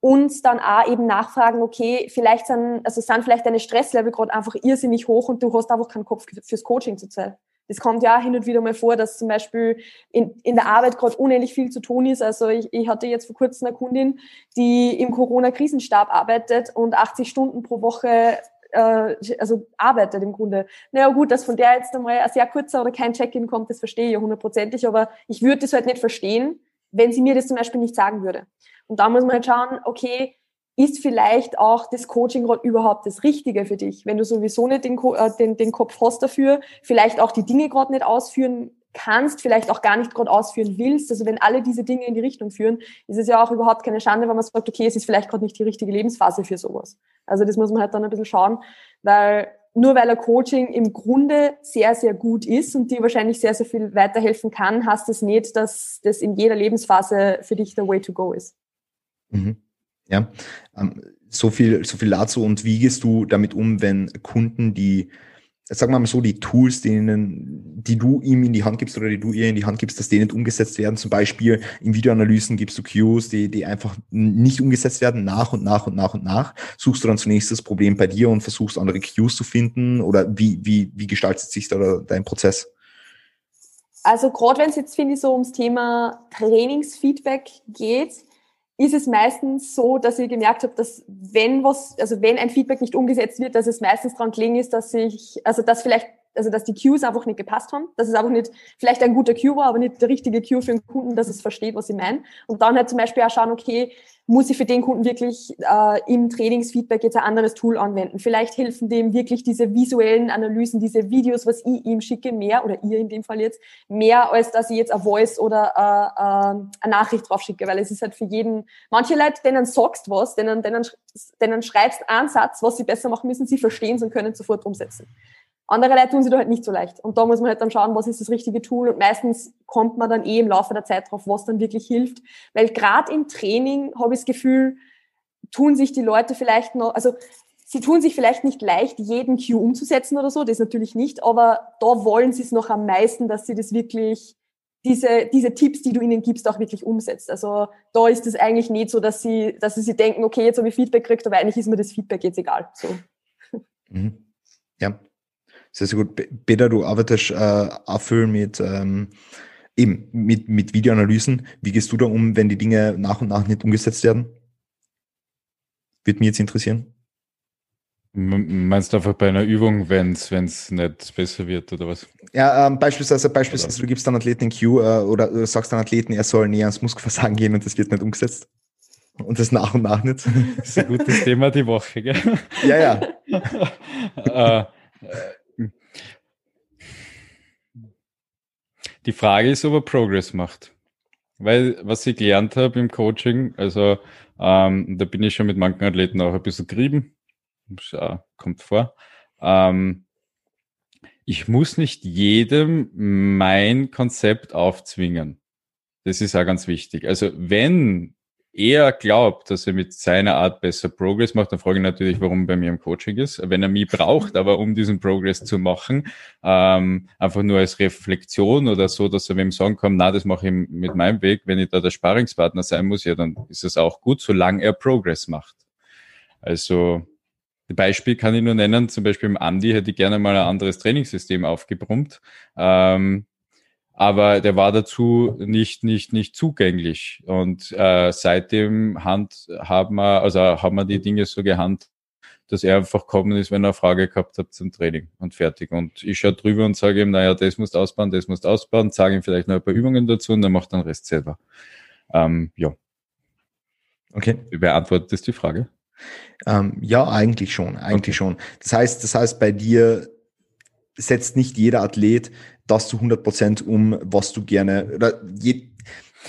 und dann auch eben nachfragen, okay, vielleicht sind, also sind vielleicht deine Stresslevel gerade einfach irrsinnig hoch und du hast einfach keinen Kopf fürs Coaching zu zählen. Das kommt ja hin und wieder mal vor, dass zum Beispiel in, in der Arbeit gerade unendlich viel zu tun ist. Also ich, ich hatte jetzt vor kurzem eine Kundin, die im Corona-Krisenstab arbeitet und 80 Stunden pro Woche äh, also arbeitet im Grunde. Naja gut, dass von der jetzt einmal ein sehr kurzer oder kein Check-in kommt, das verstehe ich ja hundertprozentig, aber ich würde das halt nicht verstehen, wenn sie mir das zum Beispiel nicht sagen würde. Und da muss man halt schauen, okay, ist vielleicht auch das Coaching gerade überhaupt das Richtige für dich? Wenn du sowieso nicht den, äh, den, den Kopf hast dafür, vielleicht auch die Dinge gerade nicht ausführen kannst, vielleicht auch gar nicht gerade ausführen willst. Also wenn alle diese Dinge in die Richtung führen, ist es ja auch überhaupt keine Schande, wenn man sagt, okay, es ist vielleicht gerade nicht die richtige Lebensphase für sowas. Also das muss man halt dann ein bisschen schauen, weil nur weil ein Coaching im Grunde sehr, sehr gut ist und dir wahrscheinlich sehr, sehr viel weiterhelfen kann, heißt es nicht, dass das in jeder Lebensphase für dich der Way to go ist. Mhm. Ja, ähm, so viel, so viel dazu. Und wie gehst du damit um, wenn Kunden, die sagen wir mal so, die Tools, denen, die du ihm in die Hand gibst oder die du ihr in die Hand gibst, dass die nicht umgesetzt werden. Zum Beispiel in Videoanalysen gibst du Cues, die, die einfach nicht umgesetzt werden, nach und nach und nach und nach. Suchst du dann zunächst das Problem bei dir und versuchst andere Cues zu finden oder wie, wie, wie gestaltet sich da dein Prozess? Also gerade wenn es jetzt, finde ich, so ums Thema Trainingsfeedback geht, ist es meistens so, dass ich gemerkt habe, dass wenn was, also wenn ein Feedback nicht umgesetzt wird, dass es meistens daran gelegen ist, dass ich, also dass vielleicht, also dass die Cues einfach nicht gepasst haben, dass es einfach nicht, vielleicht ein guter Cue war, aber nicht der richtige Cue für den Kunden, dass es versteht, was ich meine. Und dann halt zum Beispiel auch schauen, okay, muss ich für den Kunden wirklich äh, im Trainingsfeedback jetzt ein anderes Tool anwenden. Vielleicht helfen dem wirklich diese visuellen Analysen, diese Videos, was ich ihm schicke, mehr oder ihr in dem Fall jetzt, mehr als dass ich jetzt ein Voice oder äh, äh, eine Nachricht drauf schicke, weil es ist halt für jeden, manche Leute, denen sagst was, denen, denen, denen schreibst einen Satz, was sie besser machen müssen, sie verstehen es und können sofort umsetzen. Andere Leute tun sie da halt nicht so leicht. Und da muss man halt dann schauen, was ist das richtige Tool. Und meistens kommt man dann eh im Laufe der Zeit drauf, was dann wirklich hilft. Weil gerade im Training habe ich das Gefühl, tun sich die Leute vielleicht noch, also sie tun sich vielleicht nicht leicht, jeden Cue umzusetzen oder so, das natürlich nicht, aber da wollen sie es noch am meisten, dass sie das wirklich, diese, diese Tipps, die du ihnen gibst, auch wirklich umsetzt. Also da ist es eigentlich nicht so, dass sie, dass sie denken, okay, jetzt habe ich Feedback gekriegt, aber eigentlich ist mir das Feedback jetzt egal. So. Mhm. Ja, sehr, sehr gut. Peter, du arbeitest äh, auch viel mit, ähm, eben mit, mit Videoanalysen. Wie gehst du da um, wenn die Dinge nach und nach nicht umgesetzt werden? Würde mich jetzt interessieren. Meinst du einfach bei einer Übung, wenn es nicht besser wird oder was? Ja, ähm, beispielsweise, beispielsweise du gibst dann Athleten in Q äh, oder du sagst dann Athleten, er soll näher ans Muskelversagen gehen und das wird nicht umgesetzt. Und das nach und nach nicht. Das ist ein gutes Thema die Woche, gell? Ja, ja. äh, Die Frage ist, ob er Progress macht. Weil, was ich gelernt habe im Coaching, also ähm, da bin ich schon mit manchen Athleten auch ein bisschen gerieben, kommt vor. Ähm, ich muss nicht jedem mein Konzept aufzwingen. Das ist auch ganz wichtig. Also wenn er glaubt, dass er mit seiner Art besser Progress macht, dann frage ich natürlich, warum bei mir im Coaching ist. Wenn er mich braucht, aber um diesen Progress zu machen, ähm, einfach nur als Reflexion oder so, dass er wem sagen kann, na, das mache ich mit meinem Weg. Wenn ich da der Sparingspartner sein muss, ja, dann ist es auch gut, solange er Progress macht. Also, Beispiel kann ich nur nennen, zum Beispiel im Andi hätte ich gerne mal ein anderes Trainingssystem aufgebrummt. Ähm, aber der war dazu nicht, nicht, nicht zugänglich. Und äh, seitdem Hand haben wir, also haben wir die Dinge so gehandelt, dass er einfach kommen ist, wenn er eine Frage gehabt hat zum Training und fertig. Und ich schaue drüber und sage ihm, naja, das musst du ausbauen, das musst du ausbauen, sage ihm vielleicht noch ein paar Übungen dazu und dann macht den Rest selber. Ähm, ja. Okay. Beantwortet das die Frage? Ähm, ja, eigentlich schon, eigentlich okay. schon. Das heißt, das heißt, bei dir setzt nicht jeder Athlet das zu 100 Prozent um, was du gerne, oder je,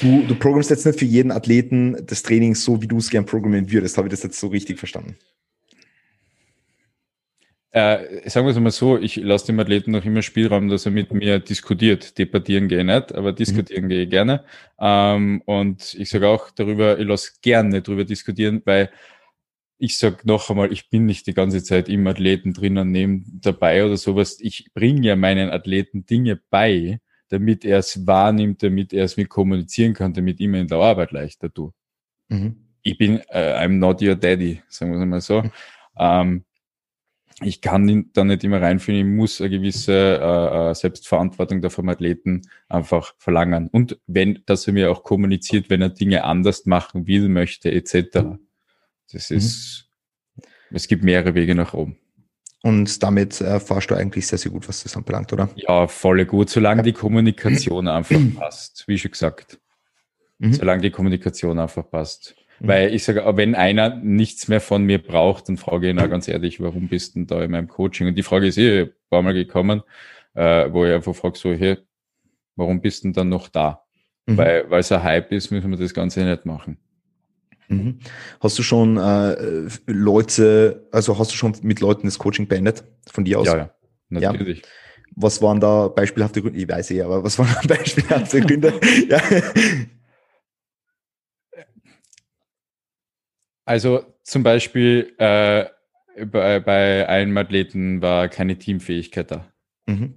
du, du programmst jetzt nicht für jeden Athleten das Training so, wie du es gern programmieren würdest. Habe ich das jetzt so richtig verstanden? Äh, sagen wir es mal so, ich lasse dem Athleten noch immer Spielraum, dass er mit mir diskutiert. Debattieren gehe ich nicht, aber diskutieren mhm. gehe ich gerne. Ähm, und ich sage auch darüber, ich lasse gerne darüber diskutieren, weil ich sag noch einmal, ich bin nicht die ganze Zeit im Athleten drinnen neben dabei oder sowas. Ich bringe ja meinen Athleten Dinge bei, damit er es wahrnimmt, damit er es mit kommunizieren kann, damit ich mir in der Arbeit leichter tue. Mhm. Ich bin, äh, I'm not your daddy, sagen wir es mal so. Mhm. Ähm, ich kann da nicht immer reinführen, ich muss eine gewisse äh, äh, Selbstverantwortung da vom Athleten einfach verlangen. Und wenn, dass er mir auch kommuniziert, wenn er Dinge anders machen will, möchte, etc. Das mhm. ist, es gibt mehrere Wege nach oben. Und damit äh, du eigentlich sehr, sehr gut, was das anbelangt, oder? Ja, voll gut, solange die Kommunikation einfach passt, wie schon gesagt. Mhm. Solange die Kommunikation einfach passt. Mhm. Weil ich sage, wenn einer nichts mehr von mir braucht, dann frage ich ihn auch ganz ehrlich, warum bist du denn da in meinem Coaching? Und die Frage ist eh ein paar Mal gekommen, äh, wo ich einfach frage, so, hey, warum bist du denn dann noch da? Mhm. Weil, weil es ein Hype ist, müssen wir das Ganze nicht machen. Mhm. Hast du schon äh, Leute, also hast du schon mit Leuten das Coaching beendet von dir aus? Ja, ja, natürlich. Ja. Was waren da beispielhafte Gründe? Ich weiß eh, aber was waren da beispielhafte Gründe? ja. Also zum Beispiel äh, bei, bei einem Athleten war keine Teamfähigkeit da. Mhm.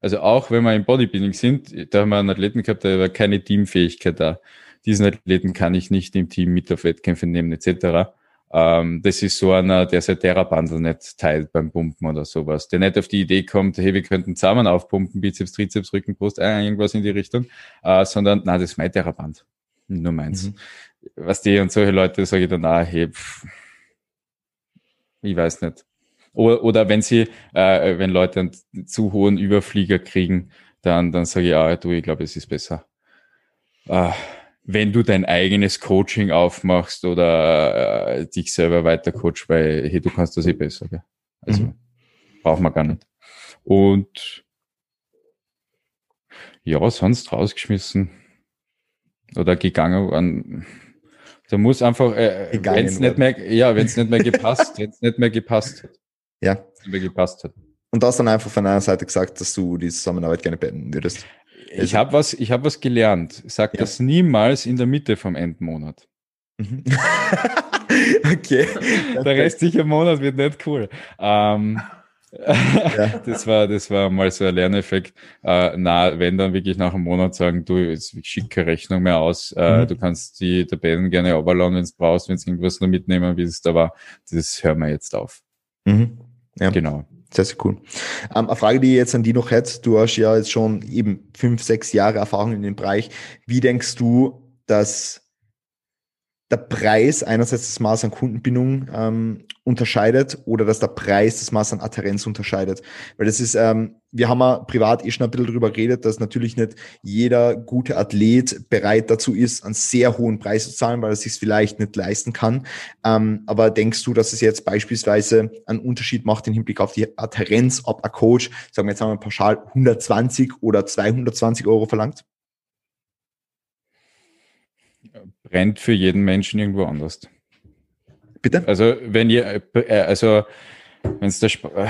Also auch wenn wir im Bodybuilding sind, da haben wir einen Athleten gehabt, da war keine Teamfähigkeit da. Diesen Athleten kann ich nicht im Team mit auf Wettkämpfe nehmen, etc. Ähm, das ist so einer, der sein Terrabandel nicht teilt beim Pumpen oder sowas. Der nicht auf die Idee kommt, hey, wir könnten zusammen aufpumpen, Bizeps, Trizeps, Rücken, Brust, äh, irgendwas in die Richtung, äh, sondern, na, das ist mein Terraband. Nur meins. Mhm. Was die und solche Leute sage ich dann, ah, hey, pff, ich weiß nicht. Oder, oder wenn sie, äh, wenn Leute einen zu hohen Überflieger kriegen, dann, dann sage ich, ah, du, ich glaube, es ist besser. Äh, wenn du dein eigenes Coaching aufmachst oder äh, dich selber weiter coach, weil hey, du kannst das eh besser. Gell? Also mhm. brauchen wir gar nicht. Und ja, sonst rausgeschmissen oder gegangen an. Da muss einfach, äh, wenn es nicht mehr, ja, wenn es nicht mehr gepasst, wenn es nicht mehr gepasst hat. Ja. Nicht mehr gepasst hat. Und du hast dann einfach von deiner Seite gesagt, dass du die Zusammenarbeit gerne beenden würdest. Ich habe was, ich hab was gelernt. Sag ja. das niemals in der Mitte vom Endmonat. Mhm. okay. Der restliche Monat wird nicht cool. Ähm, ja. das war, das war mal so ein Lerneffekt. Äh, na, wenn dann wirklich nach einem Monat sagen, du, jetzt schick keine Rechnung mehr aus, äh, mhm. du kannst die Tabellen gerne runterladen, wenn es brauchst, wenn es irgendwas noch mitnehmen, wie es da war. Das hören wir jetzt auf. Mhm. Ja. Genau. Sehr, sehr cool. Ähm, eine Frage, die ich jetzt an die noch hätte, du hast ja jetzt schon eben fünf, sechs Jahre Erfahrung in dem Bereich. Wie denkst du, dass der Preis einerseits das Maß an Kundenbindung ähm, unterscheidet oder dass der Preis das Maß an Adherenz unterscheidet. Weil das ist, ähm, wir haben ja privat eh schon ein bisschen darüber geredet, dass natürlich nicht jeder gute Athlet bereit dazu ist, einen sehr hohen Preis zu zahlen, weil er sich vielleicht nicht leisten kann. Ähm, aber denkst du, dass es jetzt beispielsweise einen Unterschied macht im Hinblick auf die Adherenz, ob ein Coach, sagen wir jetzt einmal pauschal 120 oder 220 Euro verlangt? Brennt für jeden Menschen irgendwo anders. Bitte? Also wenn ihr, äh, also wenn es der Sp äh,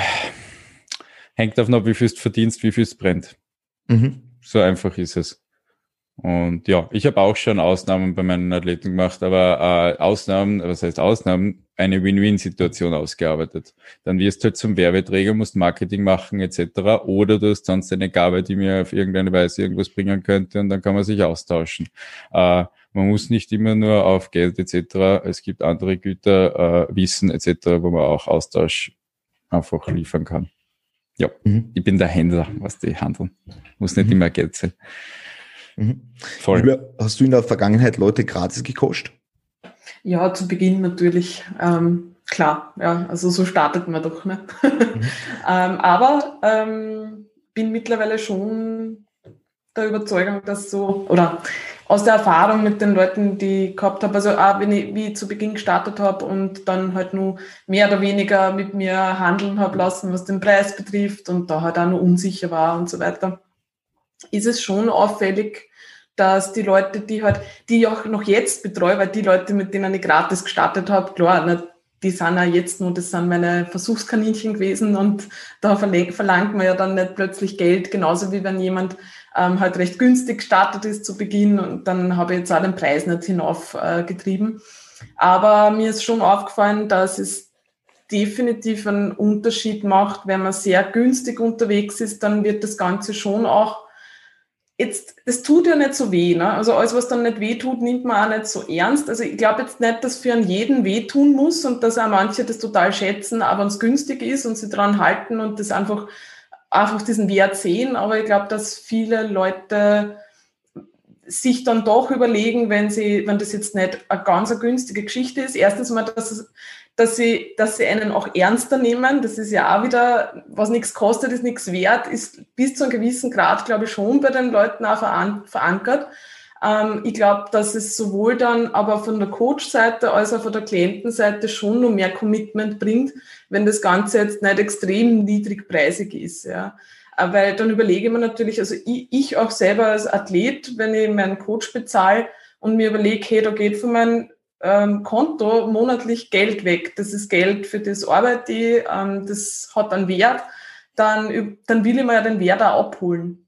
hängt davon ab, wie viel du verdienst, wie viel es brennt. Mhm. So einfach ist es. Und ja, ich habe auch schon Ausnahmen bei meinen Athleten gemacht, aber äh, Ausnahmen, was heißt Ausnahmen, eine Win-Win-Situation ausgearbeitet. Dann wirst du halt zum Werbeträger, musst Marketing machen etc. Oder du hast sonst eine Gabe, die mir auf irgendeine Weise irgendwas bringen könnte und dann kann man sich austauschen. Äh, man muss nicht immer nur auf Geld etc. Es gibt andere Güter, äh, Wissen etc., wo man auch Austausch einfach liefern kann. Ja, mhm. ich bin der Händler, was die handeln. Muss nicht mhm. immer Geld sein. Mhm. Voll. Hast du in der Vergangenheit Leute gratis gecoacht? Ja, zu Beginn natürlich. Ähm, klar, ja, also so startet man doch. Ne? Mhm. ähm, aber ähm, bin mittlerweile schon der Überzeugung, dass so, oder aus der Erfahrung mit den Leuten, die ich gehabt habe, also auch wenn ich, wie ich zu Beginn gestartet habe und dann halt nur mehr oder weniger mit mir handeln habe lassen, was den Preis betrifft und da halt auch noch unsicher war und so weiter, ist es schon auffällig, dass die Leute, die halt, die ich auch noch jetzt betreue, weil die Leute, mit denen ich gratis gestartet habe, klar, nicht, die sind ja jetzt nur, das sind meine Versuchskaninchen gewesen und da verlangt man ja dann nicht plötzlich Geld, genauso wie wenn jemand ähm, halt recht günstig gestartet ist zu Beginn und dann habe ich jetzt auch den Preis nicht hinaufgetrieben. Äh, Aber mir ist schon aufgefallen, dass es definitiv einen Unterschied macht, wenn man sehr günstig unterwegs ist, dann wird das Ganze schon auch jetzt, das tut ja nicht so weh, ne? Also alles, was dann nicht weh tut, nimmt man auch nicht so ernst. Also ich glaube jetzt nicht, dass für einen jeden weh tun muss und dass auch manche das total schätzen, aber wenn es günstig ist und sie dran halten und das einfach einfach diesen Wert sehen. Aber ich glaube, dass viele Leute sich dann doch überlegen, wenn sie, wenn das jetzt nicht eine ganz eine günstige Geschichte ist. Erstens mal, dass, dass sie, dass sie einen auch ernster nehmen. Das ist ja auch wieder, was nichts kostet, ist nichts wert, ist bis zu einem gewissen Grad, glaube ich, schon bei den Leuten auch verankert. Ähm, ich glaube, dass es sowohl dann aber von der Coach-Seite als auch von der Klientenseite schon noch mehr Commitment bringt, wenn das Ganze jetzt nicht extrem niedrigpreisig ist. Ja. Äh, weil dann überlege ich mir natürlich, also ich, ich auch selber als Athlet, wenn ich meinen Coach bezahle und mir überlege, hey, da geht von meinem ähm, Konto monatlich Geld weg. Das ist Geld für das arbeite ich, ähm, das hat einen Wert, dann, dann will ich mir ja den Wert auch abholen.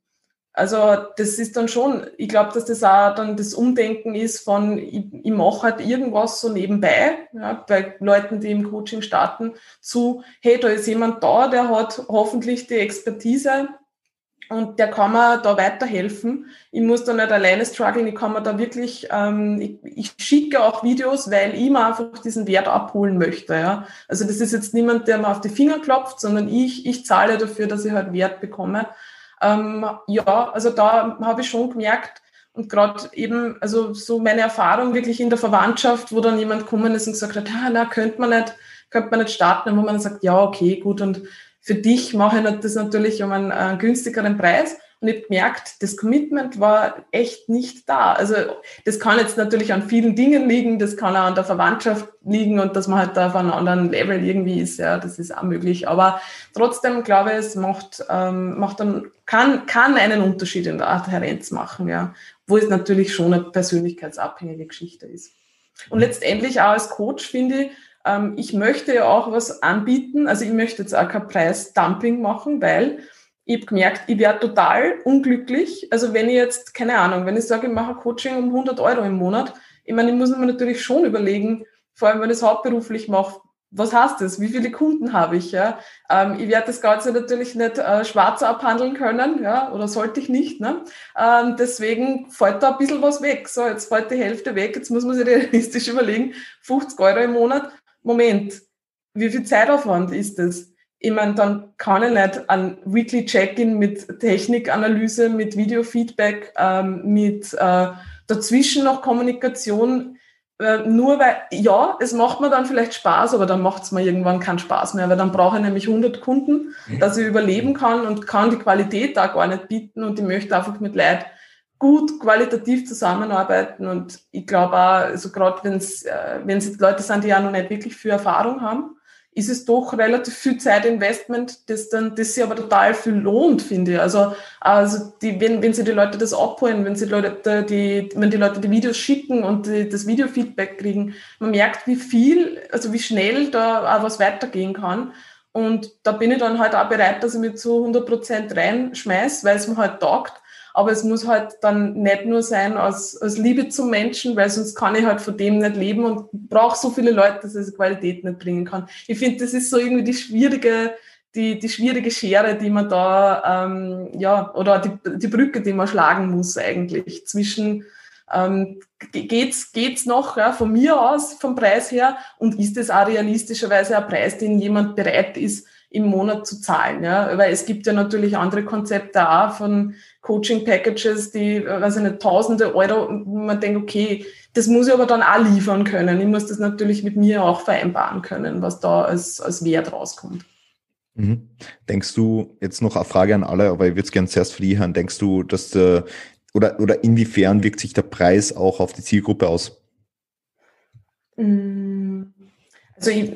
Also das ist dann schon, ich glaube, dass das auch dann das Umdenken ist von, ich, ich mache halt irgendwas so nebenbei, ja, bei Leuten, die im Coaching starten, zu, hey, da ist jemand da, der hat hoffentlich die Expertise und der kann mir da weiterhelfen. Ich muss da nicht alleine strugglen, ich kann mir da wirklich, ähm, ich, ich schicke auch Videos, weil ich mir einfach diesen Wert abholen möchte. Ja. Also das ist jetzt niemand, der mir auf die Finger klopft, sondern ich, ich zahle dafür, dass ich halt Wert bekomme. Ähm, ja, also da habe ich schon gemerkt, und gerade eben, also so meine Erfahrung wirklich in der Verwandtschaft, wo dann jemand gekommen ist und gesagt hat, ah, na, könnte man nicht, könnte man nicht starten, wo man sagt, ja, okay, gut, und für dich mache ich das natürlich um einen, einen günstigeren Preis. Habe gemerkt, das Commitment war echt nicht da. Also das kann jetzt natürlich an vielen Dingen liegen, das kann auch an der Verwandtschaft liegen und dass man halt da auf einem anderen Level irgendwie ist, ja, das ist auch möglich. Aber trotzdem glaube ich, es macht, ähm, macht dann, kann, kann einen Unterschied in der Adherenz machen, ja, wo es natürlich schon eine persönlichkeitsabhängige Geschichte ist. Und letztendlich auch als Coach finde ich, ähm, ich möchte ja auch was anbieten, also ich möchte jetzt auch kein Preisdumping machen, weil ich habe gemerkt, ich werde total unglücklich. Also wenn ich jetzt, keine Ahnung, wenn ich sage, ich mache Coaching um 100 Euro im Monat, ich meine, ich muss mir natürlich schon überlegen, vor allem wenn ich es hauptberuflich mache, was heißt das? Wie viele Kunden habe ich? Ja? Ähm, ich werde das Ganze natürlich nicht äh, schwarz abhandeln können, ja, oder sollte ich nicht. Ne? Ähm, deswegen fällt da ein bisschen was weg. So, jetzt fällt die Hälfte weg. Jetzt muss man sich realistisch überlegen, 50 Euro im Monat. Moment, wie viel Zeitaufwand ist das? Ich meine, dann kann ich nicht ein Weekly Check-in mit Technikanalyse, mit Videofeedback, ähm, mit äh, dazwischen noch Kommunikation, äh, nur weil, ja, es macht mir dann vielleicht Spaß, aber dann macht es mir irgendwann keinen Spaß mehr, weil dann brauche ich nämlich 100 Kunden, dass ich überleben kann und kann die Qualität da gar nicht bieten und ich möchte einfach mit Leid gut qualitativ zusammenarbeiten und ich glaube auch, also gerade wenn es äh, Leute sind, die ja noch nicht wirklich viel Erfahrung haben, ist es doch relativ viel Zeitinvestment, das dann, das sich aber total viel lohnt, finde ich. Also, also die, wenn, wenn sie die Leute das abholen, wenn sie die Leute die, wenn die Leute die Videos schicken und die, das Videofeedback kriegen, man merkt, wie viel, also wie schnell da auch was weitergehen kann. Und da bin ich dann halt auch bereit, dass ich mich zu 100 Prozent reinschmeiß, weil es mir halt taugt aber es muss halt dann nicht nur sein aus, aus Liebe zum Menschen, weil sonst kann ich halt von dem nicht leben und brauche so viele Leute, dass ich Qualität nicht bringen kann. Ich finde, das ist so irgendwie die schwierige, die, die schwierige Schere, die man da, ähm, ja, oder die, die Brücke, die man schlagen muss eigentlich zwischen ähm, geht's geht's noch ja, von mir aus vom Preis her und ist es auch realistischerweise ein Preis, den jemand bereit ist im Monat zu zahlen, ja, weil es gibt ja natürlich andere Konzepte auch von Coaching-Packages, die, weiß ich nicht, tausende Euro, wo man denkt, okay, das muss ich aber dann auch liefern können. Ich muss das natürlich mit mir auch vereinbaren können, was da als, als Wert rauskommt. Mhm. Denkst du, jetzt noch eine Frage an alle, aber ich würde es gerne zuerst für die hören, denkst du, dass der, oder, oder inwiefern wirkt sich der Preis auch auf die Zielgruppe aus? Mm, also ich,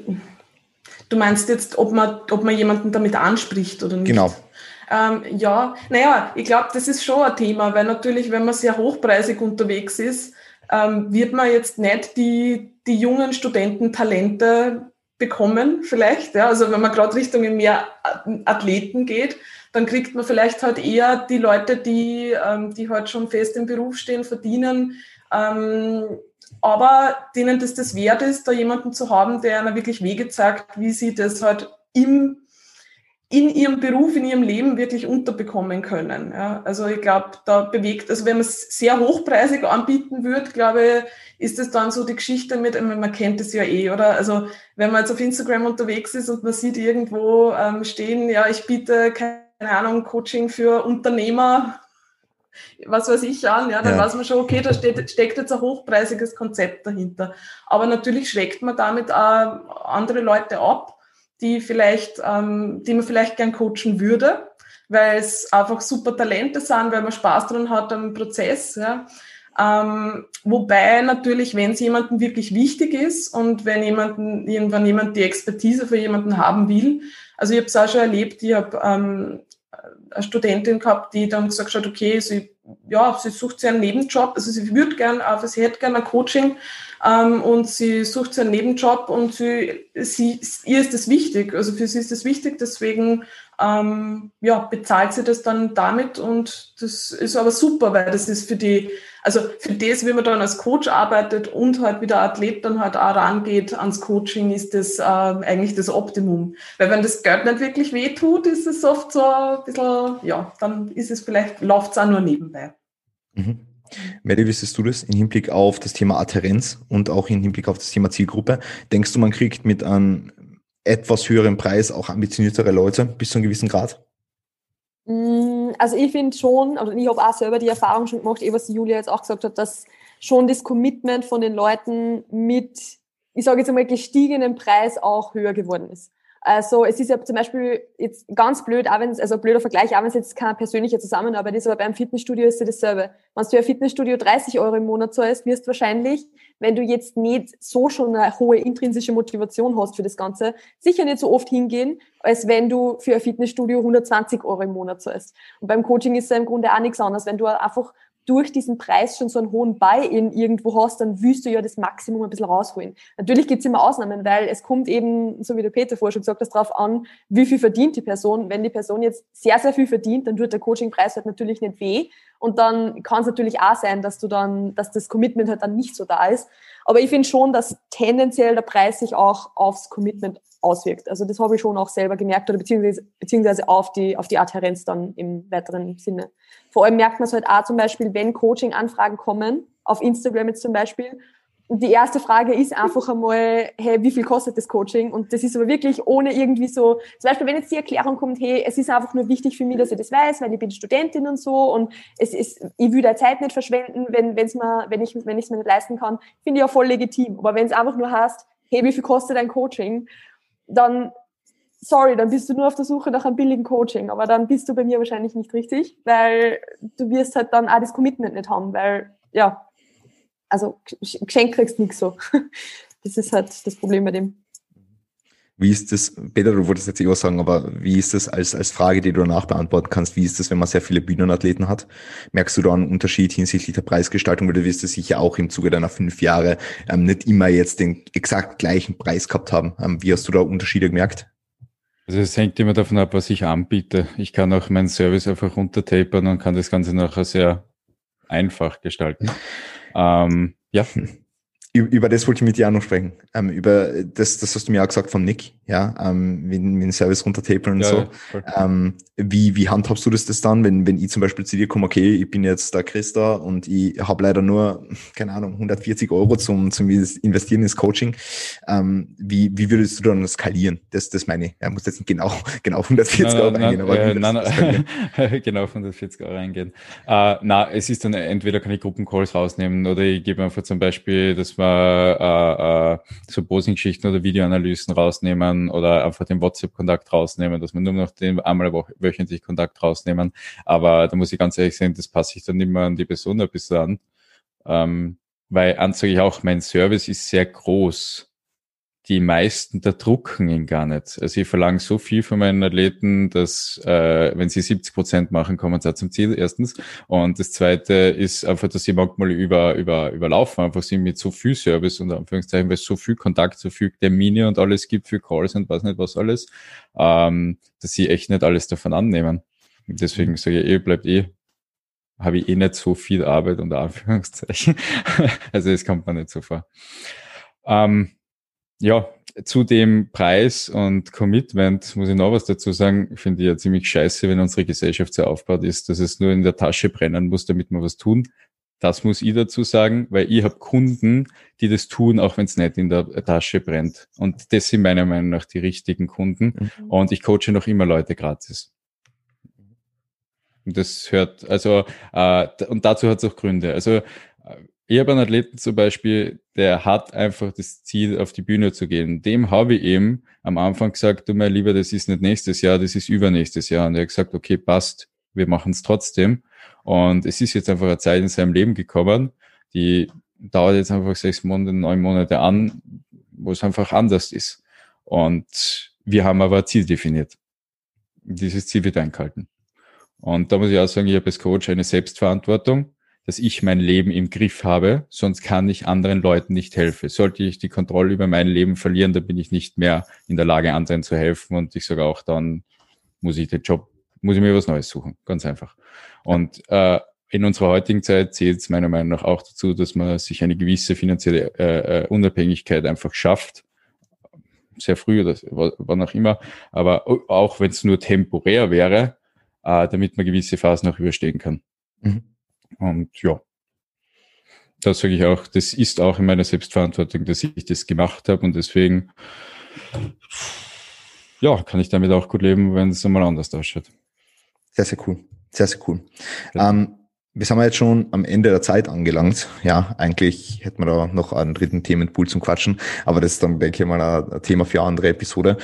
du meinst jetzt, ob man, ob man jemanden damit anspricht oder nicht? Genau. Ähm, ja, naja, ich glaube, das ist schon ein Thema, weil natürlich, wenn man sehr hochpreisig unterwegs ist, ähm, wird man jetzt nicht die, die jungen Studenten Talente bekommen, vielleicht. Ja? Also wenn man gerade Richtung mehr Athleten geht, dann kriegt man vielleicht halt eher die Leute, die, ähm, die halt schon fest im Beruf stehen, verdienen, ähm, aber denen das das wert ist, da jemanden zu haben, der einer wirklich Wege zeigt, wie sie das halt im in ihrem Beruf, in ihrem Leben wirklich unterbekommen können. Ja, also ich glaube, da bewegt, also wenn man es sehr hochpreisig anbieten würde, glaube ich, ist es dann so die Geschichte mit, man kennt es ja eh, oder? Also wenn man jetzt auf Instagram unterwegs ist und man sieht irgendwo ähm, stehen, ja, ich biete, keine Ahnung, Coaching für Unternehmer, was weiß ich an, ja, dann ja. weiß man schon, okay, da steht, steckt jetzt ein hochpreisiges Konzept dahinter. Aber natürlich schreckt man damit auch andere Leute ab die vielleicht, ähm, die man vielleicht gern coachen würde, weil es einfach super Talente sind, weil man Spaß dran hat am Prozess. Ja. Ähm, wobei natürlich, wenn es jemandem wirklich wichtig ist und wenn jemanden, irgendwann jemand die Expertise für jemanden haben will, also ich habe es auch schon erlebt, ich habe ähm, eine Studentin gehabt, die dann gesagt hat, okay, sie, ja, sie sucht sich einen Nebenjob, also sie würde gern, aber sie hätte gern ein Coaching ähm, und sie sucht sich einen Nebenjob und sie, sie, ihr ist das wichtig, also für sie ist das wichtig, deswegen ähm, ja, bezahlt sie das dann damit und das ist aber super, weil das ist für die, also für das, wie man dann als Coach arbeitet und halt wie der Athlet dann halt auch rangeht ans Coaching, ist das äh, eigentlich das Optimum. Weil wenn das Geld nicht wirklich wehtut, ist es oft so ein bisschen, ja, dann ist es vielleicht, läuft es auch nur nebenbei. Mhm. Mary, wie siehst du das im Hinblick auf das Thema Adherenz und auch im Hinblick auf das Thema Zielgruppe? Denkst du, man kriegt mit einem etwas höheren Preis auch ambitioniertere Leute bis zu einem gewissen Grad? Mm, also ich finde schon, also ich habe auch selber die Erfahrung schon gemacht, eh was Julia jetzt auch gesagt hat, dass schon das Commitment von den Leuten mit, ich sage jetzt einmal, gestiegenen Preis auch höher geworden ist. Also es ist ja zum Beispiel jetzt ganz blöd, auch wenn es, also blöder Vergleich, auch wenn es jetzt keine persönliche Zusammenarbeit ist, aber beim Fitnessstudio ist ja dasselbe. Wenn du ein Fitnessstudio 30 Euro im Monat zahlst, wirst du wahrscheinlich, wenn du jetzt nicht so schon eine hohe intrinsische Motivation hast für das Ganze, sicher nicht so oft hingehen, als wenn du für ein Fitnessstudio 120 Euro im Monat zahlst. Und beim Coaching ist ja im Grunde auch nichts anderes. Wenn du einfach durch diesen Preis schon so einen hohen Buy-in irgendwo hast, dann willst du ja das Maximum ein bisschen rausholen. Natürlich gibt es immer Ausnahmen, weil es kommt eben, so wie der Peter vorher schon gesagt hat, darauf an, wie viel verdient die Person. Wenn die Person jetzt sehr, sehr viel verdient, dann tut der Coachingpreis halt natürlich nicht weh. Und dann kann es natürlich auch sein, dass du dann, dass das Commitment halt dann nicht so da ist. Aber ich finde schon, dass tendenziell der Preis sich auch aufs Commitment auswirkt. Also das habe ich schon auch selber gemerkt oder beziehungsweise, beziehungsweise auf die, auf die Adherenz dann im weiteren Sinne. Vor allem merkt man es halt auch zum Beispiel, wenn Coaching-Anfragen kommen, auf Instagram jetzt zum Beispiel, die erste Frage ist einfach einmal, hey, wie viel kostet das Coaching? Und das ist aber wirklich ohne irgendwie so, zum Beispiel, wenn jetzt die Erklärung kommt, hey, es ist einfach nur wichtig für mich, dass ich das weiß, weil ich bin Studentin und so und es ist, ich will da Zeit nicht verschwenden, wenn, wenn's mir, wenn ich, es mir nicht leisten kann, finde ich ja voll legitim. Aber wenn es einfach nur heißt, hey, wie viel kostet ein Coaching? Dann sorry, dann bist du nur auf der Suche nach einem billigen Coaching, aber dann bist du bei mir wahrscheinlich nicht richtig, weil du wirst halt dann auch das Commitment nicht haben, weil, ja, also geschenkt kriegst nichts so. Das ist halt das Problem bei dem. Wie ist das, Peter, du wolltest jetzt eh was sagen, aber wie ist das als, als Frage, die du danach beantworten kannst, wie ist das, wenn man sehr viele Bühnenathleten hat? Merkst du da einen Unterschied hinsichtlich der Preisgestaltung, weil du wirst es sicher auch im Zuge deiner fünf Jahre ähm, nicht immer jetzt den exakt gleichen Preis gehabt haben. Ähm, wie hast du da Unterschiede gemerkt? Also es hängt immer davon ab, was ich anbiete. Ich kann auch meinen Service einfach runtertapern und kann das Ganze nachher sehr einfach gestalten. Ähm, ja. Über das wollte ich mit dir auch noch sprechen. Ähm, über das, das hast du mir auch gesagt von Nick, ja, ähm, mit, mit dem Service runtertapern und ja, so. Ja, ähm, wie, wie handhabst du das, das dann, wenn, wenn ich zum Beispiel zu dir komme, okay, ich bin jetzt der Christa und ich habe leider nur, keine Ahnung, 140 Euro zum, zum Investieren ins Coaching. Ähm, wie, wie würdest du dann skalieren? Das, das meine ich. Er muss jetzt nicht genau, genau 140 nein, Euro eingehen, aber äh, nein, nein, genau 140 Euro eingehen. Äh, na, es ist dann entweder kann ich Gruppencalls rausnehmen oder ich gebe einfach zum Beispiel, dass man äh, äh, so Posing-Geschichten oder Videoanalysen rausnehmen oder einfach den WhatsApp-Kontakt rausnehmen, dass man nur noch den einmal wöchentlich Kontakt rausnehmen. Aber da muss ich ganz ehrlich sagen, das passe ich dann immer an die Person ein bisschen an. Ähm, weil an sage ich auch, mein Service ist sehr groß die meisten da drucken ihn gar nicht. Also ich verlange so viel von meinen Athleten, dass äh, wenn sie 70 Prozent machen, kommen sie auch zum Ziel erstens. Und das zweite ist einfach, dass sie manchmal über, über, überlaufen, einfach sie mit so viel Service und Anführungszeichen, weil es so viel Kontakt, so viel Termine und alles gibt für Calls und was nicht was alles, ähm, dass sie echt nicht alles davon annehmen. Deswegen sage ich, eh, bleibt eh habe ich eh nicht so viel Arbeit unter Anführungszeichen. also es kommt mir nicht so vor. Ähm, ja, zu dem Preis und Commitment muss ich noch was dazu sagen. Finde ich ja ziemlich scheiße, wenn unsere Gesellschaft so aufgebaut ist, dass es nur in der Tasche brennen muss, damit wir was tun. Das muss ich dazu sagen, weil ich habe Kunden, die das tun, auch wenn es nicht in der Tasche brennt. Und das sind meiner Meinung nach die richtigen Kunden. Mhm. Und ich coache noch immer Leute gratis. Und das hört, also, äh, und dazu hat es auch Gründe. Also ich habe einen Athleten zum Beispiel, der hat einfach das Ziel, auf die Bühne zu gehen. Dem habe ich eben am Anfang gesagt, du mein Lieber, das ist nicht nächstes Jahr, das ist übernächstes Jahr. Und er hat gesagt, okay, passt, wir machen es trotzdem. Und es ist jetzt einfach eine Zeit in seinem Leben gekommen, die dauert jetzt einfach sechs Monate, neun Monate an, wo es einfach anders ist. Und wir haben aber ein Ziel definiert. Dieses Ziel wird eingehalten. Und da muss ich auch sagen, ich habe als Coach eine Selbstverantwortung dass ich mein Leben im Griff habe, sonst kann ich anderen Leuten nicht helfen. Sollte ich die Kontrolle über mein Leben verlieren, dann bin ich nicht mehr in der Lage, anderen zu helfen und ich sage auch dann, muss ich den Job, muss ich mir was Neues suchen. Ganz einfach. Und äh, in unserer heutigen Zeit zählt es meiner Meinung nach auch dazu, dass man sich eine gewisse finanzielle äh, äh Unabhängigkeit einfach schafft. Sehr früh oder wann auch immer. Aber auch wenn es nur temporär wäre, äh, damit man gewisse Phasen auch überstehen kann. Mhm. Und ja, das sage ich auch, das ist auch in meiner Selbstverantwortung, dass ich das gemacht habe und deswegen ja, kann ich damit auch gut leben, wenn es einmal anders ausschaut. Sehr, sehr cool. Sehr, sehr cool. Ja. Ähm, wir sind jetzt schon am Ende der Zeit angelangt. Ja, eigentlich hätten wir da noch einen dritten Themenpool zum Quatschen, aber das ist dann, denke ich mal, ein Thema für eine andere Episode.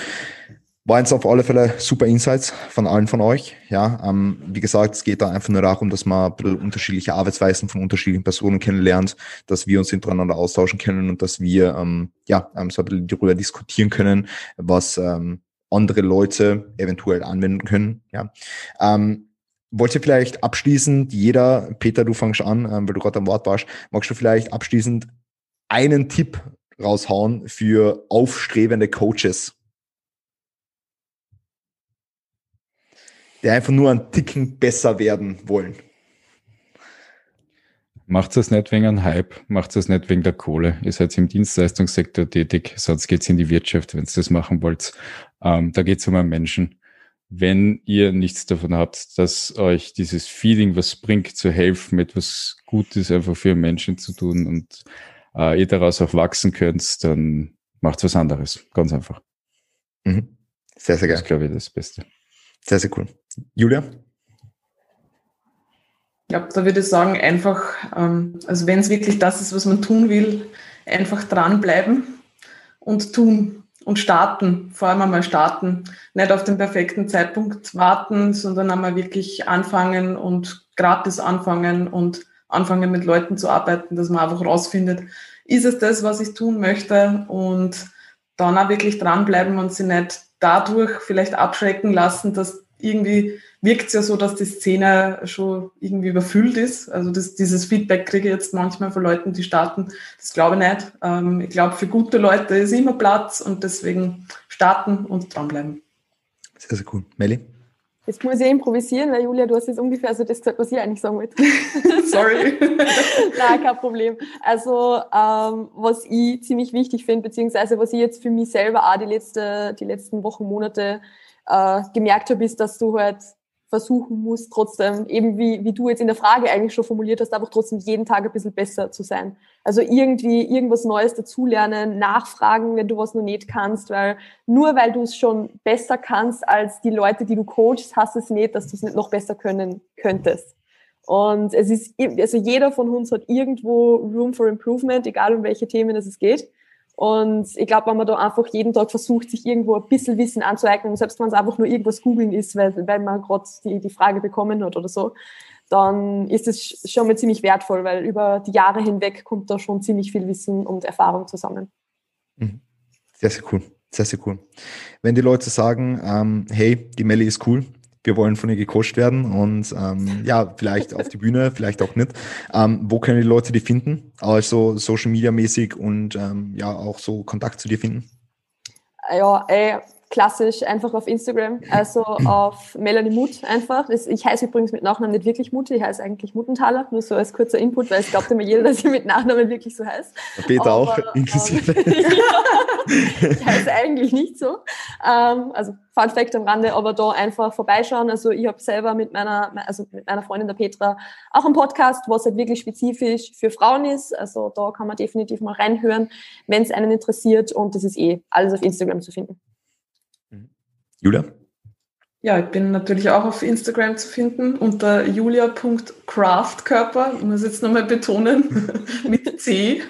War jetzt auf alle Fälle super Insights von allen von euch. Ja, ähm, wie gesagt, es geht da einfach nur darum, dass man unterschiedliche Arbeitsweisen von unterschiedlichen Personen kennenlernt, dass wir uns untereinander austauschen können und dass wir ähm, ja ähm, so ein bisschen darüber diskutieren können, was ähm, andere Leute eventuell anwenden können. Ja. Ähm, wollt ihr vielleicht abschließend, jeder, Peter, du fangst an, ähm, weil du gerade am Wort warst, magst du vielleicht abschließend einen Tipp raushauen für aufstrebende Coaches? Die einfach nur einen Ticken besser werden wollen. Macht das nicht wegen einem Hype, macht das nicht wegen der Kohle. Ihr seid im Dienstleistungssektor tätig, sonst geht's in die Wirtschaft, wenn ihr das machen wollt. Ähm, da geht's um einen Menschen. Wenn ihr nichts davon habt, dass euch dieses Feeling was bringt, zu helfen, etwas Gutes einfach für Menschen zu tun und äh, ihr daraus auch wachsen könnt, dann macht was anderes. Ganz einfach. Mhm. Sehr, sehr geil. Das ist, glaube ich, das Beste. Sehr, sehr cool. Julia? Ja, da würde ich sagen, einfach, ähm, also wenn es wirklich das ist, was man tun will, einfach dranbleiben und tun und starten, vor allem einmal starten, nicht auf den perfekten Zeitpunkt warten, sondern einmal wirklich anfangen und gratis anfangen und anfangen mit Leuten zu arbeiten, dass man einfach rausfindet, ist es das, was ich tun möchte und dann auch wirklich dranbleiben und sie nicht dadurch vielleicht abschrecken lassen, dass irgendwie wirkt es ja so, dass die Szene schon irgendwie überfüllt ist. Also das, dieses Feedback kriege ich jetzt manchmal von Leuten, die starten. Das glaube ich nicht. Ähm, ich glaube, für gute Leute ist immer Platz und deswegen starten und dranbleiben. Sehr, sehr cool. Melli? Jetzt muss ich improvisieren, weil Julia, du hast jetzt ungefähr so das gesagt, was ich eigentlich sagen wollte. Sorry. Nein, kein Problem. Also, ähm, was ich ziemlich wichtig finde, beziehungsweise was ich jetzt für mich selber auch die, letzte, die letzten Wochen, Monate äh, gemerkt habe, ist, dass du halt versuchen musst, trotzdem, eben wie, wie du jetzt in der Frage eigentlich schon formuliert hast, einfach trotzdem jeden Tag ein bisschen besser zu sein. Also irgendwie irgendwas Neues dazulernen, nachfragen, wenn du was noch nicht kannst, weil nur weil du es schon besser kannst als die Leute, die du coachst, hast es nicht, dass du es nicht noch besser können könntest. Und es ist, also jeder von uns hat irgendwo Room for Improvement, egal um welche Themen es geht. Und ich glaube, wenn man da einfach jeden Tag versucht, sich irgendwo ein bisschen Wissen anzueignen, selbst wenn es einfach nur irgendwas googeln ist, weil, weil man gerade die, die Frage bekommen hat oder so, dann ist es schon mal ziemlich wertvoll, weil über die Jahre hinweg kommt da schon ziemlich viel Wissen und Erfahrung zusammen. Mhm. Sehr, sehr cool. Sehr, sehr cool. Wenn die Leute sagen, ähm, hey, die Melli ist cool, wir wollen von ihr gecoacht werden und ähm, ja, vielleicht auf die Bühne, vielleicht auch nicht. Ähm, wo können die Leute die finden? Also Social Media mäßig und ähm, ja, auch so Kontakt zu dir finden? Ja, ey, klassisch einfach auf Instagram, also auf Melanie Mut einfach. Ich heiße übrigens mit Nachnamen nicht wirklich Mut, ich heiße eigentlich Muttenthaler, nur so als kurzer Input, weil es glaubt immer jeder, dass ich mit Nachnamen wirklich so heiße. Peter Aber, auch, inklusive. Ähm, ja, ich heiße eigentlich nicht so. Ähm, also Fun Fact am Rande, aber da einfach vorbeischauen. Also ich habe selber mit meiner, also mit meiner Freundin der Petra auch einen Podcast, was halt wirklich spezifisch für Frauen ist. Also da kann man definitiv mal reinhören, wenn es einen interessiert und das ist eh alles auf Instagram zu finden. Julia? Ja, ich bin natürlich auch auf Instagram zu finden unter julia.craftkörper. Ich muss jetzt nochmal betonen, mit C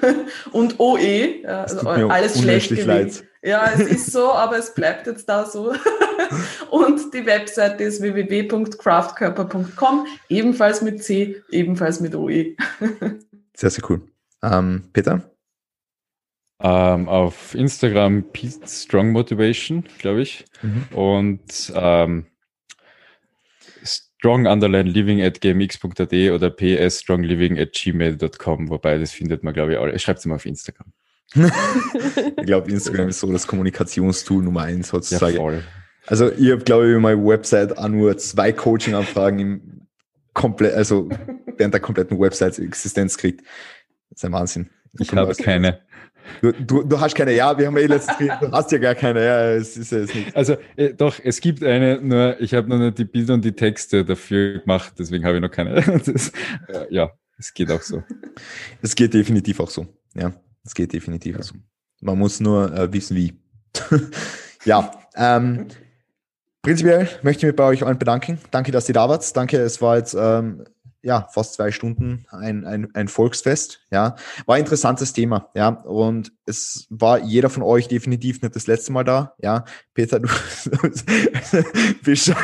und OE. Also alles schlecht gewesen. Ja, es ist so, aber es bleibt jetzt da so. und die Webseite ist www.craftkörper.com, ebenfalls mit C, ebenfalls mit OE. sehr, sehr cool. Ähm, Peter? Ähm, auf Instagram Pete Strong Motivation, glaube ich. Mhm. Und ähm, strong underline living at gmx.at oder ps strong living at gmail.com, wobei das findet man, glaube ich, auch. Schreibt es mal auf Instagram. ich glaube, Instagram ist so das Kommunikationstool Nummer eins heutzutage. Ja, voll. Also ich habe, glaube ich, über meine Website auch nur zwei Coaching-Anfragen im komplett, also während der kompletten Website-Existenz kriegt. Das ist ein Wahnsinn. Ich habe keine. Du, du, du hast keine, ja, wir haben ja eh geredet, du hast ja gar keine, ja, es ist ja jetzt nicht. Also äh, doch, es gibt eine, nur ich habe noch nicht die Bilder und die Texte dafür gemacht, deswegen habe ich noch keine. Das, äh, ja, es geht auch so. Es geht definitiv auch so, ja, es geht definitiv auch so. Man muss nur äh, wissen, wie. ja, ähm, prinzipiell möchte ich mich bei euch allen bedanken. Danke, dass ihr da wart. Danke, es war jetzt ähm, ja, fast zwei Stunden ein, ein, ein Volksfest. Ja, war ein interessantes Thema. Ja, und es war jeder von euch definitiv nicht das letzte Mal da. Ja, Peter, du bist schon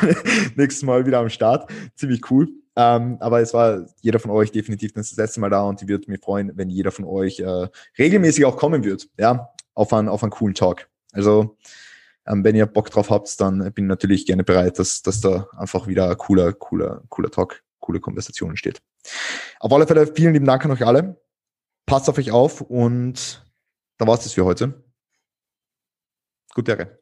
nächstes Mal wieder am Start. Ziemlich cool. Ähm, aber es war jeder von euch definitiv nicht das letzte Mal da und ich würde mich freuen, wenn jeder von euch äh, regelmäßig auch kommen wird. Ja, auf einen, auf einen coolen Talk. Also, ähm, wenn ihr Bock drauf habt, dann bin ich natürlich gerne bereit, dass, dass da einfach wieder ein cooler, cooler, cooler Talk coole Konversation entsteht. Auf alle Fälle vielen lieben Dank an euch alle. Passt auf euch auf und dann war es das für heute. Gute Ehre.